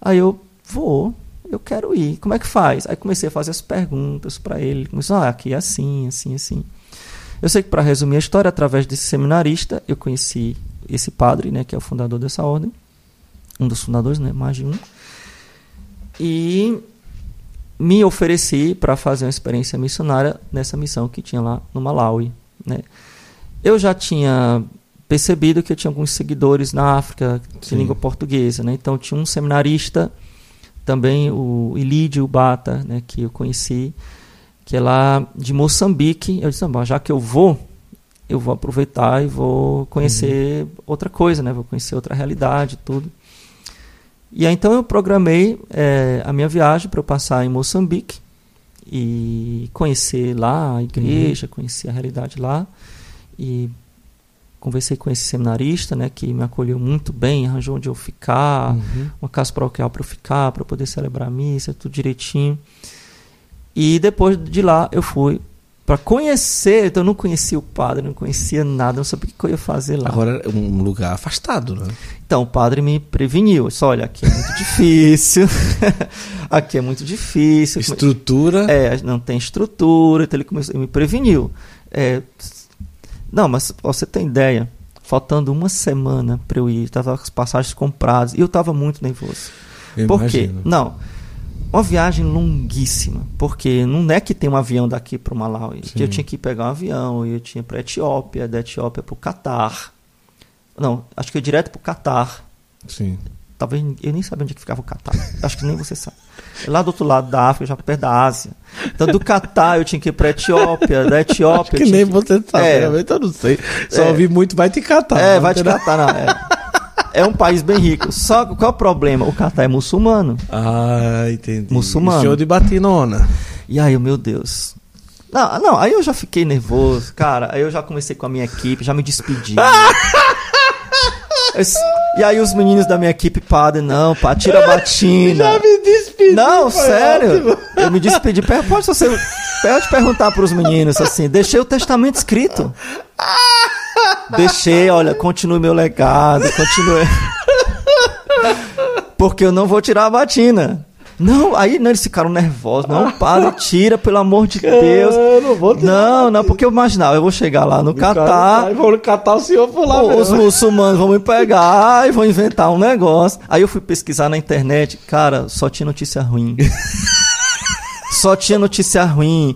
Aí eu, vou, eu quero ir. Como é que faz? Aí comecei a fazer as perguntas para ele. Ele Começou, ah, aqui é assim, assim, assim. Eu sei que para resumir a história, através desse seminarista, eu conheci esse padre, né, que é o fundador dessa ordem. Um dos fundadores, né, mais de um. E me ofereci para fazer uma experiência missionária nessa missão que tinha lá no Malawi, né? Eu já tinha percebido que eu tinha alguns seguidores na África de Sim. língua portuguesa, né? Então tinha um seminarista também o Ilídio Bata, né, que eu conheci, que é lá de Moçambique. Eu disse, "Ah, já que eu vou, eu vou aproveitar e vou conhecer outra coisa, né? Vou conhecer outra realidade, tudo. E aí então eu programei eh, a minha viagem para eu passar em Moçambique, e conhecer lá a igreja, uhum. conhecer a realidade lá. E conversei com esse seminarista, né, que me acolheu muito bem, arranjou onde eu ficar, uhum. uma casa paroquial para eu ficar, para poder celebrar a missa, tudo direitinho. E depois de lá eu fui para conhecer, então eu não conhecia o padre, não conhecia nada, não sabia o que eu ia fazer lá. Agora é um lugar afastado, né? Então o padre me preveniu, disse, olha, aqui é muito difícil, aqui é muito difícil. Estrutura? É, não tem estrutura, então ele, começou, ele me preveniu. É, não, mas você tem ideia, faltando uma semana para eu ir, tava com as passagens compradas e eu estava muito nervoso. Eu Por imagino. quê? Não, uma viagem longuíssima, porque não é que tem um avião daqui para o Malawi. Sim. Eu tinha que pegar um avião, eu tinha para a Etiópia, da Etiópia para o Catar. Não, acho que eu direto para o Catar. Sim. Talvez eu nem sabia onde é que ficava o Catar. acho que nem você sabe. É lá do outro lado da África, já perto da Ásia. Então, do Catar eu tinha que ir para a Etiópia, da Etiópia. Acho que nem que... você sabe, é, realmente eu não sei. Só é, ouvi muito, vai te catar. É, vai te catar, não. É é um país bem rico. Só que qual é o problema? O Catar é muçulmano. Ah, entendi. Muçulmano. Show de batinona. E aí, meu Deus. Não, não, aí eu já fiquei nervoso, cara. Aí eu já comecei com a minha equipe, já me despedi. e aí os meninos da minha equipe, padre, não, pá, tira a batina. Já me despedi. Não, sério. Ótimo. Eu me despedi. Pode você pode perguntar para os meninos assim, deixei o testamento escrito. Deixei, olha, continue meu legado, continue. Porque eu não vou tirar a batina. Não, aí não, eles ficaram nervosos. Não, padre, tira, pelo amor de Deus. Eu não vou tirar Não, não, porque eu imaginava, eu vou chegar lá no Catar. Vou catar o senhor por lá Os mesmo. muçulmanos vão me pegar e vão inventar um negócio. Aí eu fui pesquisar na internet, cara, só tinha notícia ruim. só tinha notícia ruim.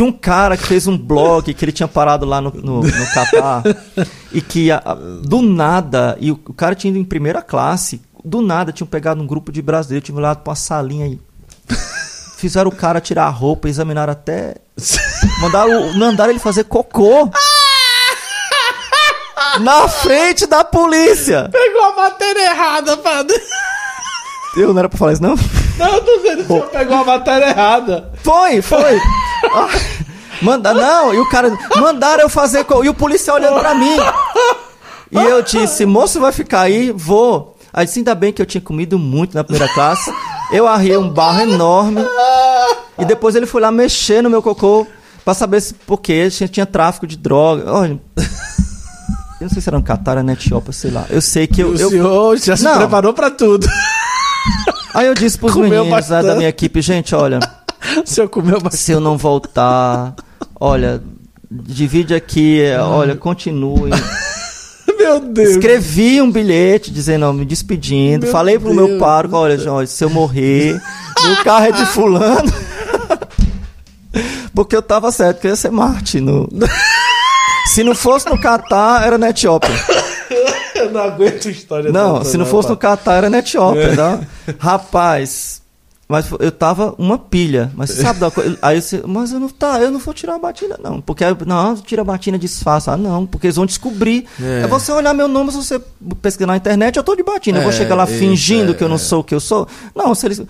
Tinha um cara que fez um blog que ele tinha parado lá no, no, no Catar e que a, do nada, e o, o, cara tinha ido em primeira classe, do nada tinham pegado um grupo de brasileiros, tinham olhado pra uma salinha aí. Fizeram o cara tirar a roupa, examinaram até. Mandaram, mandaram ele fazer cocô. na frente da polícia! Pegou a matéria errada, padre. Eu não era pra falar isso, não? Não, eu tô dizendo que você pegou a matéria errada. Foi, foi. Ah, manda, não, e o cara. Mandaram eu fazer. E o policial olhando pra mim. E eu disse, moço, vai ficar aí? Vou. Aí disse, ainda bem que eu tinha comido muito na primeira classe. Eu arriei um barro enorme. E depois ele foi lá mexer no meu cocô pra saber se porque tinha, tinha tráfico de droga. Olha. Eu não sei se era no Catar na Etiópia, sei lá. Eu sei que eu. O eu... senhor já se não. preparou pra tudo. Aí eu disse pros Comeu meninos né, da minha equipe, gente, olha. Se eu comeu bastante. Se eu não voltar, olha, divide aqui, olha, continue. Meu Deus. Escrevi um bilhete dizendo, me despedindo. Meu falei pro Deus meu pároco, olha, olha, se eu morrer, meu carro é de fulano. Porque eu tava certo que eu ia ser Marte. No... Se não fosse no Catar, era na Etiópia. Eu não aguento história Não, se não fosse no Catar, era na Etiópia, é. Tá? Rapaz, mas eu tava uma pilha. Mas sabe da coisa? Aí disse, mas eu não, tá, eu não vou tirar a batina, não. Porque, não, tira a batina disfarça. Ah, não, porque eles vão descobrir. É, é você olhar meu nome, se você pesquisar na internet, eu tô de batina. É, eu vou é, chegar lá fingindo é, que eu não sou o que eu sou. Não, se eles.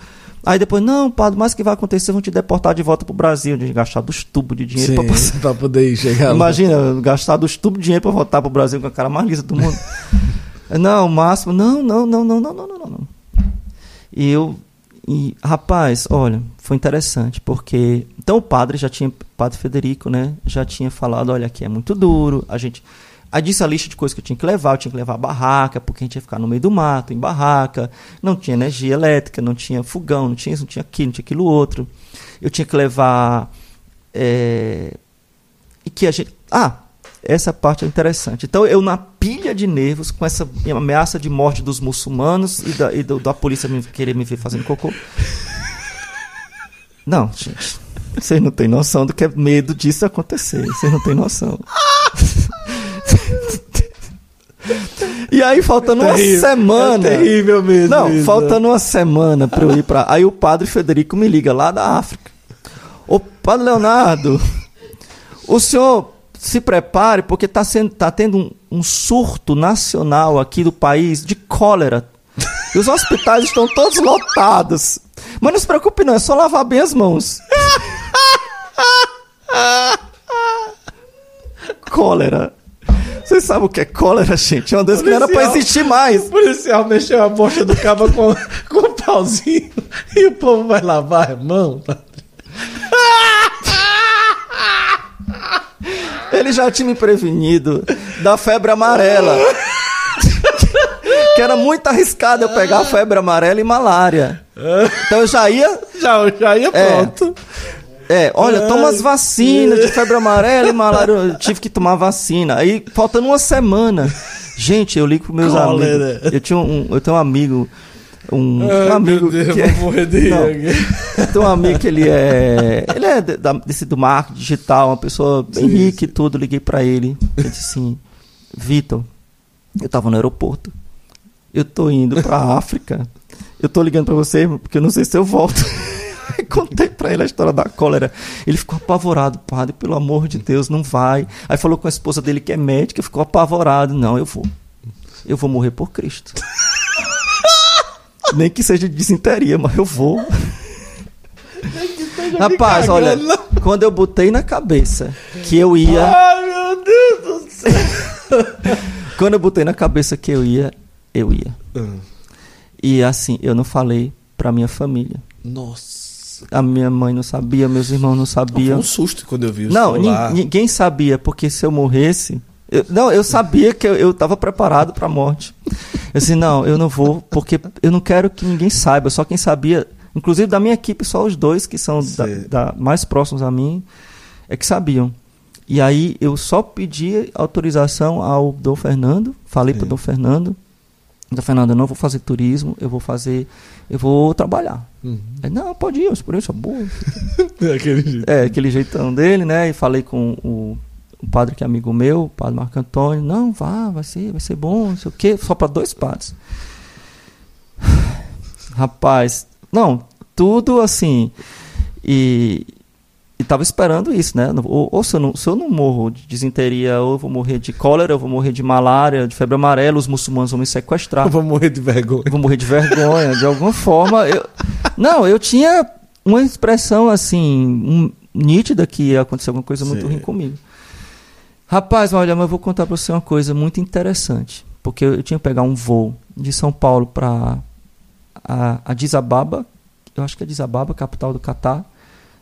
Aí depois, não, padre, mas o que vai acontecer? Vão te deportar de volta pro Brasil, de gastar dos tubos de dinheiro pra poder chegar Imagina, lá. gastar dos tubos de dinheiro pra voltar pro Brasil com a cara mais lisa do mundo. não, o máximo, não, não, não, não, não, não, não, não. E eu, e rapaz, olha, foi interessante, porque então o padre já tinha, o padre Federico, né, já tinha falado, olha, aqui é muito duro, a gente Aí disse a lista de coisas que eu tinha que levar. Eu tinha que levar barraca, porque a gente ia ficar no meio do mato, em barraca. Não tinha energia elétrica, não tinha fogão, não tinha isso, não tinha aquilo, não tinha aquilo outro. Eu tinha que levar. É... E que a gente. Ah, essa parte é interessante. Então, eu, na pilha de nervos, com essa ameaça de morte dos muçulmanos e da, e do, da polícia me, querer me ver fazendo cocô. Não, gente. Vocês não têm noção do que é medo disso acontecer. Vocês não têm noção. E aí, faltando é uma semana. É terrível mesmo. Não, isso. faltando uma semana pra eu ir pra. Aí o padre Federico me liga lá da África. Ô, padre Leonardo, o senhor se prepare, porque tá, sendo, tá tendo um, um surto nacional aqui do país de cólera. E os hospitais estão todos lotados. Mas não se preocupe, não, é só lavar bem as mãos. cólera. Vocês sabem o que é cólera, gente? É uma doença que não era pra existir mais. O policial mexeu a bocha do cabo com, com um pauzinho e o povo vai lavar a mão. Ele já tinha me prevenido da febre amarela. que era muito arriscado eu pegar a febre amarela e malária. Então eu já ia. Já, já ia pronto. É, é olha, toma as vacinas de febre amarela e malária. Eu tive que tomar vacina. Aí, faltando uma semana. Gente, eu ligo pros meus Cólera. amigos. Eu, tinha um, eu tenho um amigo. Um, Ai, um amigo. Meu Deus, que é, vou morrer não, tem um amigo que ele é. Ele é da, desse do marketing digital, uma pessoa bem sim, rica sim. e tudo. Liguei para ele. Ele disse assim: Vitor, eu tava no aeroporto. Eu tô indo pra África. Eu tô ligando para você porque eu não sei se eu volto. Contei pra ele a história da cólera. Ele ficou apavorado, padre, pelo amor de Deus, não vai. Aí falou com a esposa dele que é médica, ficou apavorado. Não, eu vou. Eu vou morrer por Cristo. Nem que seja de desinteria, mas eu vou. Rapaz, olha, quando eu botei na cabeça que eu ia. Ai, meu Deus do céu! quando eu botei na cabeça que eu ia, eu ia. Uhum. E assim, eu não falei pra minha família. Nossa. A minha mãe não sabia, meus irmãos não sabiam. Foi um susto quando eu vi o Não, ninguém sabia, porque se eu morresse. Eu, não, eu sabia que eu estava preparado para a morte. Eu disse, não, eu não vou, porque eu não quero que ninguém saiba. Só quem sabia, inclusive da minha equipe, só os dois que são da, da, mais próximos a mim, é que sabiam. E aí eu só pedi autorização ao Dom Fernando, falei para o Dom Fernando, então, Fernando, eu não vou fazer turismo, eu vou fazer, eu vou trabalhar. Uhum. Aí, não, pode ir, a experiência é boa. é, aquele jeito. é, aquele jeitão dele, né? E falei com o, o padre que é amigo meu, o padre Marco Antônio, não, vá, vai ser, vai ser bom, não sei o quê, só para dois padres. Rapaz, não, tudo assim. E, e tava esperando isso, né? Ou, ou se, eu não, se, eu não, morro de desinteria, ou eu vou morrer de cólera, eu vou morrer de malária, de febre amarela, os muçulmanos vão me sequestrar. Eu vou morrer de vergonha. Eu vou morrer de vergonha, de alguma forma. Eu, não, eu tinha uma expressão assim, um, nítida que ia acontecer alguma coisa Sim. muito ruim comigo. Rapaz, olha, mas eu vou contar para você uma coisa muito interessante. Porque eu, eu tinha que pegar um voo de São Paulo para a, a Ababa, eu acho que é Addis Ababa, capital do Catar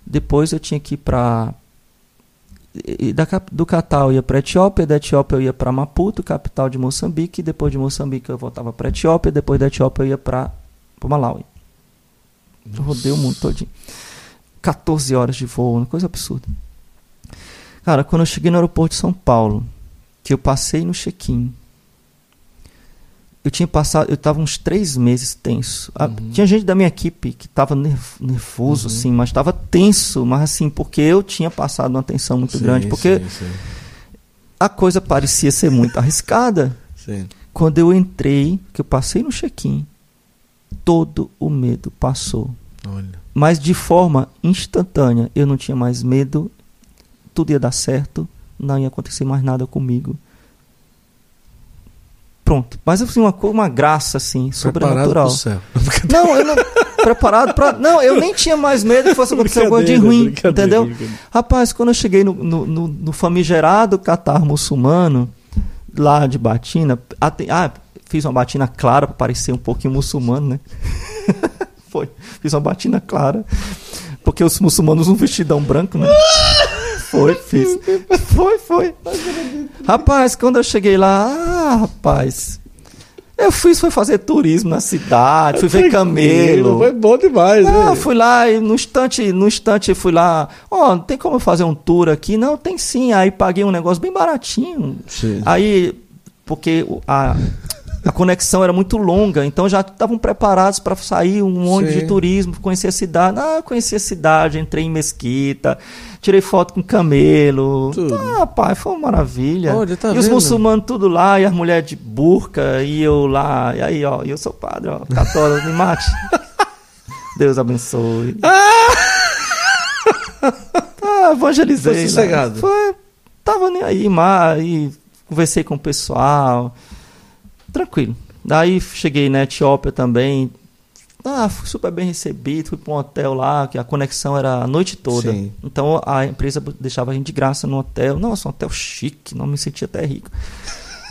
depois eu tinha que ir para. Do Catar eu ia para Etiópia, da Etiópia eu ia para Maputo, capital de Moçambique, depois de Moçambique eu voltava para Etiópia, depois da Etiópia eu ia para Malawi. Eu rodei o mundo todinho. 14 horas de voo, uma coisa absurda. Cara, quando eu cheguei no aeroporto de São Paulo, que eu passei no check-in, eu tinha passado, eu estava uns três meses tenso. Uhum. tinha gente da minha equipe que estava nervoso, uhum. assim, mas estava tenso, mas assim, porque eu tinha passado uma tensão muito sim, grande, porque sim, sim. a coisa parecia ser muito arriscada. Quando eu entrei, que eu passei no check-in, todo o medo passou. Olha. Mas de forma instantânea, eu não tinha mais medo, tudo ia dar certo, não ia acontecer mais nada comigo pronto. Mas assim, uma, uma graça, assim, sobrenatural. Não, eu não. preparado para. Não, eu nem tinha mais medo que fosse acontecer alguma de ruim, entendeu? Rapaz, quando eu cheguei no, no, no, no famigerado Catar muçulmano, lá de batina, ah, fiz uma batina clara para parecer um pouquinho muçulmano, né? Foi. Fiz uma batina clara. Porque os muçulmanos um vestidão branco, né? Foi, fiz. Foi, foi. Rapaz, quando eu cheguei lá, ah, rapaz. Eu fiz, foi fazer turismo na cidade, fui ver camelo. Foi bom demais, ah, né? Fui lá e no instante, no instante fui lá. Ó, oh, tem como eu fazer um tour aqui? Não, tem sim. Aí paguei um negócio bem baratinho. Sim. Aí, porque a, a conexão era muito longa, então já estavam preparados para sair um monte Sim. de turismo, conhecer a cidade. Ah, conheci a cidade, entrei em mesquita, tirei foto com camelo. Tudo. Ah, pai, foi uma maravilha. Olha, tá e vendo? os muçulmanos tudo lá, e as mulheres de burca, e eu lá, e aí, ó, eu sou padre, ó, católico, me mate. Deus abençoe. Ah! ah evangelizei. Foi sossegado. Foi, tava nem aí, mas e conversei com o pessoal tranquilo. Daí cheguei na Etiópia também, Ah, fui super bem recebido, fui para um hotel lá, que a conexão era a noite toda. Sim. Então a empresa deixava a gente de graça no hotel. Nossa, um hotel chique, não me sentia até rico.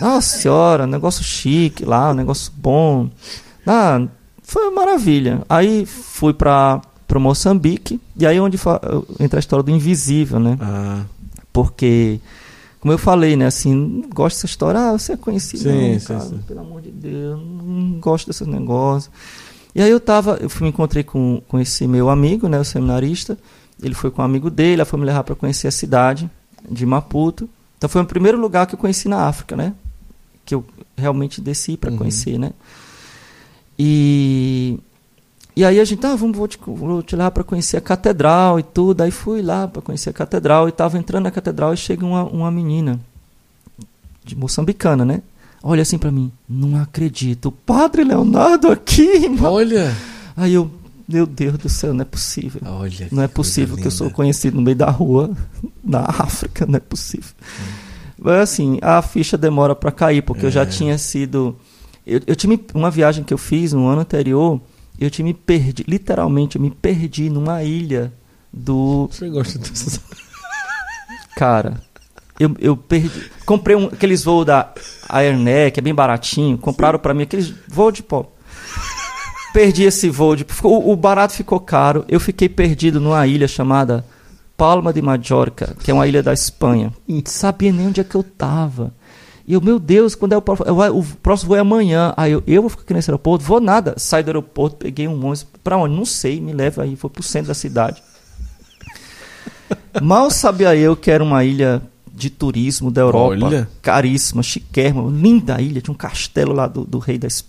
Nossa senhora, negócio chique lá, negócio bom. Ah, foi uma maravilha. Aí fui para para Moçambique, e aí é onde entra a história do invisível, né? Ah, Porque, como eu falei, né, assim, não gosto dessa história, ah, você é conhecido, Sim, não, sim, cara, sim. pelo amor de Deus, não gosto desses negócios. E aí eu tava, eu fui me encontrei com, com esse meu amigo, né, o seminarista, ele foi com um amigo dele, ela foi me levar para conhecer a cidade de Maputo. Então foi o primeiro lugar que eu conheci na África, né? Que eu realmente desci para Uhum. conhecer, né? E e aí a gente, ah, vamos, vou te, vou te levar para conhecer a catedral e tudo. Aí fui lá para conhecer a catedral e estava entrando na catedral e chega uma, uma menina de moçambicana, né? Olha assim para mim, não acredito, o Padre Leonardo aqui. irmão." olha. Aí eu, meu Deus do céu, não é possível. Olha. Não é possível que eu sou conhecido no meio da rua, na África, não é possível. Mas assim, a ficha demora para cair, porque eu já É. tinha sido. Eu, eu uma viagem que eu fiz no ano anterior, eu tinha me perdi, literalmente, eu me perdi numa ilha do. Você gosta dessas. Cara, eu, eu perdi. Comprei um, aqueles voos da Airnet, que é bem baratinho, compraram para mim aqueles voos de pó. Perdi esse voo, de, o, o barato ficou caro. Eu fiquei perdido numa ilha chamada Palma de Majorca, que é uma ilha da Espanha. Não sabia nem onde é que eu tava. E eu, meu Deus, quando é o próximo? O próximo voo é amanhã. Aí eu, eu vou ficar aqui nesse aeroporto? Vou nada. Saí do aeroporto, peguei um ônibus. Pra onde? Não sei, me leva aí. Foi pro centro da cidade. Mal sabia eu que era uma ilha de turismo da Europa. Olha. Caríssima, chiquérrima, linda ilha. Tinha um castelo lá do, do rei da, Es-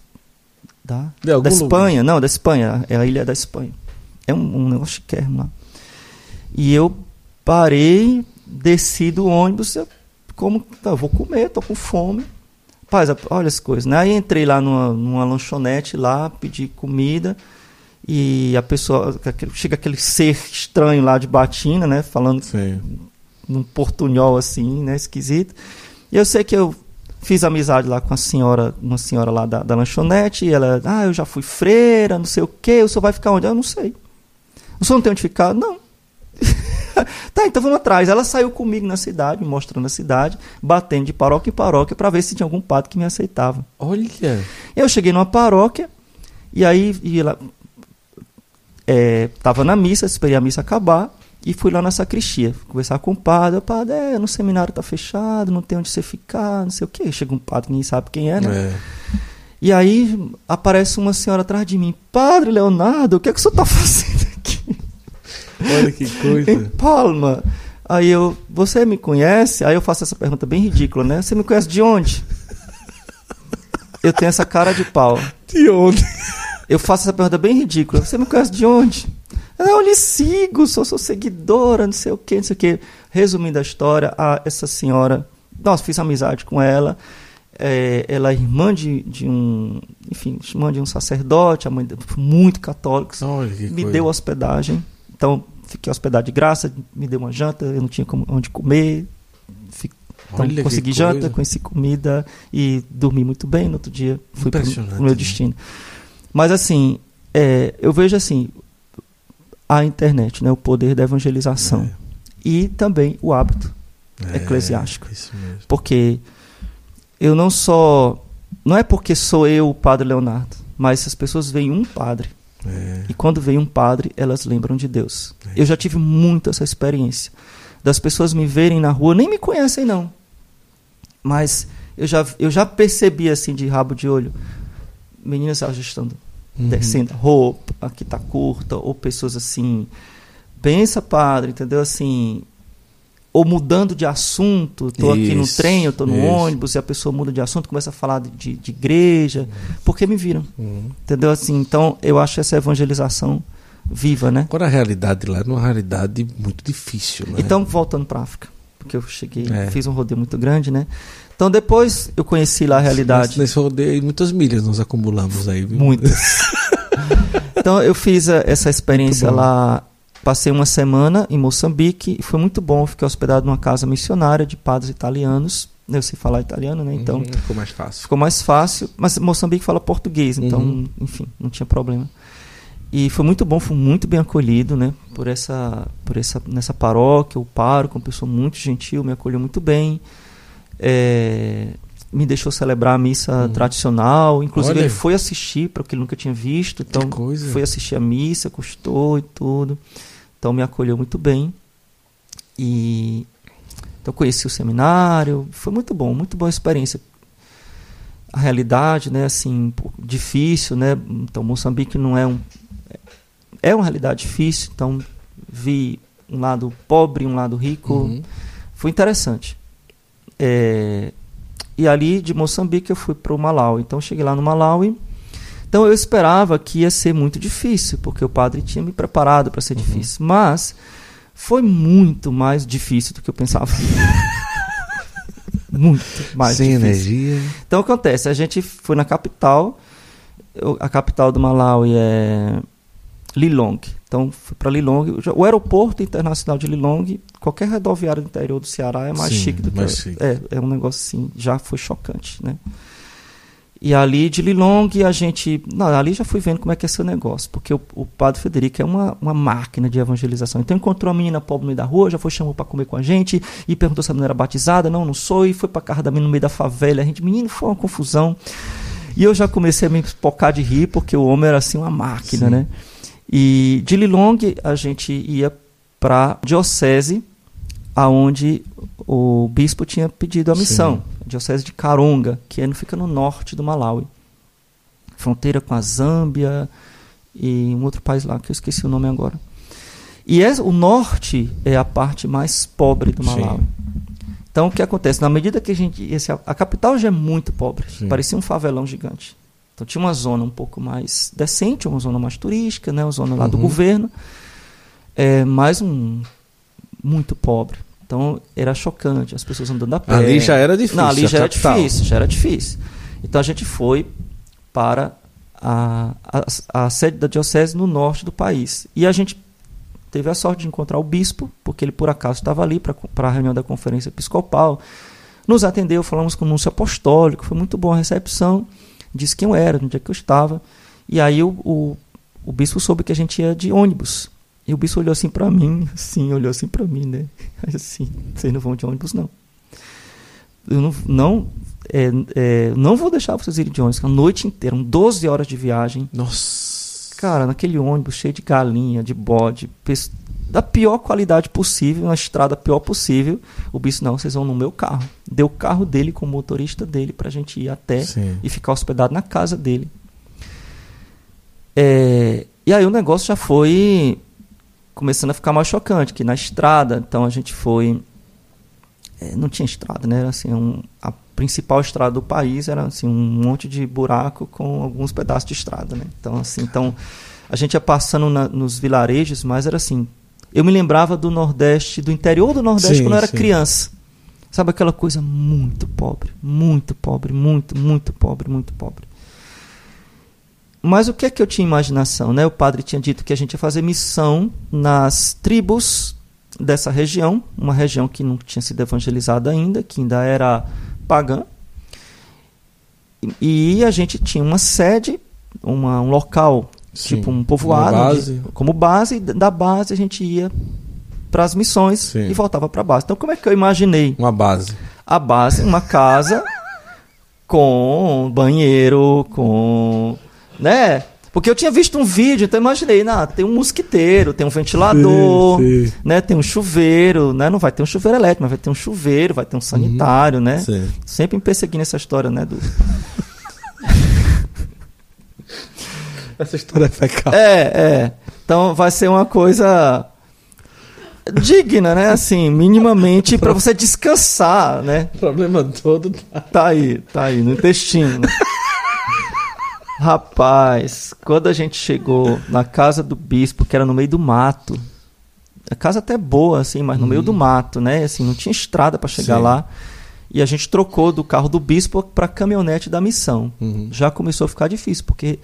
da, da lugar. Espanha. Não, da Espanha. É a ilha da Espanha. É um, um negócio chiquérrimo lá. E eu parei, desci do ônibus. Eu, como, tá, eu vou comer, tô com fome. Paz, olha as coisas, né? Aí entrei lá numa, numa lanchonete lá, pedi comida. E a pessoa, chega aquele ser estranho lá de batina, né? Falando Sim. num portunhol assim, né, esquisito. E eu sei que eu fiz amizade lá com a senhora, uma senhora lá da, da lanchonete, e ela, ah, eu já fui freira, não sei o quê, o senhor vai ficar onde? Eu não sei. O senhor não tem onde ficar? Não. tá, então vamos atrás. Ela saiu comigo na cidade, me mostrando a cidade, batendo de paróquia em paróquia para ver se tinha algum padre que me aceitava. Olha. Eu cheguei numa paróquia, e aí e ela, é, tava na missa, esperei a missa acabar, e fui lá na sacristia, conversar com o padre. O padre, é, no seminário tá fechado, não tem onde você ficar, não sei o quê. Chega um padre que ninguém sabe quem é, né? É. E aí aparece uma senhora atrás de mim. Padre Leonardo, o que é que o senhor tá fazendo? Olha que Em coisa. Palma. Aí eu, você me conhece? Aí eu faço essa pergunta bem ridícula, né? Você me conhece de onde? Eu tenho essa cara de pau. De onde? Eu faço essa pergunta bem ridícula. Você me conhece de onde? Eu lhe sigo, sou sua seguidora, não sei o que, não sei o que. Resumindo a história, a, essa senhora, nossa, fiz amizade com ela. É, ela é irmã de, de um, enfim, irmã de um sacerdote, a mãe dela, muito católicos. Olha que me coisa. deu hospedagem. Então, fiquei hospedado de graça, me deu uma janta, eu não tinha como, onde comer. Então, Olha consegui coisa. janta, conheci comida e dormi muito bem. No outro dia, fui para o meu né? destino. Mas, assim, é, eu vejo assim a internet, né, o poder da evangelização e também o hábito É, eclesiástico. Porque eu não só não é porque sou eu o padre Leonardo, mas as pessoas veem um padre É. e quando vem um padre, elas lembram de Deus. É. Eu já tive muito essa experiência. Das pessoas me verem na rua, nem me conhecem não. Mas eu já, eu já percebi assim de rabo de olho. Meninas ajustando, Uhum. descendo a roupa, aqui tá curta, ou pessoas assim, pensa padre, entendeu? Assim, ou mudando de assunto, tô aqui no trem, eu tô no isso. ônibus, e a pessoa muda de assunto, começa a falar de, de, igreja, porque me viram. Uhum. Entendeu? Assim, então, eu acho essa evangelização viva, né? Agora a realidade lá é uma realidade muito difícil, né? Então, voltando para África, porque eu cheguei, É. fiz um rodeio muito grande, né? Então, depois eu conheci lá a realidade. Nesse, nesse rodeio muitas milhas nós acumulamos aí, viu? Muitas. então, eu fiz a- essa experiência lá, passei uma semana em Moçambique, e foi muito bom. Fiquei hospedado numa casa missionária de padres italianos. Eu sei falar italiano, né? Então, Uhum, ficou mais fácil. ficou mais fácil. Mas Moçambique fala português, então, Uhum. enfim, não tinha problema. E foi muito bom, fui muito bem acolhido, né? Por essa, por essa, nessa paróquia, o pároco, uma pessoa muito gentil, me acolheu muito bem. É, me deixou celebrar a missa uhum. tradicional. Inclusive, Olha. ele foi assistir, para o que ele nunca tinha visto. Então, foi assistir a missa, gostou e tudo. Então, me acolheu muito bem. E então, conheci o seminário. Foi muito bom, muito boa experiência. A realidade, né, assim, difícil, né? Então, Moçambique não é um. É uma realidade difícil. Então, vi um lado pobre, um lado rico. Uhum. Foi interessante. É, e ali de Moçambique eu fui para o Malawi. Então cheguei lá no Malawi. Então eu esperava que ia ser muito difícil, porque o padre tinha me preparado para ser uhum. difícil. Mas foi muito mais difícil do que eu pensava. muito mais Sem difícil. energia. Então acontece, a gente foi na capital. a capital do Malawi é Lilong. Então fui para Lilong. O aeroporto internacional de Lilong qualquer rodoviária do interior do Ceará é mais Sim, chique do que mais chique. É, é um negócio assim, já foi chocante, né? E ali de Lilong a gente. Não, ali já fui vendo como é que é seu negócio, porque o, o padre Federico é uma, uma máquina de evangelização. Então encontrou a menina pobre no meio da rua, já foi chamou para comer com a gente e perguntou se a menina era batizada. Não, não sou. E foi para casa da menina no meio da favela. A gente, menino, foi uma confusão. E eu já comecei a me pocar de rir, porque o homem era assim uma máquina, Sim. né? E de Lilong a gente ia para diocese aonde o bispo tinha pedido a missão, Sim. A diocese de Karonga, que é, fica no norte do Malawi, fronteira com a Zâmbia e um outro país lá que eu esqueci o nome agora. E é, o norte é a parte mais pobre do Malawi. Sim. Então o que acontece? Na medida que a gente. Esse, a capital já é muito pobre, Sim. parecia um favelão gigante. Então tinha uma zona um pouco mais decente, uma zona mais turística, né, uma zona lá uhum. do governo, é, mais um muito pobre. Então era chocante, as pessoas andando a pé. Ali já era difícil. Não, ali já era difícil, já era difícil. Então a gente foi para a, a, a, sede da diocese no norte do país. E a gente teve a sorte de encontrar o bispo, porque ele por acaso estava ali para a reunião da conferência episcopal. Nos atendeu, falamos com o núncio apostólico, foi muito boa a recepção. Disse quem eu era, onde é que eu estava. E aí o, o, o bispo soube que a gente ia de ônibus. E o bicho olhou assim para mim, assim, olhou assim para mim, né? Assim, vocês não vão de ônibus, não. Eu não, não, é, é, não vou deixar vocês irem de ônibus, a noite inteira, 12 horas de viagem. Nossa. Cara, naquele ônibus cheio de galinha, de bode, da pior qualidade possível, na estrada pior possível. O bicho, não, vocês vão no meu carro. Deu o carro dele com o motorista dele pra gente ir até Sim. e ficar hospedado na casa dele. É, e aí o negócio já foi começando a ficar mais chocante, que na estrada, então a gente foi é, não tinha estrada, né? Era assim, um, a principal estrada do país era assim um monte de buraco com alguns pedaços de estrada, né? Então assim, então a gente ia passando na, nos vilarejos, mas era assim, eu me lembrava do Nordeste, do interior do Nordeste sim, quando eu era sim. criança. Sabe aquela coisa muito pobre, muito pobre, muito, muito pobre, muito pobre. Mas o que é que eu tinha imaginação? Né? O padre tinha dito que a gente ia fazer missão nas tribos dessa região, uma região que não tinha sido evangelizada ainda, que ainda era pagã. E a gente tinha uma sede, uma, um local, Sim, tipo um povoado, base. como base, e da base a gente ia para as missões Sim. e voltava para a base. Então, como é que eu imaginei? Uma base. A base, uma casa com banheiro, com né? Porque eu tinha visto um vídeo, então imaginei, nah, tem um mosquiteiro, tem um ventilador, sim, sim. né? Tem um chuveiro, né? Não vai ter um chuveiro elétrico, mas vai ter um chuveiro, vai ter um sanitário, uhum, né? Sim. Sempre me perseguindo essa história, né? Do... essa história é fecal. É, é. Então vai ser uma coisa digna, né? Assim, minimamente para você descansar, né? O problema todo tá... tá aí, tá aí no intestino. Rapaz, quando a gente chegou na casa do bispo, que era no meio do mato, a casa até boa, assim, mas no meio do hum. mato, né? Assim, não tinha estrada para chegar Sim. lá. E a gente trocou do carro do bispo para a caminhonete da missão. Uhum. Já começou a ficar difícil, porque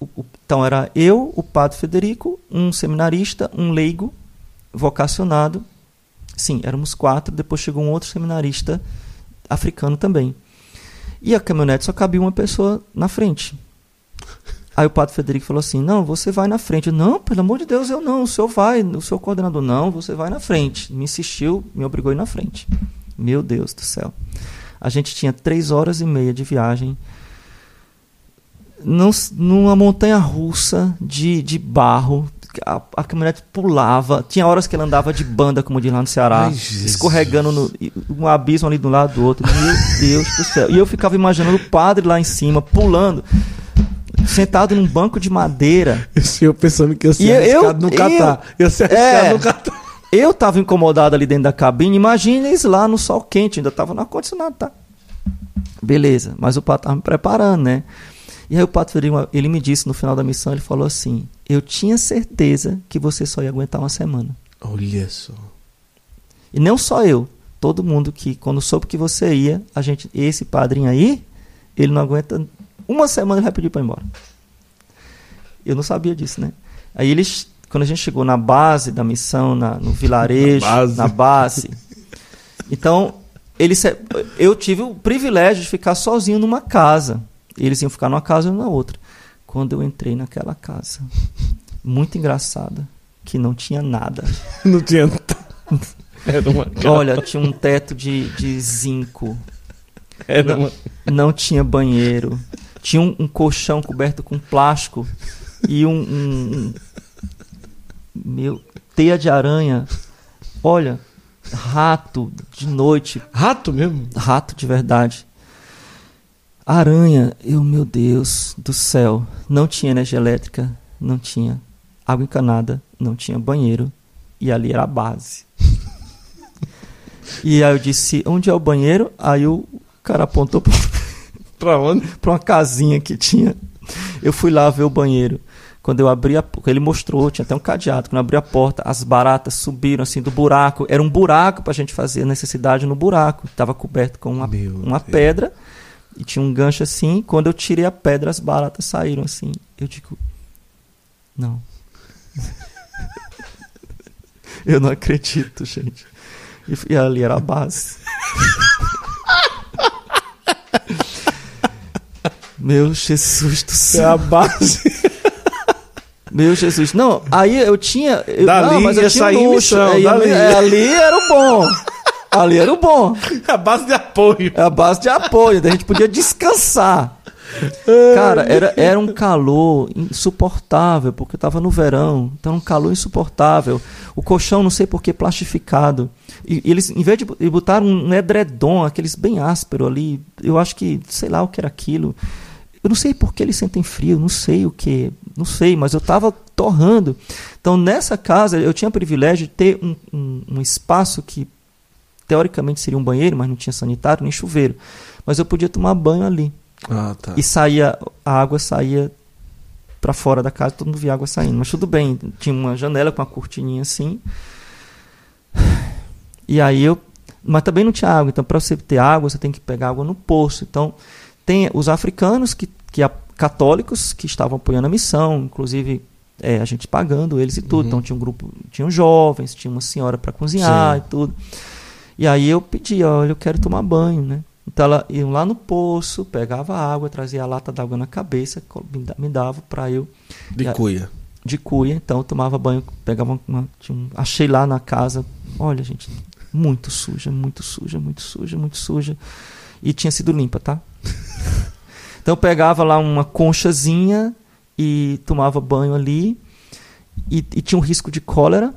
o, o, então era eu, o padre Federico, um seminarista, um leigo vocacionado. Sim, éramos quatro. Depois chegou um outro seminarista africano também. E a caminhonete só cabia uma pessoa na frente. Aí o padre Federico falou assim: Não, você vai na frente. Eu, não, pelo amor de Deus, eu não. O senhor vai, o seu coordenador, não, você vai na frente. Me insistiu, me obrigou a ir na frente. Meu Deus do céu. A gente tinha três horas e meia de viagem num, numa montanha russa de, de barro. A, a caminhonete pulava. Tinha horas que ela andava de banda, como diz lá no Ceará, Ai, escorregando no, um abismo ali de um lado do outro. Meu Deus do céu. E eu ficava imaginando o padre lá em cima, pulando, sentado num banco de madeira. O senhor pensando que eu E eu- arriscado no eu- Catar. Eu ser arriscado É. no Catar. Eu tava incomodado ali dentro da cabine, imagina eles lá no sol quente, ainda tava no ar-condicionado, tá? Beleza, mas o pato tava me preparando, né? E aí o pato ele me disse no final da missão, ele falou assim: "Eu tinha certeza que você só ia aguentar uma semana". Olha só. E não só eu, todo mundo que quando soube que você ia, a gente, esse padrinho aí, ele não aguenta uma semana ele vai pedir para ir embora. Eu não sabia disso, né? Aí eles, quando a gente chegou na base da missão, na, no vilarejo, Na base. na base, então eles, eu tive o privilégio de ficar sozinho numa casa. Eles iam ficar numa casa e na outra. Quando eu entrei naquela casa, muito engraçada, que não tinha nada. Não tinha. Era uma. Olha, tinha um teto de, de zinco. Era uma. Não tinha banheiro. Tinha um, um colchão coberto com plástico e um, um- um- meu teia de aranha. Olha, rato de noite, Rato mesmo? rato de verdade. Aranha, eu, meu Deus do céu, não tinha energia elétrica, não tinha água encanada, não tinha banheiro e ali era a base. E aí eu disse, onde é o banheiro? Aí o cara apontou pra Pra onde? pra uma casinha que tinha. Eu fui lá ver o banheiro. Quando eu abri a porta, ele mostrou, tinha até um cadeado. Quando eu abri a porta, as baratas subiram assim do buraco. Era um buraco pra gente fazer a necessidade no buraco. Tava coberto com uma, Meu uma Deus. pedra e tinha um gancho assim. Quando eu tirei a pedra, as baratas saíram assim. Eu digo, não. eu não acredito, gente. E, e ali era a base. Meu Jesus do É céu. a base. Meu Jesus. Não, aí eu tinha. Eu, Dali não, mas eu ia tinha sair luxo. missão, é, dali. é, ali era o bom. Ali era o bom. a base de apoio. É a base de apoio. A gente podia descansar. Cara, era, era um calor insuportável, porque estava no verão. Então, um calor insuportável. O colchão, não sei por que, plastificado. E, e eles, em vez de bo- botaram um edredom, aqueles bem áspero ali, eu acho que, sei lá o que era aquilo. Eu não sei por que eles sentem frio, não sei o que, não sei, mas eu estava torrando. Então, nessa casa, eu tinha o privilégio de ter um, um, um espaço que, teoricamente, seria um banheiro, mas não tinha sanitário nem chuveiro. Mas eu podia tomar banho ali. Ah, tá. E saía, a água saía para fora da casa, todo mundo via água saindo. Mas tudo bem, tinha uma janela com uma cortininha assim. E aí eu. Mas também não tinha água, então para você ter água, você tem que pegar água no poço. Então, tem os africanos, que, que a- católicos, que estavam apoiando a missão, inclusive é, a gente pagando eles e tudo. Uhum. Então, tinha um grupo, tinham jovens, tinha uma senhora para cozinhar Sim. e tudo. E aí eu pedi, olha, eu quero tomar banho, né? Então ela ia lá no poço, pegava água, trazia a lata d'água na cabeça, me da- me dava para eu De cuia. de cuia, então eu tomava banho, pegava uma, tinha um- achei lá na casa, olha gente, muito suja, muito suja, muito suja, muito suja, e tinha sido limpa, tá? então eu pegava lá uma conchazinha e tomava banho ali, e, e tinha um risco de cólera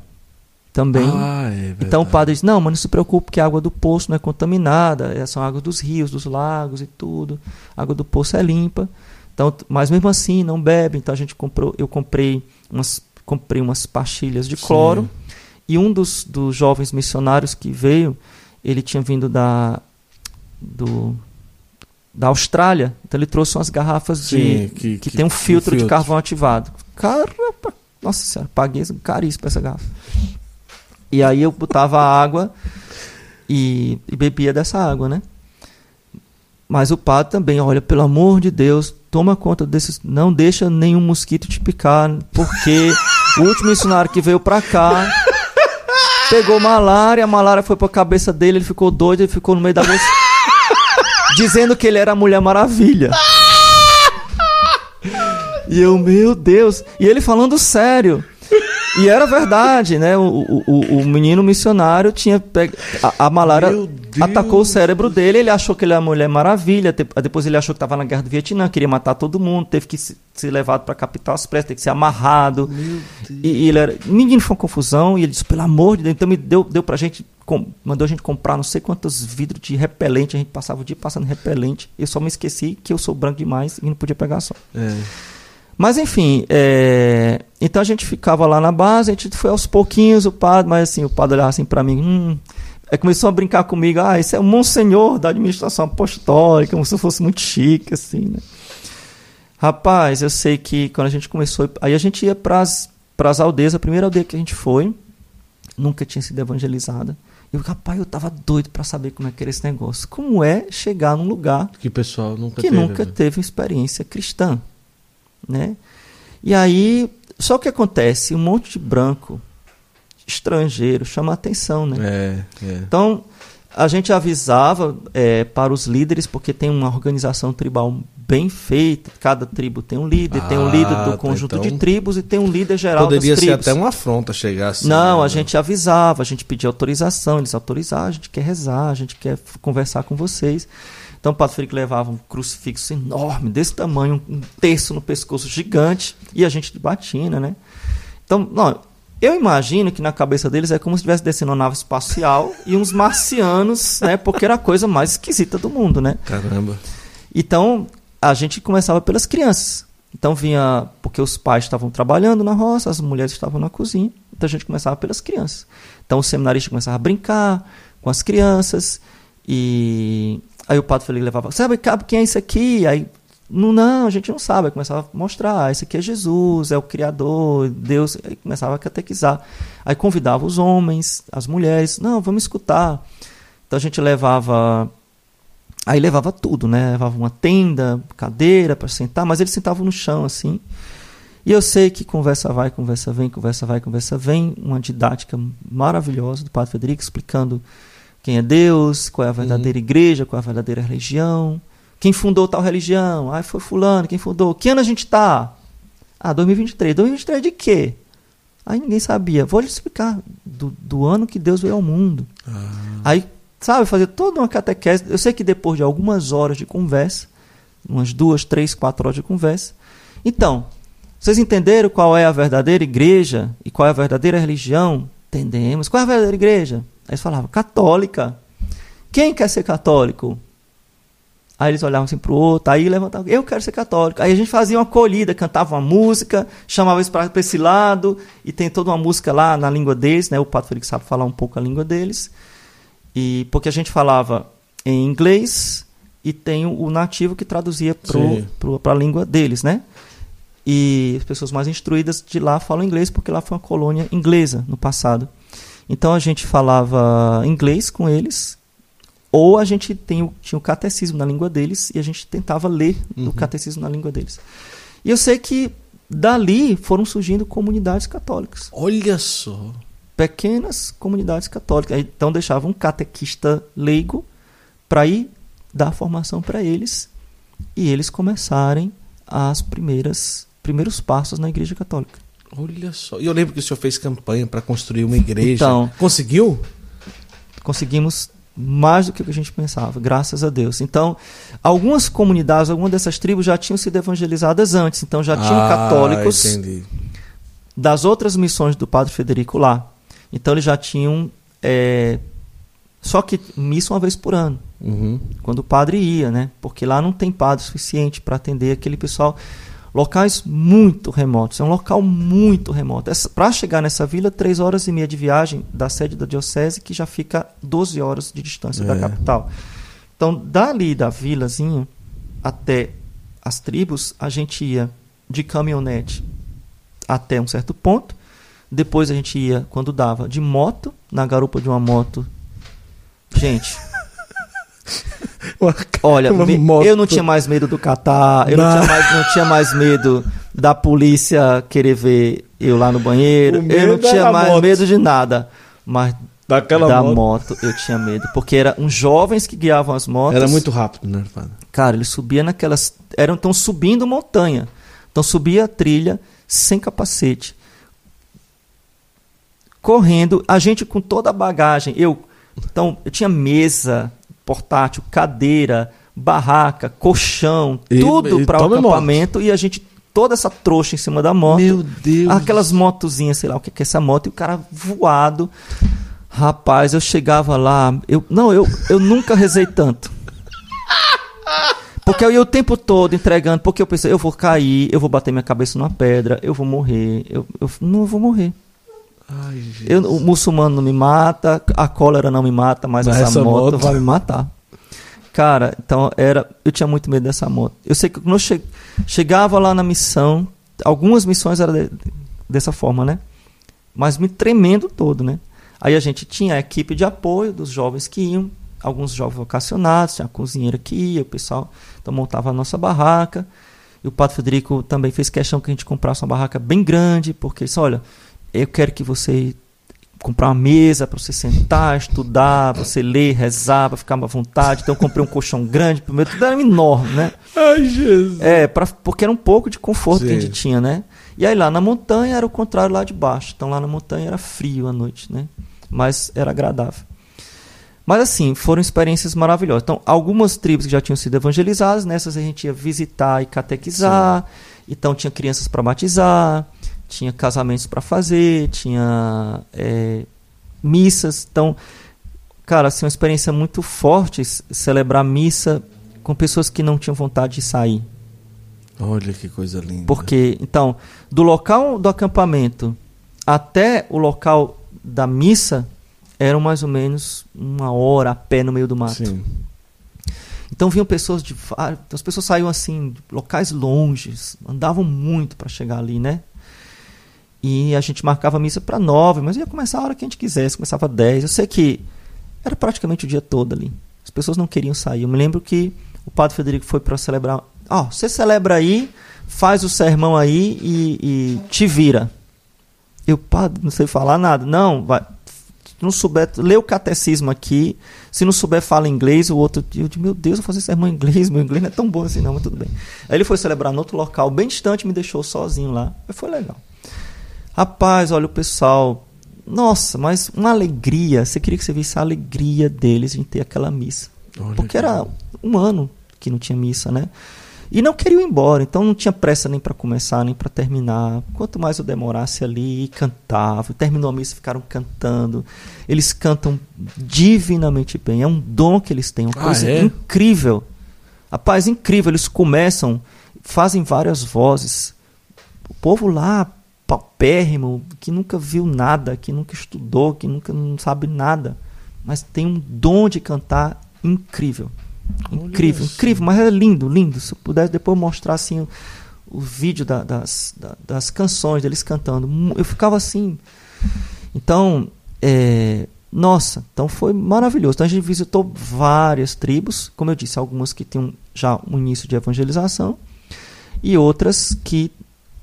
também. Ah, é. Então o padre diz: Não, mas não se preocupe, que a água do poço não é contaminada, é só água dos rios, dos lagos e tudo. A água do poço é limpa. Então, mas mesmo assim, não bebe. Então a gente comprou, eu comprei umas, comprei umas pastilhas de cloro. Sim. E um dos, dos jovens missionários que veio, ele tinha vindo da, do, da Austrália. Então ele trouxe umas garrafas de, Sim, que, que- que- tem um filtro, de filtro. carvão ativado. Cara, nossa senhora, paguei caríssimo pra essa garrafa. E aí eu botava a água e, e bebia dessa água, né? Mas o padre também, olha, pelo amor de Deus, toma conta desses. Não deixa nenhum mosquito te picar, porque o último missionário que veio pra cá pegou malária, a malária foi pra cabeça dele, ele ficou doido, ele ficou no meio da. Dizendo que ele era a Mulher Maravilha. E eu, meu Deus. E ele falando sério. E era verdade, né? O, o, o menino missionário tinha peg... a, a malária atacou o cérebro dele, ele achou que ele era a Mulher Maravilha, depois ele achou que estava na guerra do Vietnã, queria matar todo mundo, teve que ser levado para a capital às pressas, teve que ser amarrado. E, e, ele era... Menino foi uma confusão, e ele disse, pelo amor de Deus, então me deu, deu pra gente. Mandou a gente comprar não sei quantos vidros de repelente, a gente passava o dia passando repelente, eu só me esqueci que eu sou branco demais e não podia pegar sol. É. Mas enfim, é... então a gente ficava lá na base, a gente foi aos pouquinhos, o padre, mas assim, o padre olhava assim para mim, hum, Aí começou a brincar comigo, ah, esse é o monsenhor da administração apostólica, como se eu fosse muito chique, assim, né? Rapaz, eu sei que quando a gente começou, aí a gente ia para as aldeias, a primeira aldeia que a gente foi, nunca tinha sido evangelizada. E eu, rapaz, eu tava doido para saber como é que era esse negócio. Como é chegar num lugar que pessoal nunca que teve, nunca né? teve experiência cristã, né? E aí, só o que acontece, um monte de branco estrangeiro, chama atenção, né? É, é. Então, a gente avisava é, para os líderes, porque tem uma organização tribal bem feita, cada tribo tem um líder, ah, tem um ah, líder do tá, conjunto então, de tribos e tem um líder geral poderia das tribos. ser até uma afronta chegar assim. Não, né? a gente avisava, a gente pedia autorização, eles autorizavam, a gente quer rezar, a gente quer conversar com vocês. Então o Padre Felipe levava um crucifixo enorme, desse tamanho, um terço no pescoço gigante, e a gente de batina, né? Então, não, eu imagino que na cabeça deles é como se estivesse descendo uma nave espacial e uns marcianos, né? Porque era a coisa mais esquisita do mundo, né? Caramba. Então, a gente começava pelas crianças. Então vinha, porque os pais estavam trabalhando na roça, as mulheres estavam na cozinha. Então a gente começava pelas crianças. Então o seminarista começava a brincar com as crianças. E aí o padre Felipe levava, sabe quem é isso aqui? Aí não, não, a gente não sabe. Aí começava a mostrar, ah, esse aqui é Jesus, é o Criador, Deus. Aí começava a catequizar. Aí convidava os homens, as mulheres, não, vamos escutar. Então a gente levava. Aí levava tudo, né? Levava uma tenda, cadeira para sentar, mas eles sentavam no chão assim. E eu sei que conversa vai, conversa vem, conversa vai, conversa vem. Uma didática maravilhosa do Padre Federico explicando quem é Deus, qual é a verdadeira uhum. igreja, qual é a verdadeira religião quem fundou tal religião? Ah, foi fulano, quem fundou? Que ano a gente está? Ah, 2023. 2023 de quê? Aí ninguém sabia. Vou lhe explicar. Do, do ano que Deus veio ao mundo. Ah. Aí, sabe, fazer toda uma catequese. Eu sei que depois de algumas horas de conversa, umas duas, três, quatro horas de conversa. Então, vocês entenderam qual é a verdadeira igreja e qual é a verdadeira religião? Entendemos. Qual é a verdadeira igreja? Aí eles falavam, católica. Quem quer ser católico? Aí eles olhavam assim pro outro, aí levantavam, eu quero ser católico. Aí a gente fazia uma acolhida, cantava uma música, chamava eles para esse lado, e tem toda uma música lá na língua deles, né? O Pato Felix sabe falar um pouco a língua deles. E porque a gente falava em inglês e tem o nativo que traduzia para a língua deles, né? E as pessoas mais instruídas de lá falam inglês porque lá foi uma colônia inglesa no passado. Então a gente falava inglês com eles ou a gente tem, tinha o catecismo na língua deles e a gente tentava ler uhum. o catecismo na língua deles. E eu sei que dali foram surgindo comunidades católicas. Olha só! Pequenas comunidades católicas. Então deixava um catequista leigo para ir dar formação para eles e eles começarem as primeiras primeiros passos na Igreja Católica. Olha só. E eu lembro que o senhor fez campanha para construir uma igreja. Então, Conseguiu? Conseguimos mais do que a gente pensava, graças a Deus. Então, algumas comunidades, algumas dessas tribos já tinham sido evangelizadas antes, então já tinham ah, católicos entendi. das outras missões do Padre Federico lá. Então, eles já tinham. É, só que missa uma vez por ano, uhum. quando o padre ia, né? Porque lá não tem padre suficiente para atender aquele pessoal locais muito remotos. É um local muito remoto. Para chegar nessa vila, três horas e meia de viagem da sede da diocese, que já fica 12 horas de distância é. da capital. Então, dali da vilazinha até as tribos, a gente ia de caminhonete até um certo ponto. Depois a gente ia, quando dava, de moto, na garupa de uma moto. Gente. Olha, me, eu não tinha mais medo do Catar, eu não, não tinha, mais, não tinha mais medo da polícia querer ver eu lá no banheiro, eu não tinha mais moto. medo de nada. Mas Daquela da moto. moto. eu tinha medo. Porque eram uns jovens que guiavam as motos. Era muito rápido, né, Cara, eles subiam naquelas. Eram tão subindo montanha. Então subia a trilha sem capacete, correndo, a gente com toda a bagagem. Eu, então, eu tinha mesa portátil, cadeira, barraca, colchão, E- tudo para o acampamento e a gente toda essa trouxa em cima da moto. Meu Deus. Aquelas motozinhas, sei lá o que que é essa moto, e o cara voado. Rapaz, eu chegava lá, eu não, eu, eu nunca rezei tanto. Porque eu ia o tempo todo entregando, porque eu pensei, eu vou cair, eu vou bater minha cabeça numa pedra, eu vou morrer, eu, eu não vou morrer. Ai. Eu, o muçulmano não me mata, a cólera não me mata, mas Mas essa, essa moto, moto- vai me matar. Cara, então era. Eu tinha muito medo dessa moto. Eu sei que quando eu che- chegava lá na missão, algumas missões eram de- dessa forma, né? Mas me tremendo todo, né? Aí a gente tinha a equipe de apoio dos jovens que iam, alguns jovens vocacionados, tinha a cozinheira que ia, o pessoal então montava a nossa barraca. E o Padre Federico também fez questão que a gente comprasse uma barraca bem grande, porque ele disse, olha, eu quero que você comprar uma mesa para você sentar, estudar, você ler, rezar, para ficar à vontade. Então eu comprei um colchão grande, pro meu tudo era enorme, né? Ai, Jesus. É, pra, porque era um pouco de conforto que a Sim. gente tinha, né? E aí lá na montanha era o contrário lá de baixo. Então lá na montanha era frio à noite, né? Mas era agradável. Mas assim, foram experiências maravilhosas. Então, algumas tribos que já tinham sido evangelizadas, nessas a gente ia visitar e catequizar. Então tinha crianças para batizar, tinha casamentos para fazer, tinha é, missas. Então, cara, assim, uma experiência muito forte celebrar missa com pessoas que não tinham vontade de sair. Olha que coisa linda. Porque, então, do local do acampamento até o local da missa eram mais ou menos uma hora a pé no meio do mato. Sim. Então vinham pessoas de vários, as pessoas saíam assim, de locais longes, andavam muito para chegar ali, né? E a gente marcava a missa para nove, mas ia começar a hora que a gente quisesse, começava às dez. Eu sei que era praticamente o dia todo ali. As pessoas não queriam sair. Eu me lembro que o padre Federico foi para celebrar. Ó, você celebra aí, faz o sermão aí e, e te vira. Eu, padre, não sei falar nada. Não, vai. Se não souber, lê o catecismo aqui. Se não souber, fala inglês. O outro, eu digo, meu Deus, eu vou fazer sermão em inglês. Meu inglês não é tão bom assim, não, mas tudo bem. Aí ele foi celebrar no outro local, bem distante, me deixou sozinho lá. Foi legal. Rapaz, olha o pessoal. Nossa, mas uma alegria. Você queria que você visse a alegria deles em ter aquela missa. Olha Porque que era um ano que não tinha missa, né? E não queriam ir embora, então não tinha pressa nem para começar, nem para terminar. Quanto mais eu demorasse ali, cantava. Terminou a missa, ficaram cantando. Eles cantam divinamente bem. É um dom que eles têm, uma Ah, coisa é? incrível. Rapaz, incrível. Eles começam, fazem várias vozes. O povo lá, paupérrimo, que nunca viu nada, que nunca estudou, que nunca não sabe nada, mas tem um dom de cantar incrível. Olha Incrível, só. incrível, mas é lindo, lindo. Se eu pudesse depois mostrar assim o, o vídeo da- das, da- das canções deles cantando, eu ficava assim. Então, é, nossa, então foi maravilhoso. Então a gente visitou várias tribos, como eu disse, algumas que tinham já um início de evangelização e outras que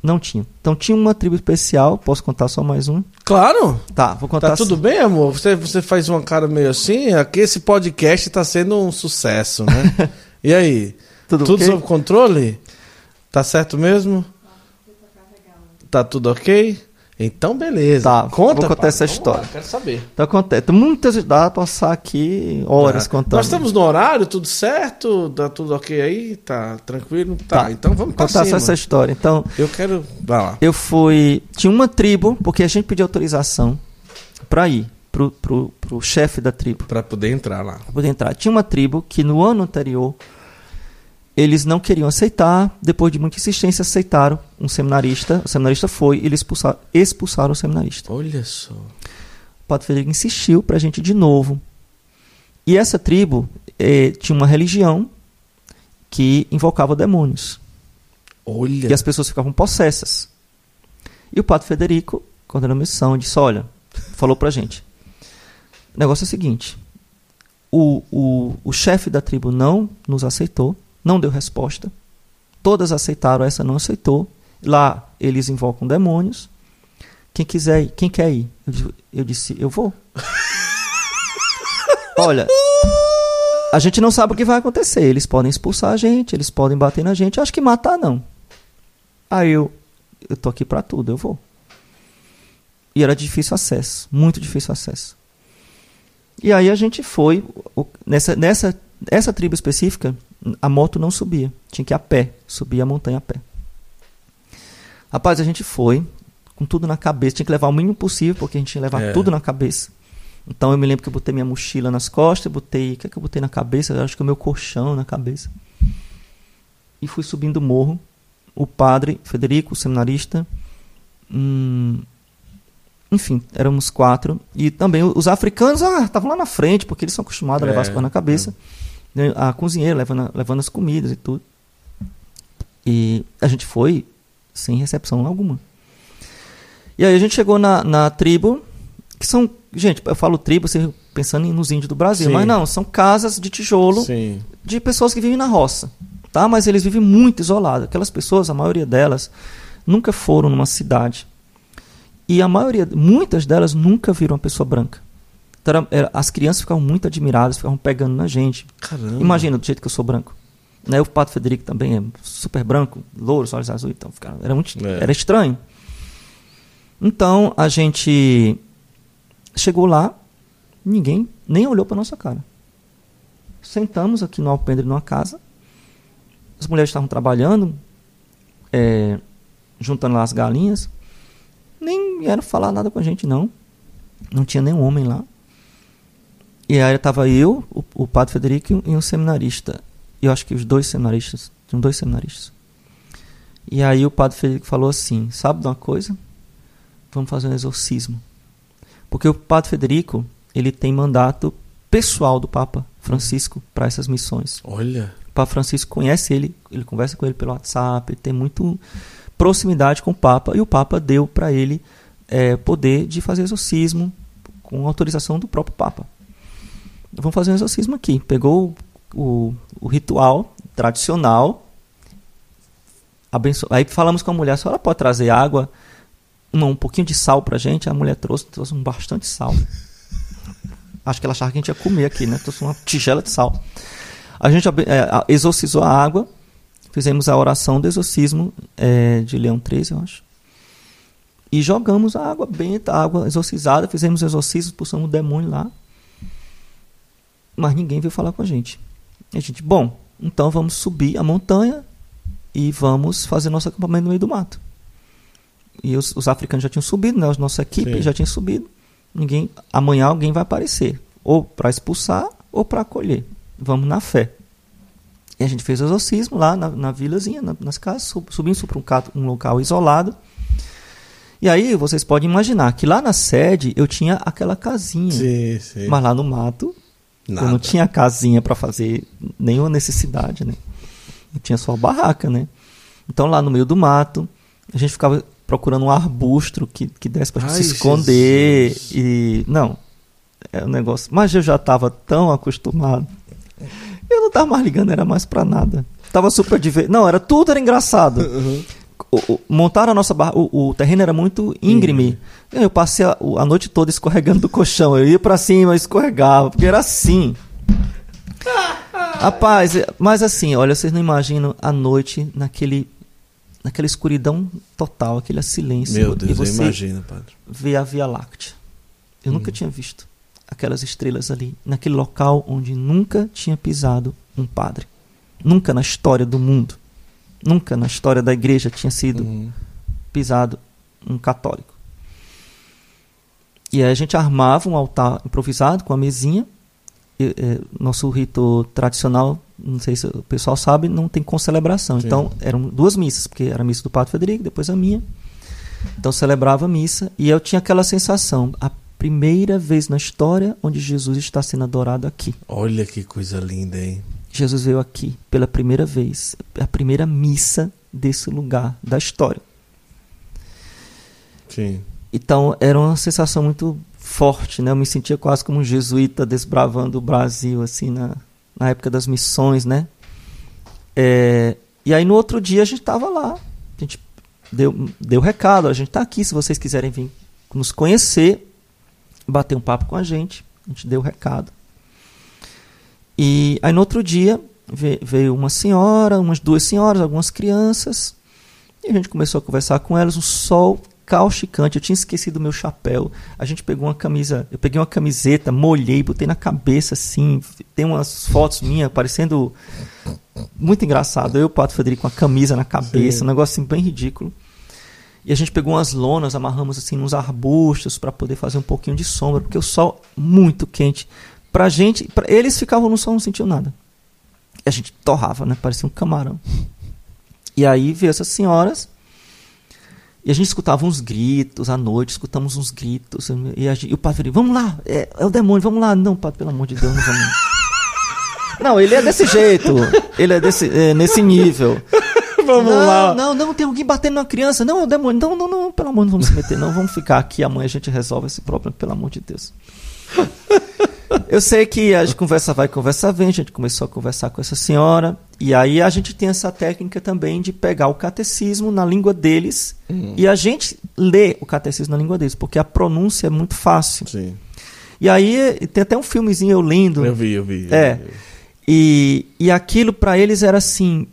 não tinham. Então tinha uma tribo especial, posso contar só mais um? Claro. Tá, vou contar. Tá tudo bem, amor? Você, você faz uma cara meio assim? Aqui esse podcast tá sendo um sucesso, né? e aí? Tudo Tudo ok? sob controle? Tá certo mesmo? Tá tudo ok? Então, beleza. Tá, Conta, vou contar pai. essa história. lá, quero saber. Então acontece. Muitas dá pra passar aqui horas Tá. contando. Nós estamos no horário, tudo certo? Tá tudo ok aí? Tá tranquilo? Tá, Tá. então vamos contar cima. essa história. Então, Eu quero... Vai lá. eu fui. Tinha uma tribo, porque a gente pediu autorização pra ir pro, pro, pro chefe da tribo. Pra poder entrar lá. pra poder entrar. Tinha uma tribo que no ano anterior eles não queriam aceitar, depois de muita insistência aceitaram um seminarista, o seminarista foi, e eles expulsaram, expulsaram o seminarista. Olha só. O Padre Federico insistiu para a gente de novo. E essa tribo eh, tinha uma religião que invocava demônios. Olha. E as pessoas ficavam possessas. E o Padre Federico, coordenando a missão, disse: Olha, falou pra gente. O negócio é o seguinte: o, o, o chefe da tribo não nos aceitou, não deu resposta. Todas aceitaram, essa não aceitou. Lá eles invocam demônios. Quem quiser ir, quem quer ir? Eu, eu disse: Eu vou. Olha, a gente não sabe o que vai acontecer. Eles podem expulsar a gente, eles podem bater na gente. Acho que matar não. Aí eu, eu tô aqui para tudo, eu vou. E era difícil acesso, muito difícil acesso. E aí a gente foi, nessa, nessa essa tribo específica, a moto não subia, tinha que ir a pé, subir a montanha a pé. Rapaz, a gente foi, com tudo na cabeça, tinha que levar o mínimo possível, porque a gente tinha que levar é. tudo na cabeça. Então eu me lembro que eu botei minha mochila nas costas, botei. O que é que eu botei na cabeça? Eu acho que o meu colchão na cabeça. E fui subindo o morro. O padre, Federico, o seminarista. Hum, enfim, éramos quatro. E também os africanos ah, estavam lá na frente, porque eles são acostumados a levar as é, coisas na cabeça. É. A cozinheira levando, levando as comidas e tudo. E a gente foi sem recepção alguma. E aí a gente chegou na, na tribo, que são Gente, eu falo tribo, você pensando nos índios do Brasil, Sim. mas não, são casas de tijolo Sim. de pessoas que vivem na roça, tá? Mas eles vivem muito isolados. Aquelas pessoas, a maioria delas, nunca foram numa cidade. E a maioria, muitas delas nunca viram uma pessoa branca. Então, era, era, as crianças ficavam muito admiradas, ficavam pegando na gente. Caramba. Imagina do jeito que eu sou branco. Né? O Pato Federico também é super branco, louro, olhos azuis, então era muito é. era estranho. Então a gente Chegou lá, ninguém nem olhou para nossa cara. Sentamos aqui no alpendre numa casa. As mulheres estavam trabalhando, é, juntando lá as galinhas. Nem vieram falar nada com a gente, não. Não tinha nenhum homem lá. E aí estava eu, o, o padre Federico e um seminarista. Eu acho que os dois seminaristas. Tinham dois seminaristas. E aí o padre Federico falou assim: Sabe de uma coisa? Vamos fazer um exorcismo. Porque o Padre Federico, ele tem mandato pessoal do Papa Francisco para essas missões. Olha. O Papa Francisco conhece ele, ele conversa com ele pelo WhatsApp, ele tem muito proximidade com o Papa e o Papa deu para ele é, poder de fazer exorcismo com autorização do próprio Papa. Vamos fazer um exorcismo aqui. Pegou o, o, ritual tradicional, abenço... aí falamos com a mulher, a senhora pode trazer água um, pouquinho de sal pra gente. A mulher trouxe, trouxe um bastante sal. Acho que ela achava que a gente ia comer aqui, né? Trouxe uma tigela de sal. A gente é, exorcizou a água, fizemos a oração do exorcismo é, de Leão 13, eu acho. E jogamos a água benta, a água exorcizada, fizemos exorcismo, expulsamos o demônio lá. Mas ninguém veio falar com a gente. E a gente, bom, então vamos subir a montanha e vamos fazer nosso acampamento no meio do mato e os, os, africanos já tinham subido, né? A nossa equipe Sim. já tinha subido. Ninguém, amanhã alguém vai aparecer, ou para expulsar ou para acolher. Vamos na fé. E a gente fez o exorcismo lá na, na vilazinha, na, nas casas, subimos para um, um local isolado. E aí vocês podem imaginar que lá na sede eu tinha aquela casinha, sim, sim. mas lá no mato Nada. eu não tinha casinha para fazer nenhuma necessidade, né? Eu tinha só a barraca, né? Então lá no meio do mato a gente ficava procurando um arbusto que, que desse pra Ai, se esconder. Jesus. E. Não. É um negócio. Mas eu já tava tão acostumado. Eu não tava mais ligando, era mais pra nada. Tava super divertido. Não, era tudo era engraçado. Uhum. Montaram a nossa barra. O, o, terreno era muito íngreme. Uhum. Eu passei a, a, noite toda escorregando do colchão. Eu ia para cima, escorregava, porque era assim. Rapaz, mas assim, olha, vocês não imaginam a noite naquele naquela escuridão total, aquele silêncio. Meu Deus, e você eu imagino, padre. Vê a Via Láctea. Eu hum. nunca tinha visto aquelas estrelas ali, naquele local onde nunca tinha pisado um padre. Nunca na história do mundo, nunca na história da igreja tinha sido hum. pisado um católico. E aí a gente armava um altar improvisado com a mesinha. E, é, nosso rito tradicional não sei se o pessoal sabe, não tem concelebração. Sim. Então, eram duas missas, porque era a missa do Padre Federico, depois a minha. Então, celebrava a missa e eu tinha aquela sensação, a primeira vez na história onde Jesus está sendo adorado aqui. Olha que coisa linda, hein? Jesus veio aqui pela primeira vez, a primeira missa desse lugar da história. Sim. Então, era uma sensação muito forte, né? Eu me sentia quase como um jesuíta desbravando o Brasil, assim, na, na época das missões, né? É, e aí no outro dia a gente estava lá, a gente deu, deu recado, a gente está aqui, se vocês quiserem vir nos conhecer, bater um papo com a gente, a gente deu o recado. E aí no outro dia veio uma senhora, umas duas senhoras, algumas crianças, E a gente começou a conversar com elas, um sol causticante. Eu tinha esquecido o meu chapéu. A gente pegou uma camisa, eu peguei uma camiseta, molhei, botei na cabeça assim. Tem umas fotos minhas parecendo muito engraçado. Eu e o Pato Federico com a camisa na cabeça, Sim. um negócio assim bem ridículo. E a gente pegou umas lonas, amarramos assim nos arbustos para poder fazer um pouquinho de sombra, porque o sol muito quente. Pra gente, pra, eles ficavam no sol não sentiam nada. E a gente torrava, né? Parecia um camarão. E aí veio essas senhoras e a gente escutava uns gritos à noite, escutamos uns gritos. E, gente, e o padre falou, vamos lá, é, é, o demônio, vamos lá. Não, padre, pelo amor de Deus, não vamos. não, ele é desse jeito. Ele é, desse, é nesse nível. vamos não, lá. Não, não, tem alguém batendo na criança. Não, é o demônio. Não, não, não, pelo amor, não vamos se meter. Não, vamos ficar aqui. Amanhã a gente resolve esse problema, pelo amor de Deus. Eu sei que a gente conversa vai, conversa vem, a gente começou a conversar com essa senhora, e aí a gente tem essa técnica também de pegar o catecismo na língua deles uhum. e a gente lê o catecismo na língua deles, porque a pronúncia é muito fácil. Sim. E aí tem até um filmezinho eu lendo. Eu vi, eu vi. É. Eu vi. E, e aquilo para eles era assim,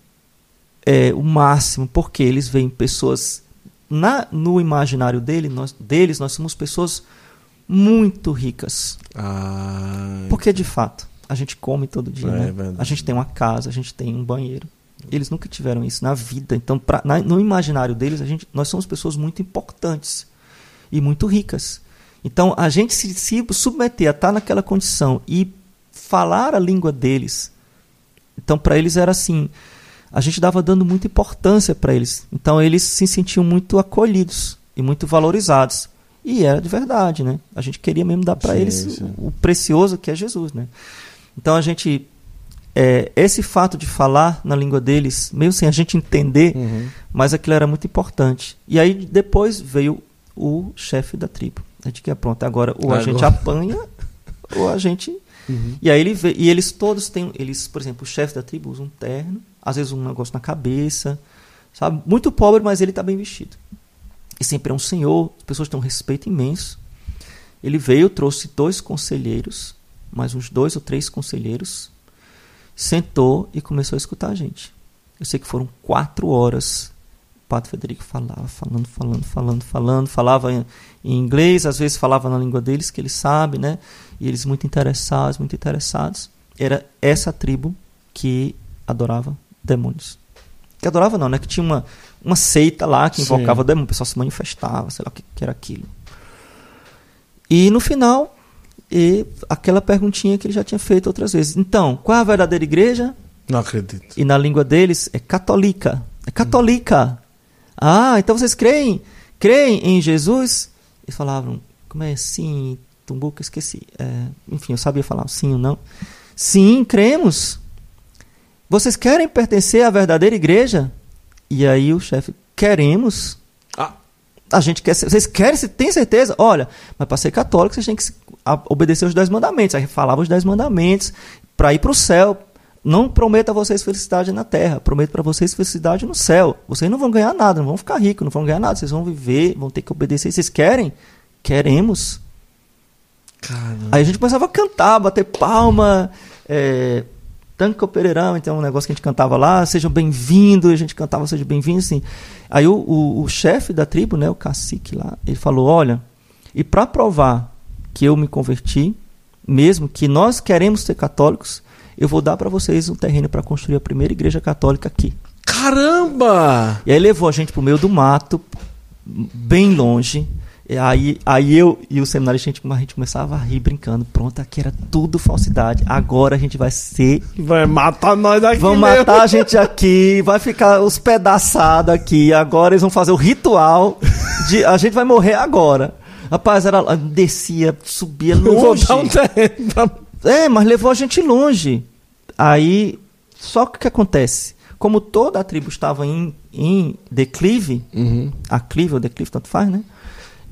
é, o máximo, porque eles veem pessoas na, no imaginário dele, nós, deles, nós somos pessoas muito ricas. Ah, Porque de fato, a gente come todo dia, é, né? A gente tem uma casa, a gente tem um banheiro. Eles nunca tiveram isso na vida. Então, pra, na, no imaginário deles, a gente, nós somos pessoas muito importantes e muito ricas. Então, a gente se, se submeter a estar naquela condição e falar a língua deles. Então, para eles era assim: a gente dava dando muita importância para eles. Então, eles se sentiam muito acolhidos e muito valorizados. E era de verdade, né? A gente queria mesmo dar para eles sim. o precioso que é Jesus, né? Então a gente é, esse fato de falar na língua deles, mesmo sem a gente entender, uhum. mas aquilo era muito importante. E aí depois veio o chefe da tribo. A gente quer pronto, agora ou agora. a gente apanha ou a gente uhum. E aí ele vê, e eles todos têm, eles, por exemplo, o chefe da tribo usa um terno, às vezes um negócio na cabeça, sabe? Muito pobre, mas ele está bem vestido e sempre é um senhor, as pessoas têm um respeito imenso. Ele veio, trouxe dois conselheiros, mais uns dois ou três conselheiros, sentou e começou a escutar a gente. Eu sei que foram quatro horas. O Padre Federico falava, falando, falando, falando, falando, falava em, inglês, às vezes falava na língua deles, que ele sabe, né? E eles muito interessados, muito interessados. Era essa tribo que adorava demônios. Que adorava não, né? Que tinha uma, uma seita lá que invocava o demônio, o pessoal se manifestava, sei lá o que, que era aquilo. E no final, e aquela perguntinha que ele já tinha feito outras vezes. Então, qual é a verdadeira igreja? Não acredito. E na língua deles é católica. É católica. Hum. Ah, então vocês creem? Creem em Jesus? Eles falavam, como é? Sim, Tumbuca, esqueci. É, enfim, eu sabia falar sim ou não. Sim, cremos. Vocês querem pertencer à verdadeira igreja? E aí o chefe, queremos. Ah. A gente quer. Vocês querem? Você tem certeza? Olha, mas para ser católico vocês têm que obedecer os dez mandamentos. Aí falava os dez mandamentos para ir para o céu. Não prometo a vocês felicidade na terra, prometo para vocês felicidade no céu. Vocês não vão ganhar nada, não vão ficar ricos, não vão ganhar nada. Vocês vão viver, vão ter que obedecer. Vocês querem? Queremos. Caramba. Aí a gente começava a cantar, bater palma. É, Tanque Pereirão, então, um negócio que a gente cantava lá, sejam bem-vindos, a gente cantava seja bem-vindo, assim. Aí o, o, o chefe da tribo, né, o cacique lá, ele falou, olha, e para provar que eu me converti, mesmo que nós queremos ser católicos, eu vou dar para vocês um terreno para construir a primeira igreja católica aqui. Caramba! E aí levou a gente pro meio do mato, bem longe, Aí, aí eu e o seminário a gente, a gente começava a rir brincando. Pronto, aqui era tudo falsidade. Agora a gente vai ser. Vai matar nós aqui. Vão mesmo. matar a gente aqui, vai ficar os pedaçados aqui. Agora eles vão fazer o ritual de. A gente vai morrer agora. Rapaz, era, descia, subia longe. Vou dar um É, mas levou a gente longe. Aí, só que o que acontece? Como toda a tribo estava em, em declive, uhum. aclive ou declive, tanto faz, né?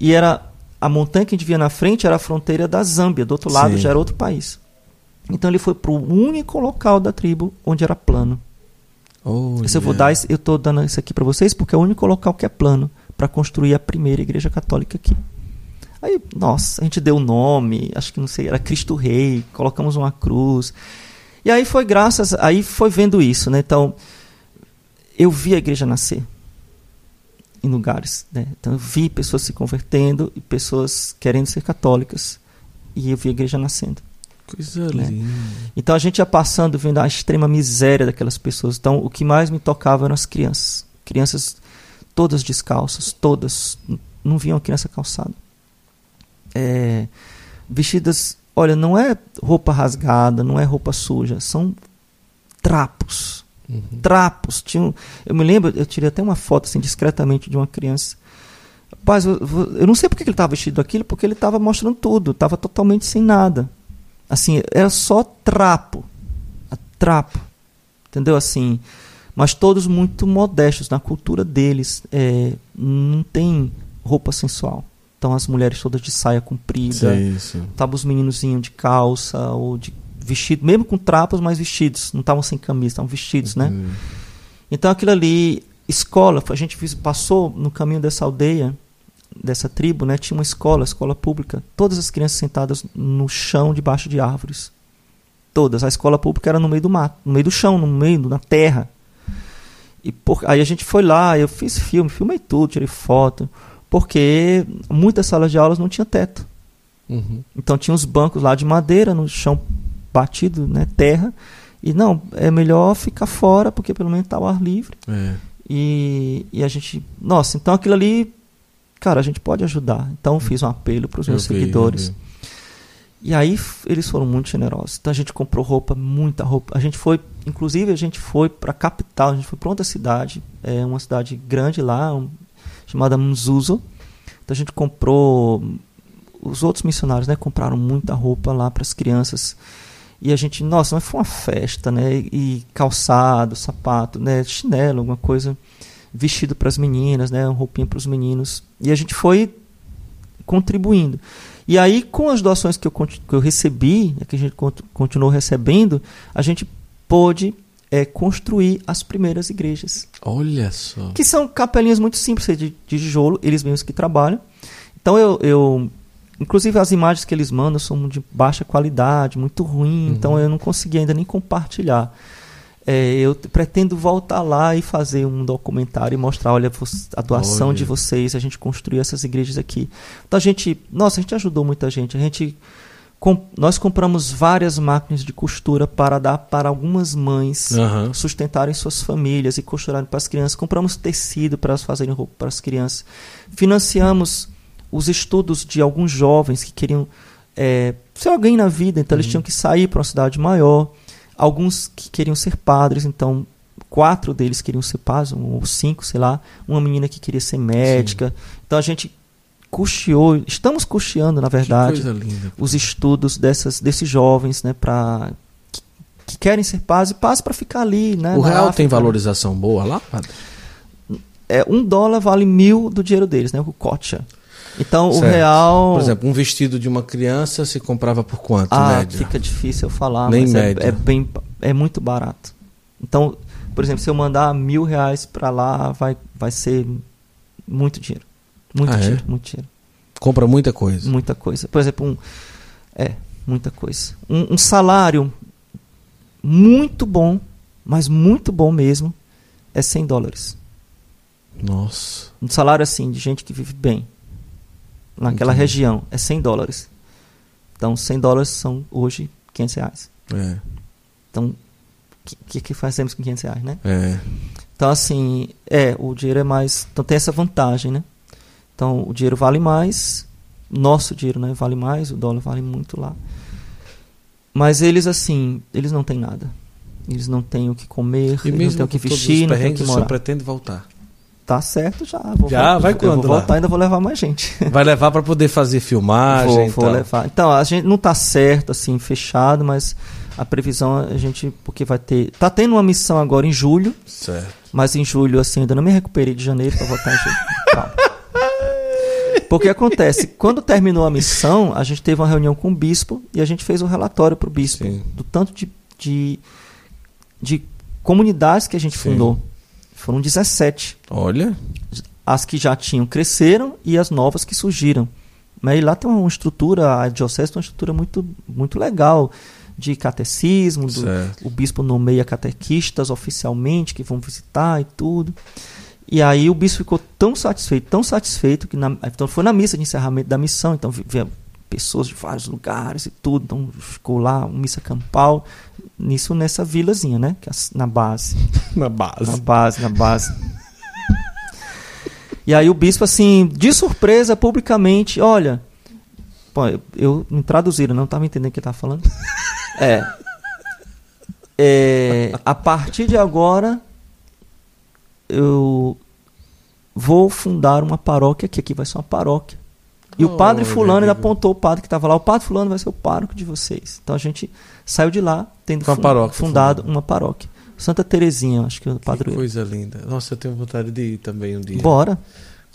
E era a montanha que a gente via na frente era a fronteira da Zâmbia, do outro lado Sim. já era outro país. Então ele foi para o único local da tribo onde era plano. Oh, eu vou dar, eu estou dando isso aqui para vocês porque é o único local que é plano para construir a primeira igreja católica aqui. Aí, nossa, a gente deu o nome, acho que não sei, era Cristo Rei, colocamos uma cruz. E aí foi graças, aí foi vendo isso, né? Então, eu vi a igreja nascer. Em lugares. Né? Então eu vi pessoas se convertendo e pessoas querendo ser católicas. E eu vi a igreja nascendo. Coisa Né? linda. Então a gente ia passando, vendo a extrema miséria daquelas pessoas. Então o que mais me tocava eram as crianças. Crianças todas descalças, todas. Não viam a criança calçada. É, vestidas, olha, não é roupa rasgada, não é roupa suja, são trapos. Uhum. Trapos. Tinham, eu me lembro, eu tirei até uma foto assim discretamente de uma criança. Rapaz, eu, eu- não sei porque ele estava vestido daquilo, porque ele estava mostrando tudo, estava totalmente sem nada. Assim, era só trapo. Trapo. Entendeu? Assim, mas todos muito modestos na cultura deles. É, não tem roupa sensual. Então as mulheres todas de saia comprida, Sim, sim. Tava os meninozinhos de calça ou de vestido, mesmo com trapos, mas vestidos. Não estavam sem camisa, estavam vestidos, né? Uhum. Então aquilo ali, escola, a gente passou no caminho dessa aldeia, dessa tribo, né? Tinha uma escola, escola pública. Todas as crianças sentadas no chão, debaixo de árvores. Todas. A escola pública era no meio do mato, no meio do chão, no meio, na terra. E por, aí a gente foi lá, eu fiz filme, filmei tudo, tirei foto, porque muitas salas de aulas não tinha teto. Uhum. Então tinha os bancos lá de madeira no chão batido, né, terra. E não, é melhor ficar fora porque pelo menos tá ao ar livre. É. E, e a gente, nossa, então aquilo ali, cara, a gente pode ajudar. Então eu fiz um apelo para os meus Eu seguidores. vi. E aí eles foram muito generosos. Então a gente comprou roupa, muita roupa. A gente foi, inclusive a gente foi para a capital, a gente foi para outra cidade, é uma cidade grande lá, um- chamada Mzuzo. Então a gente comprou os outros missionários, né, compraram muita roupa lá para as crianças. E a gente, nossa, mas foi uma festa, né? E calçado, sapato, né, chinelo, alguma coisa, vestido para as meninas, né, uma roupinha para os meninos. E a gente foi contribuindo. E aí, com as doações que eu, que eu recebi, né, que a gente cont- continuou recebendo, a gente pôde é, construir as primeiras igrejas. Olha só. Que são capelinhas muito simples de, de tijolo, eles mesmos que trabalham. Então eu, eu. Inclusive as imagens que eles mandam são de baixa qualidade, muito ruim, Uhum. então eu não consegui ainda nem compartilhar. É, eu pretendo voltar lá e fazer um documentário e mostrar, olha, a doação Olha. de vocês, a gente construiu essas igrejas aqui. Então a gente, nossa, a gente ajudou muita gente. A gente com- nós compramos várias máquinas de costura para dar para algumas mães Aham. sustentarem suas famílias e costurarem para as crianças. Compramos tecido para elas fazerem roupa para as crianças. Financiamos os estudos de alguns jovens que queriam é, ser alguém na vida, então eles Uhum. tinham que sair para uma cidade maior. Alguns que queriam ser padres, então quatro deles queriam ser padres, um ou cinco, sei lá. Uma menina que queria ser médica. Então a gente custeou, estamos custeando, na verdade, linda. os estudos dessas, desses jovens, né, para que, que querem ser paz e paz para ficar ali, né? O real tem África. valorização boa lá, padre? É um dólar vale mil do dinheiro deles, né? O cocha. Então Certo. o real. Por exemplo, um vestido de uma criança se comprava por quanto, ah, média? fica difícil eu falar, Nem mas é, média. é bem, é muito barato. Então, por exemplo, se eu mandar mil reais para lá, vai, vai ser muito dinheiro, muito Ah, é? dinheiro, muito dinheiro. Compra muita coisa. Muita coisa. Por exemplo, um, é, muita coisa. Um, um salário muito bom, mas muito bom mesmo, é 100 dólares. Nossa. Um salário assim, de gente que vive bem, naquela Entendi. região, é 100 dólares. Então, 100 dólares são hoje 500 reais. É. Então, o que, que, fazemos com 500 reais, né? É. Então, assim, é, o dinheiro é mais. Então, tem essa vantagem, né? Então, o dinheiro vale mais, nosso dinheiro, né? Vale mais, o dólar vale muito lá. Mas eles, assim, eles não têm nada. Eles não têm o que comer, E eles não têm o que vestir, não têm o que morar. pretende voltar. Tá certo já. Vou Já? Vai quando vou lá? voltar, ainda vou levar mais gente. Vai levar para poder fazer filmagem vou, e vou levar. Então, a gente não tá certo, assim, fechado, mas a previsão a gente. Porque vai ter. Tá tendo uma missão agora em julho. Certo. Mas em julho, assim, ainda não me recuperei de janeiro para votar em julho. Calma. Porque acontece, quando terminou a missão, a gente teve uma reunião com o bispo e a gente fez um relatório para o bispo Sim. do tanto de, de, de comunidades que a gente Sim. Foram 17. Olha. As que já tinham cresceram e as novas que surgiram. Mas e lá tem uma estrutura, a diocese tem uma estrutura muito, muito legal de catecismo, do, o bispo nomeia catequistas oficialmente que vão visitar e tudo. E aí o bispo ficou tão satisfeito, tão satisfeito, que na, então foi na missa de encerramento da missão, então via pessoas de vários lugares e tudo, então ficou lá, uma missa campal, nisso nessa vilazinha, né? É na base. na base. Na base, na base. e aí o bispo, assim, de surpresa, publicamente, olha. Pô, eu, eu me traduziram, não estava entendendo o que ele estava falando. É. é. A partir de agora, eu vou fundar uma paróquia, que aqui vai ser uma paróquia. E oh, o padre fulano ele apontou o padre que estava lá, o padre fulano vai ser o pároco de vocês. Então a gente saiu de lá tendo uma paróquia, fundado uma paróquia. Santa Terezinha, acho que é o padre. Que coisa linda. Nossa, eu tenho vontade de ir também um dia. Bora.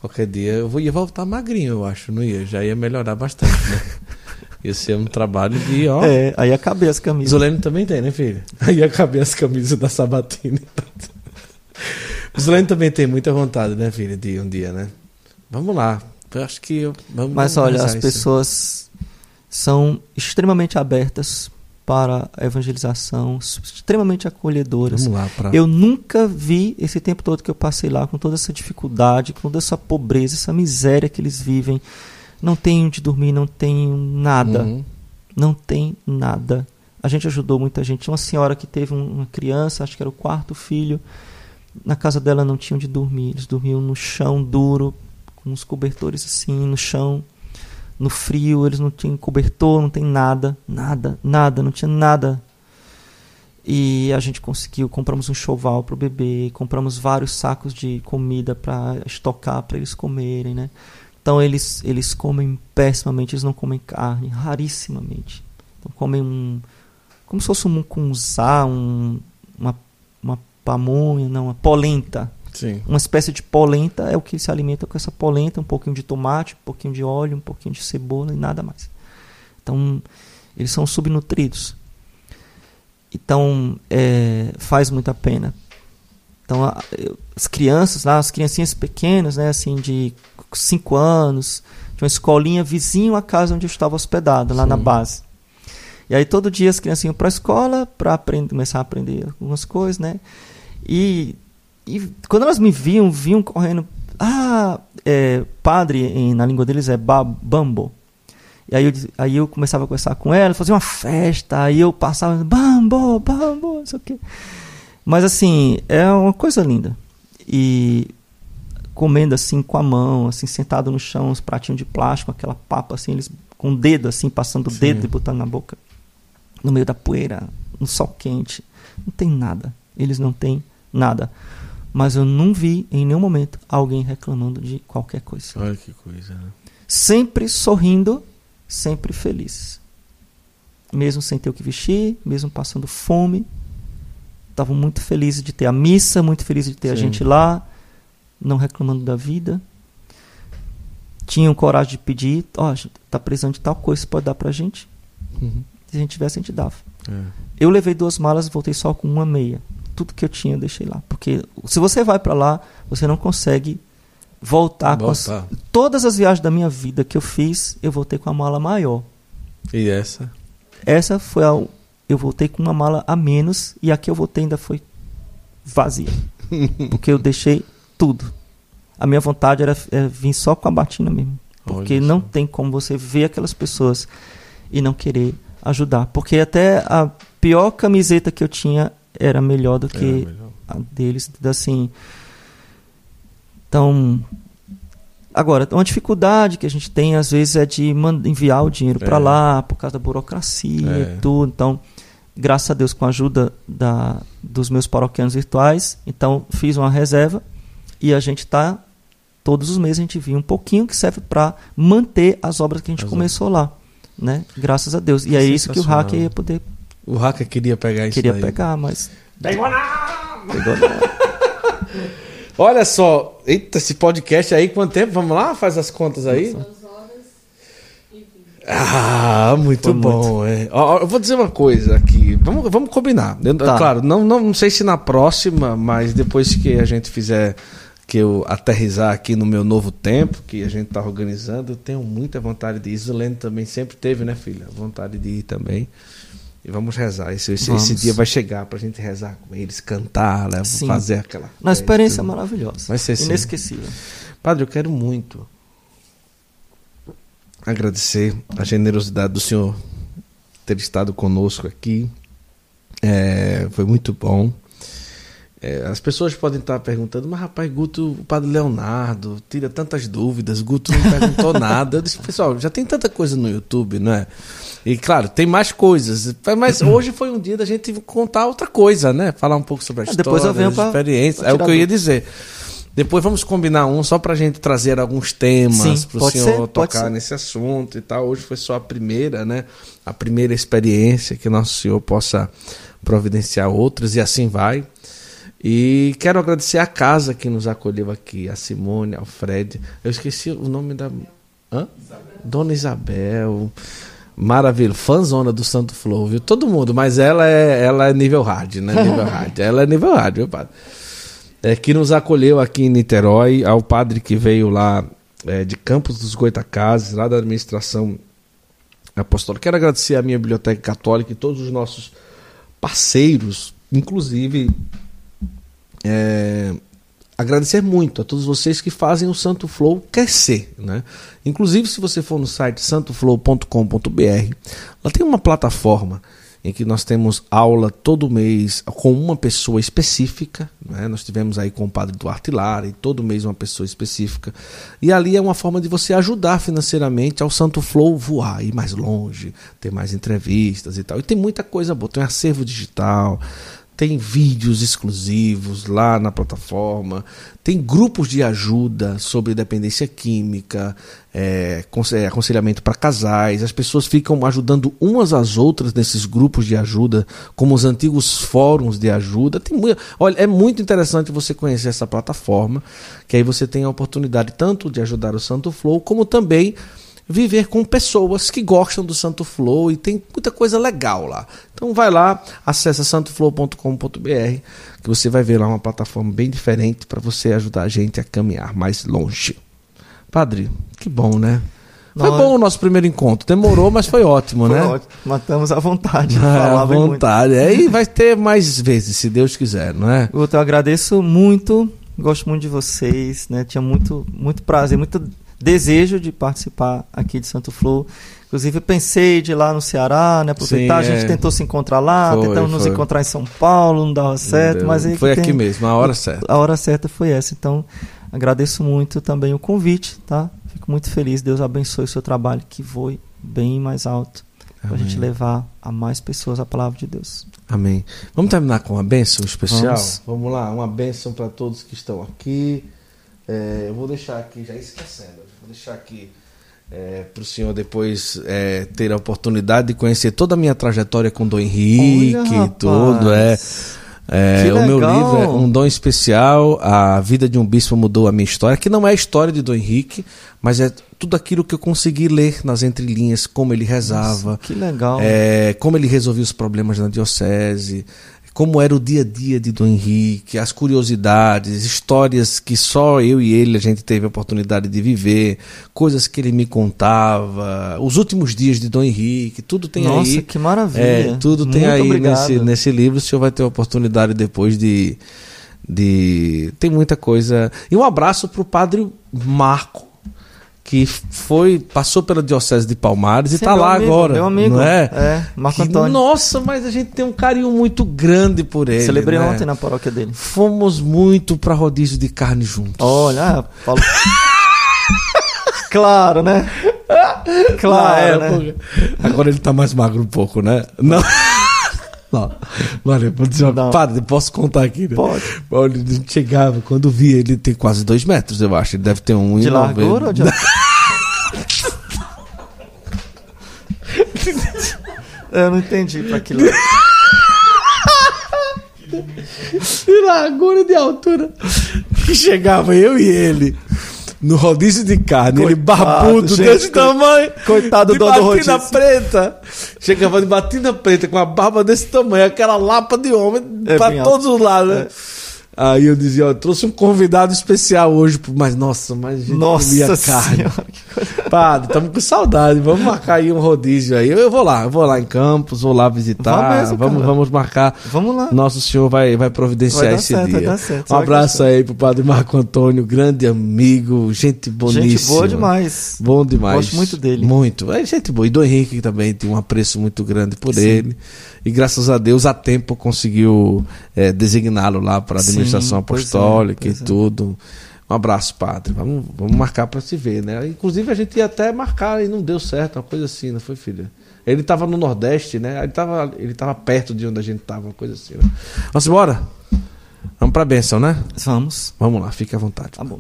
Qualquer dia eu ia voltar magrinho, eu acho, não ia? Já ia melhorar bastante, né? ia ser um trabalho de, ó. É, aí caber as camisas. Zulene também tem, né, filho? Aí caber as camisas da Sabatina. Zulene também tem muita vontade, né, filha, de ir um dia, né? Vamos lá. Eu acho que eu, vamos Mas olha, as pessoas são extremamente abertas para a evangelização, extremamente acolhedoras. Vamos lá, pra... Eu nunca vi esse tempo todo que eu passei lá, com toda essa dificuldade, com toda essa pobreza, essa miséria que eles vivem. Não tem onde dormir, não tem nada. Uhum. Não tem nada. A gente ajudou muita gente. Uma senhora que teve uma criança, acho que era o quarto filho, na casa dela não tinha onde dormir. Eles dormiam no chão duro, os cobertores assim no chão no frio, eles não tinham cobertor, não tem nada, nada, nada, não tinha nada. E a gente conseguiu, compramos um choval para o bebê, compramos vários sacos de comida para estocar para eles comerem, né? Então eles eles comem pessimamente, eles não comem carne, rarissimamente. Então comem um como se fosse um mucunzá, um, uma uma pamonha, não, uma polenta. Sim. Uma espécie de polenta é o que se alimenta com essa polenta, um pouquinho de tomate, um pouquinho de óleo, um pouquinho de cebola e nada mais. Então, eles são subnutridos. Então, é, faz muita pena. Então, a, as crianças lá, as criancinhas pequenas, né, assim, de 5 anos, de uma escolinha vizinho à casa onde eu estava hospedado, lá Sim. na base. E aí todo dia as crianças iam para a escola para começar a aprender algumas coisas, né? E e quando elas me viam, vinham correndo. Ah, é, padre, em, na língua deles é bambo. E aí eu, aí eu começava a conversar com ela, fazia uma festa, aí eu passava, bambo, bambo, não sei o quê. Mas assim, é uma coisa linda. E comendo assim com a mão, assim, sentado no chão, uns pratinhos de plástico, aquela papa assim, eles com o dedo assim, passando o dedo e botando na boca. No meio da poeira, no sol quente. Não tem nada. Eles não têm nada mas eu não vi em nenhum momento alguém reclamando de qualquer coisa. Olha que coisa, né? Sempre sorrindo, sempre feliz. Mesmo sem ter o que vestir, mesmo passando fome. Estavam muito felizes de ter a missa, muito felizes de ter Sim. a gente lá, não reclamando da vida. Tinham coragem de pedir, ó, oh, tá precisando de tal coisa, você pode dar pra gente? Uhum. Se a gente tivesse, a gente dava. É. Eu levei duas malas e voltei só com uma meia tudo que eu tinha eu deixei lá. Porque se você vai para lá, você não consegue voltar, voltar. com as, todas as viagens da minha vida que eu fiz, eu voltei com a mala maior. E essa? Essa foi a eu voltei com uma mala a menos e a que eu voltei ainda foi vazia. porque eu deixei tudo. A minha vontade era, era vir só com a batina mesmo. Porque Olha não tem como você ver aquelas pessoas e não querer ajudar. Porque até a pior camiseta que eu tinha era melhor do que melhor. a deles, assim. Então, agora, uma dificuldade que a gente tem às vezes é de enviar o dinheiro é. para lá por causa da burocracia é. e tudo. Então, graças a Deus, com a ajuda da, dos meus paroquianos virtuais, então fiz uma reserva e a gente está todos os meses a gente via um pouquinho que serve para manter as obras que a gente as começou obras. lá, né? Graças a Deus. E é isso que o hacker ia poder o hacker queria pegar isso Queria daí. pegar, mas... Pegou não! Pegou não. Olha só, eita, esse podcast aí, quanto tempo? Vamos lá? Faz as contas aí. E Ah, muito Foi bom. Muito. É. Ó, eu vou dizer uma coisa aqui. Vamos, vamos combinar. Eu, tá. Claro, não, não, não sei se na próxima, mas depois que a gente fizer que eu aterrizar aqui no meu novo tempo, que a gente está organizando, eu tenho muita vontade de ir. Zulene também sempre teve, né, filha? Vontade de ir também. E vamos rezar. Esse, esse, Vamos. esse dia vai chegar pra gente rezar com eles, cantar, né? Sim. fazer aquela. Uma experiência tudo. maravilhosa. Vai ser sim. Inesquecível. Padre, eu quero muito agradecer a generosidade do senhor ter estado conosco aqui. É, foi muito bom. É, as pessoas podem estar perguntando, mas rapaz, Guto, o padre Leonardo, tira tantas dúvidas, Guto não perguntou nada. Eu disse, pessoal, já tem tanta coisa no YouTube, não é? E claro, tem mais coisas. Mas hoje foi um dia da gente contar outra coisa, né? Falar um pouco sobre a Ah, história, depois eu venho as pra- experiências. pra É o que eu ia dizer. Depois vamos combinar um só pra gente trazer alguns temas pro pode senhor ser, tocar nesse assunto e tal. Hoje foi só a primeira, né? A primeira experiência que nosso senhor possa providenciar outras e assim vai. E quero agradecer a casa que nos acolheu aqui, a Simone, ao Fred. Eu esqueci o nome da. Hã? Dona Isabel. Maravilha, fãzona do Santo Flow, viu? Todo mundo, mas ela é, ela é nível hard, né? Nível hard. Ela é nível hard, viu, padre? É, que nos acolheu aqui em Niterói, ao padre que veio lá é, de Campos dos Goitacazes, lá da administração apostólica. Quero agradecer à minha biblioteca católica e todos os nossos parceiros, inclusive é, agradecer muito a todos vocês que fazem o Santo Flow crescer, né? Inclusive se você for no site santoflow.com.br, lá tem uma plataforma em que nós temos aula todo mês com uma pessoa específica, né? Nós tivemos aí com o Padre Duarte Lara e todo mês uma pessoa específica. E ali é uma forma de você ajudar financeiramente ao Santo Flow voar, ir mais longe, ter mais entrevistas e tal. E tem muita coisa boa, tem acervo digital, tem vídeos exclusivos lá na plataforma, tem grupos de ajuda sobre dependência química, é, conse- aconselhamento para casais. As pessoas ficam ajudando umas às outras nesses grupos de ajuda, como os antigos fóruns de ajuda. Tem muito, olha, é muito interessante você conhecer essa plataforma, que aí você tem a oportunidade tanto de ajudar o Santo Flow, como também viver com pessoas que gostam do Santo Flow e tem muita coisa legal lá. Então vai lá, acessa santoflow.com.br que você vai ver lá uma plataforma bem diferente para você ajudar a gente a caminhar mais longe. Padre, que bom, né? Foi bom o nosso primeiro encontro. Demorou, mas foi ótimo, Foi né? ótimo. Matamos à vontade. À muito. vontade. É, e vai ter mais vezes, se Deus quiser, não é? Guto, eu agradeço muito, gosto muito de vocês, né? Tinha muito, muito prazer, muito desejo de participar aqui de Santo Flow. Inclusive, eu pensei de ir lá no Ceará, né? Aproveitar, Sim, a gente é. tentou se encontrar lá, Foi, tentamos nos foi. encontrar em São Paulo, não dava certo, Deu. mas aí foi que aqui tem- mesmo, a hora certa. A hora certa foi essa. Então, agradeço muito também o convite, tá? Fico muito feliz. Deus abençoe o seu trabalho, que voe bem mais alto, para a gente levar a mais pessoas a palavra de Deus. Amém. Vamos terminar com uma bênção especial? Vamos. Vamos, lá, uma bênção para todos que estão aqui. É, eu vou deixar aqui, já esquecendo, vou deixar aqui para o senhor depois é, ter a oportunidade de conhecer toda a minha trajetória com Dom Henrique Olha, e tudo. É, é, o meu livro é Um Dom Especial, A Vida de um Bispo Mudou a Minha História, que não é a história de Dom Henrique, mas é tudo aquilo que eu consegui ler nas entrelinhas, como ele rezava, Nossa, que legal. é, como ele resolvia os problemas na diocese, como era o dia a dia de Dom Henrique, as curiosidades, histórias que só eu e ele a gente teve a oportunidade de viver, coisas que ele me contava, os últimos dias de Dom Henrique, tudo tem Nossa, aí. que maravilha. É, tudo tem Muito aí obrigado. nesse, nesse livro. O senhor vai ter a oportunidade depois de. de tem muita coisa. E um abraço para o padre Marco, que foi passou pela Diocese de Palmares e Sim, está meu lá amigo, agora. Meu amigo. Não é? É, Marco Que- Antônio. Nossa, mas a gente tem um carinho muito grande por ele. Celebrei né? ontem na paróquia dele. Fomos muito para rodízio de carne juntos. Olha, ah, falo. claro, né? Claro, Ah, né? Agora ele tá mais magro um pouco, né? Não. Não. Olha, dizer uma- Não. Padre, posso contar aqui, né? Pode. Olha, ele chegava, quando via, ele tem quase dois metros, eu acho. Ele deve ter um De 1,90. largura ou de Eu não entendi pra que lado. De largura e de altura. Que chegava eu e ele no rodízio de carne, ele Coitado, barbudo gente, desse tamanho. coitado do dono do batina rodízio. preta. Chegava de batina preta com a barba desse tamanho, aquela lapa de homem É pra todos os lados. né? Aí eu dizia, ó, trouxe um convidado especial hoje, mas nossa, mas gente Nossa carne. Padre, estamos com saudade, vamos marcar aí um rodízio aí. Eu, eu vou lá, eu vou lá em Campos, vou lá visitar, Vá mesmo, vamos, vamos marcar. Vamos lá. Nosso Senhor vai, vai providenciar Vai esse certo, dia. certo, um abraço aí pro Padre Marco Antônio, grande amigo, gente boníssima. Gente boa demais. Bom demais. Gosto muito dele. Muito. É gente boa. E do Henrique também tem um apreço muito grande por Sim. ele. E graças a Deus, a tempo conseguiu é, designá-lo lá para a Sim, administração pois é, apostólica pois e é. tudo. Um abraço, padre. Vamos, vamos marcar para se ver, né? Inclusive, a gente ia até marcar e não deu certo, uma coisa assim, não foi, filha? Ele estava no Nordeste, né? Ele estava ele tava perto de onde a gente estava, uma coisa assim. Né? Vamos embora? Vamos para a bênção, né? Vamos. Vamos lá, fique à vontade. Tá bom.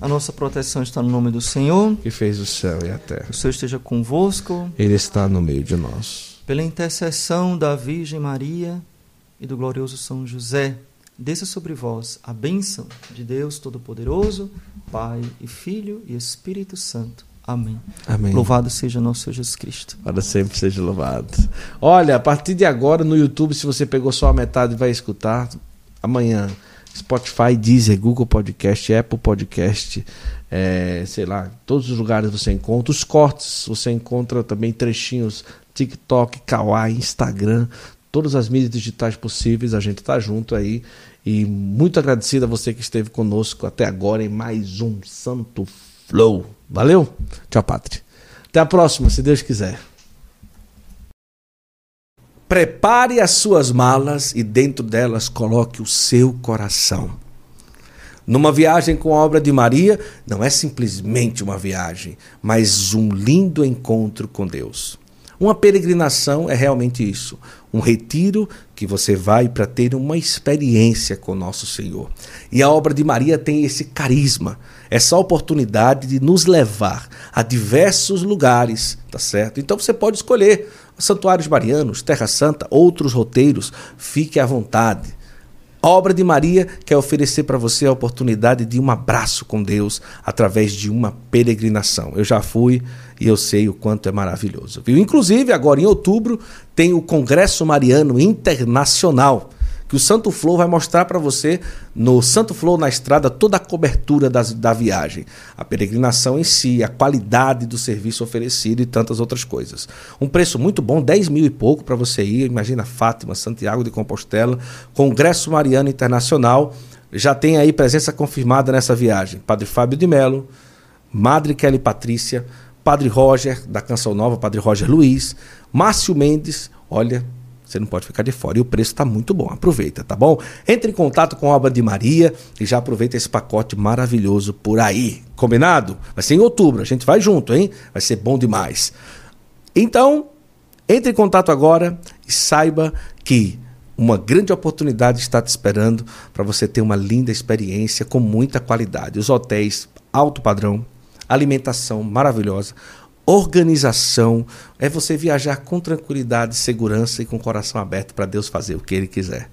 A nossa proteção está no nome do Senhor. Que fez o céu e a terra. O Senhor esteja convosco. Ele está no meio de nós. Pela intercessão da Virgem Maria e do glorioso São José, desça sobre vós a bênção de Deus Todo-Poderoso, Pai e Filho e Espírito Santo. Amém. Amém. Louvado seja nosso Jesus Cristo. Para sempre seja louvado. Olha, a partir de agora no YouTube, se você pegou só a metade e vai escutar, amanhã, Spotify, Deezer, Google Podcast, Apple Podcast, é, sei lá, todos os lugares você encontra. Os cortes, você encontra também trechinhos, TikTok, Kawaii, Instagram, todas as mídias digitais possíveis, a gente tá junto aí. E muito agradecido a você que esteve conosco até agora em mais um Santo Flow. Valeu? Tchau, Pátria. Até a próxima, se Deus quiser. Prepare as suas malas e dentro delas coloque o seu coração. Numa viagem com a obra de Maria, não é simplesmente uma viagem, mas um lindo encontro com Deus. Uma peregrinação é realmente isso, um retiro que você vai para ter uma experiência com nosso Senhor. E a obra de Maria tem esse carisma, essa oportunidade de nos levar a diversos lugares, tá certo? Então você pode escolher santuários marianos, Terra Santa, outros roteiros, fique à vontade. A obra de Maria quer oferecer para você a oportunidade de um abraço com Deus através de uma peregrinação. Eu já fui e eu sei o quanto é maravilhoso. Viu? Inclusive, agora em outubro, tem o Congresso Mariano Internacional, que o Santo Flow vai mostrar para você no Santo Flow na estrada toda a cobertura das, da viagem, a peregrinação em si, a qualidade do serviço oferecido e tantas outras coisas. Um preço muito bom, 10 mil e pouco para você ir. Imagina Fátima, Santiago de Compostela, Congresso Mariano Internacional. Já tem aí presença confirmada nessa viagem. Padre Fábio de Melo, Madre Kelly Patrícia, Padre Roger, da Canção Nova, Padre Roger Luiz, Márcio Mendes, olha, você não pode ficar de fora. E o preço está muito bom. Aproveita, tá bom? Entre em contato com a obra de Maria e já aproveita esse pacote maravilhoso por aí. Combinado? Vai ser em outubro. A gente vai junto, hein? Vai ser bom demais. Então, entre em contato agora e saiba que uma grande oportunidade está te esperando para você ter uma linda experiência com muita qualidade. Os hotéis alto padrão, alimentação maravilhosa, organização, é você viajar com tranquilidade, segurança e com o coração aberto para Deus fazer o que ele quiser.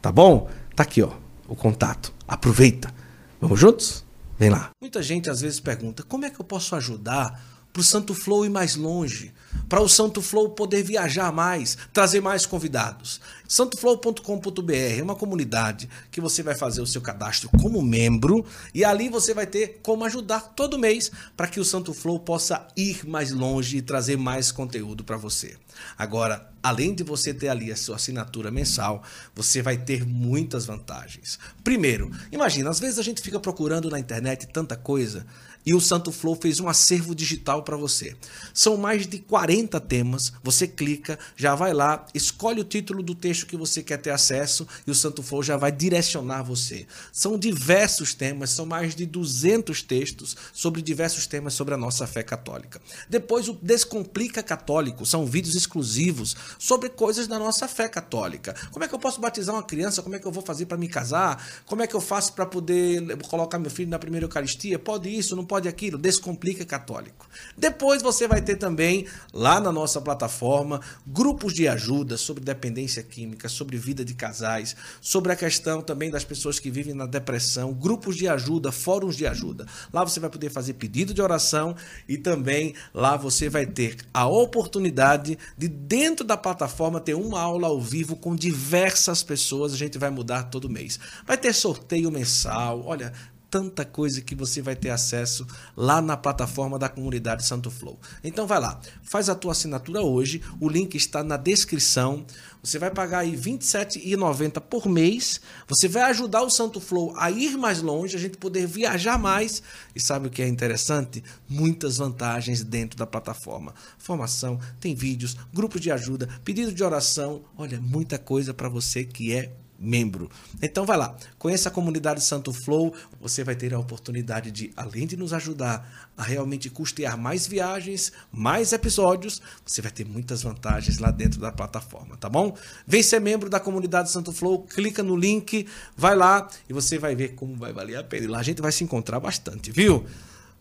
Tá bom? Tá aqui, ó, o contato. Aproveita. Vamos juntos? Vem lá. Muita gente às vezes pergunta: "Como é que eu posso ajudar para o Santo Flow ir mais longe, para o Santo Flow poder viajar mais, trazer mais convidados. santoflow.com.br é uma comunidade que você vai fazer o seu cadastro como membro e ali você vai ter como ajudar todo mês para que o Santo Flow possa ir mais longe e trazer mais conteúdo para você. Agora, além de você ter ali a sua assinatura mensal, você vai ter muitas vantagens. Primeiro, imagina, às vezes a gente fica procurando na internet tanta coisa e o Santo Flow fez um acervo digital para você. São mais de 40 temas, você clica, já vai lá, escolhe o título do texto que você quer ter acesso e o Santo Flow já vai direcionar você. São diversos temas, são mais de 200 textos sobre diversos temas sobre a nossa fé católica. Depois o Descomplica Católico, são vídeos exclusivos sobre coisas da nossa fé católica. Como é que eu posso batizar uma criança? Como é que eu vou fazer para me casar? Como é que eu faço para poder colocar meu filho na primeira Eucaristia? Pode isso, não pode aquilo. Descomplica Católico. Depois você vai ter também, lá na nossa plataforma, grupos de ajuda sobre dependência química, sobre vida de casais, sobre a questão também das pessoas que vivem na depressão, grupos de ajuda, fóruns de ajuda. Lá você vai poder fazer pedido de oração e também lá você vai ter a oportunidade de, dentro da plataforma, ter uma aula ao vivo com diversas pessoas. A gente vai mudar todo mês. Vai ter sorteio mensal. Olha, tanta coisa que você vai ter acesso lá na plataforma da comunidade Santo Flow. Então vai lá, faz a tua assinatura hoje, o link está na descrição. Você vai pagar aí R$ 27,90 por mês. Você vai ajudar o Santo Flow a ir mais longe, a gente poder viajar mais. E sabe o que é interessante? Muitas vantagens dentro da plataforma. Formação, tem vídeos, grupos de ajuda, pedido de oração. Olha, muita coisa para você que é membro. Então vai lá, conheça a comunidade Santo Flow, você vai ter a oportunidade de, além de nos ajudar a realmente custear mais viagens, mais episódios, você vai ter muitas vantagens lá dentro da plataforma, tá bom? Vem ser membro da comunidade Santo Flow, clica no link, vai lá e você vai ver como vai valer a pena. E lá a gente vai se encontrar bastante, viu?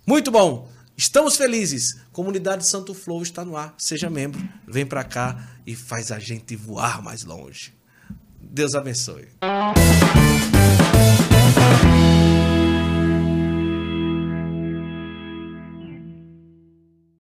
Muito bom! Estamos felizes. Comunidade Santo Flow está no ar. Seja membro, vem para cá e faz a gente voar mais longe. Deus abençoe.